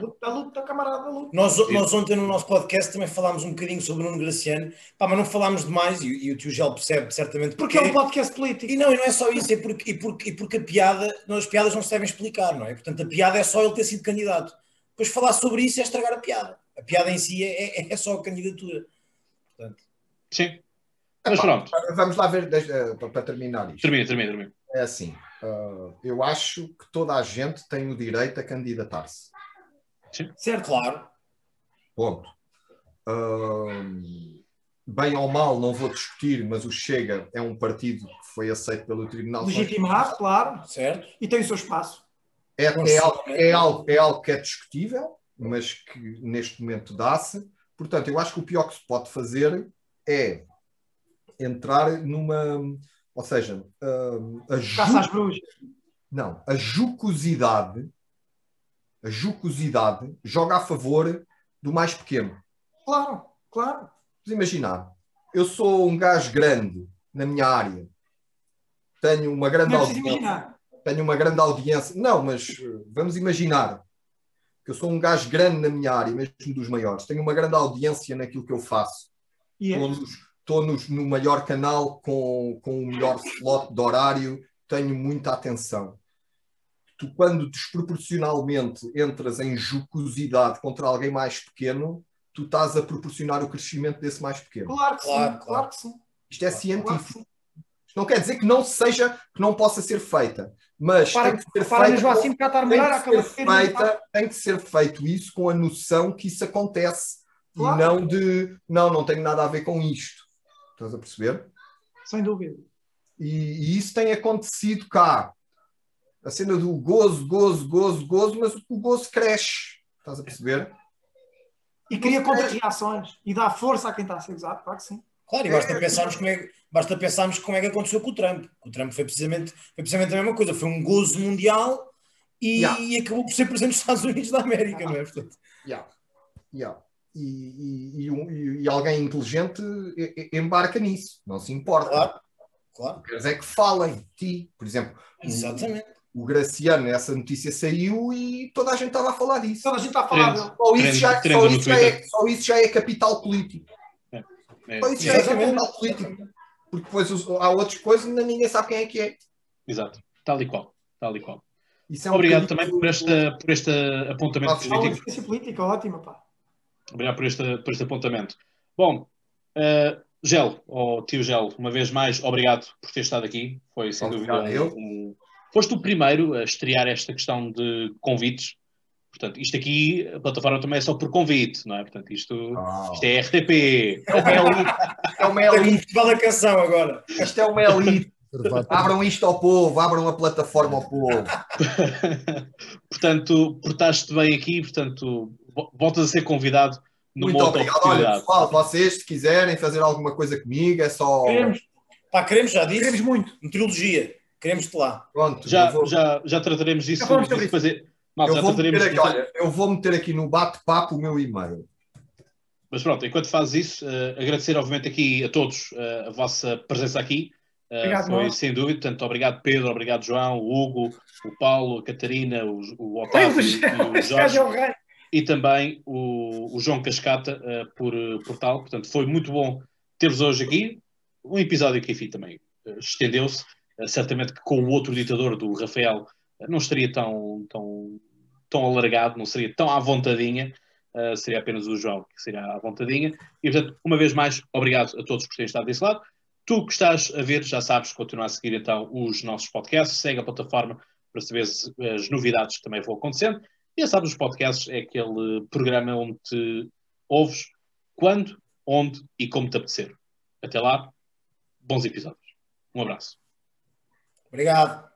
Luta, luta, camarada, luta. Nós, nós ontem no nosso podcast também falámos um bocadinho sobre o Nuno Graciano, pá, mas não falámos demais e, e o tio Gel percebe certamente Porque é um podcast político. E não, e não é só isso, é porque, e porque, e porque a piada, não, as piadas não se devem explicar, não é? Portanto, a piada é só ele ter sido candidato. Depois falar sobre isso é estragar a piada. A piada em si é, é, é só a candidatura. Portanto, sim. Mas Epá, pronto, Vamos lá ver, eh, para terminar isto. termina, termina, termina. É assim, ah, eu acho que toda a gente tem o direito a candidatar-se. Certo, claro. Ponto. Ahm, bem ou mal, não vou discutir, mas o Chega é um partido que foi aceito pelo Tribunal Legitimado, claro. Certo? E tem o seu espaço. É, é, algo, é, algo, é algo que é discutível, mas que neste momento dá-se. Portanto, eu acho que o pior que se pode fazer é entrar numa. Ou seja, ahm, a Caça às ju- bruxas. não, a jucosidade, a jucosidade joga a favor do mais pequeno. Claro, claro. Vamos imaginar, eu sou um gajo grande na minha área, tenho uma grande audiência, imaginar. tenho uma grande audiência. Não, mas uh, vamos imaginar que eu sou um gajo grande na minha área, mesmo dos maiores, tenho uma grande audiência naquilo que eu faço. Estou, nos- no maior canal com, com o melhor slot de horário, tenho muita atenção. Tu, quando desproporcionalmente entras em jocosidade contra alguém mais pequeno, tu estás a proporcionar o crescimento desse mais pequeno. Claro que Claro, sim, claro. claro que sim. Isto é Claro que científico. sim. Isto não quer dizer que não seja, que não possa ser feita, mas Para, tem que ser para feita. Estar tem, melhor, que ser feita tem que ser feito isso com a noção que isso acontece Claro. e não de não, não tenho nada a ver com isto. Estás a perceber? Sem dúvida. E, e isso tem acontecido cá. A cena do gozo, gozo, gozo, gozo, mas o gozo cresce. Estás a perceber? E cria contra-reações. E dá força a quem está a ser usado, claro que sim. Claro, e basta pensarmos como é, basta pensarmos como é que aconteceu com o Trump. O Trump foi precisamente, foi precisamente a mesma coisa, foi um gozo mundial e, yeah. e acabou por ser presidente dos Estados Unidos da América, não é? Portanto... Yeah. Yeah. E, e, e, e, alguém inteligente embarca nisso, não se importa. Claro, claro. Quer dizer que falem de ti, por exemplo. Exatamente. O, Graciano, essa notícia saiu e toda a gente estava a falar disso. Toda a gente está a falar. Só isso, já, só, isso já é, só isso já é capital político. É, é. Só isso já é capital político. Porque depois há outras coisas e ninguém sabe quem é que é. Exato, tal e qual. Tal e qual. É um Obrigado também por, esta, por este apontamento político. Uma política ótima, pá. Obrigado por este, por este apontamento. Bom, uh, Gel, ou tio Gel, uma vez mais, obrigado por ter estado aqui. Foi sem obrigado, dúvida um, um, Foste o primeiro a estrear esta questão de convites. Portanto, isto aqui, a plataforma também é só por convite, não é? Portanto, isto, oh. isto é RTP. É uma elite. É uma elite. da canção agora. Isto é uma elite. abram isto ao povo, abram a plataforma ao povo. portanto, portaste bem aqui, portanto, voltas a ser convidado numa Muito obrigado. Olha, pessoal, vocês, se quiserem fazer alguma coisa comigo, é só. Queremos, Pá, queremos já disso. Queremos muito. Meteorologia. Queremos-te lá. Pronto. Já, vou... já, já trataremos disso. Já disso fazer... Mal, eu, vou meter aqui, olha, eu vou meter aqui no bate-papo o meu e-mail. Mas pronto, enquanto fazes isso, uh, agradecer obviamente aqui a todos uh, a vossa presença aqui. Uh, obrigado, foi sem dúvida. Portanto, obrigado Pedro, obrigado João, o Hugo, o Paulo, a Catarina, o, o Otávio e o Jorge e também o, o João Cascata uh, por, por tal. Portanto, foi muito bom ter-vos hoje aqui. Um episódio que, enfim, também uh, estendeu-se. Uh, certamente que com o outro ditador, do Rafael, não estaria tão, tão, tão alargado, não seria tão à vontadinha. seria apenas o João que seria à vontadinha. E, portanto, uma vez mais, obrigado a todos por terem estado desse lado. Tu que estás a ver, já sabes, continua a seguir então os nossos podcasts, segue a plataforma para saber as, novidades que também vão acontecendo. E sabes, os podcasts é aquele programa onde te ouves quando, onde e como te apetecer. Até lá, bons episódios. Um abraço. Obrigado.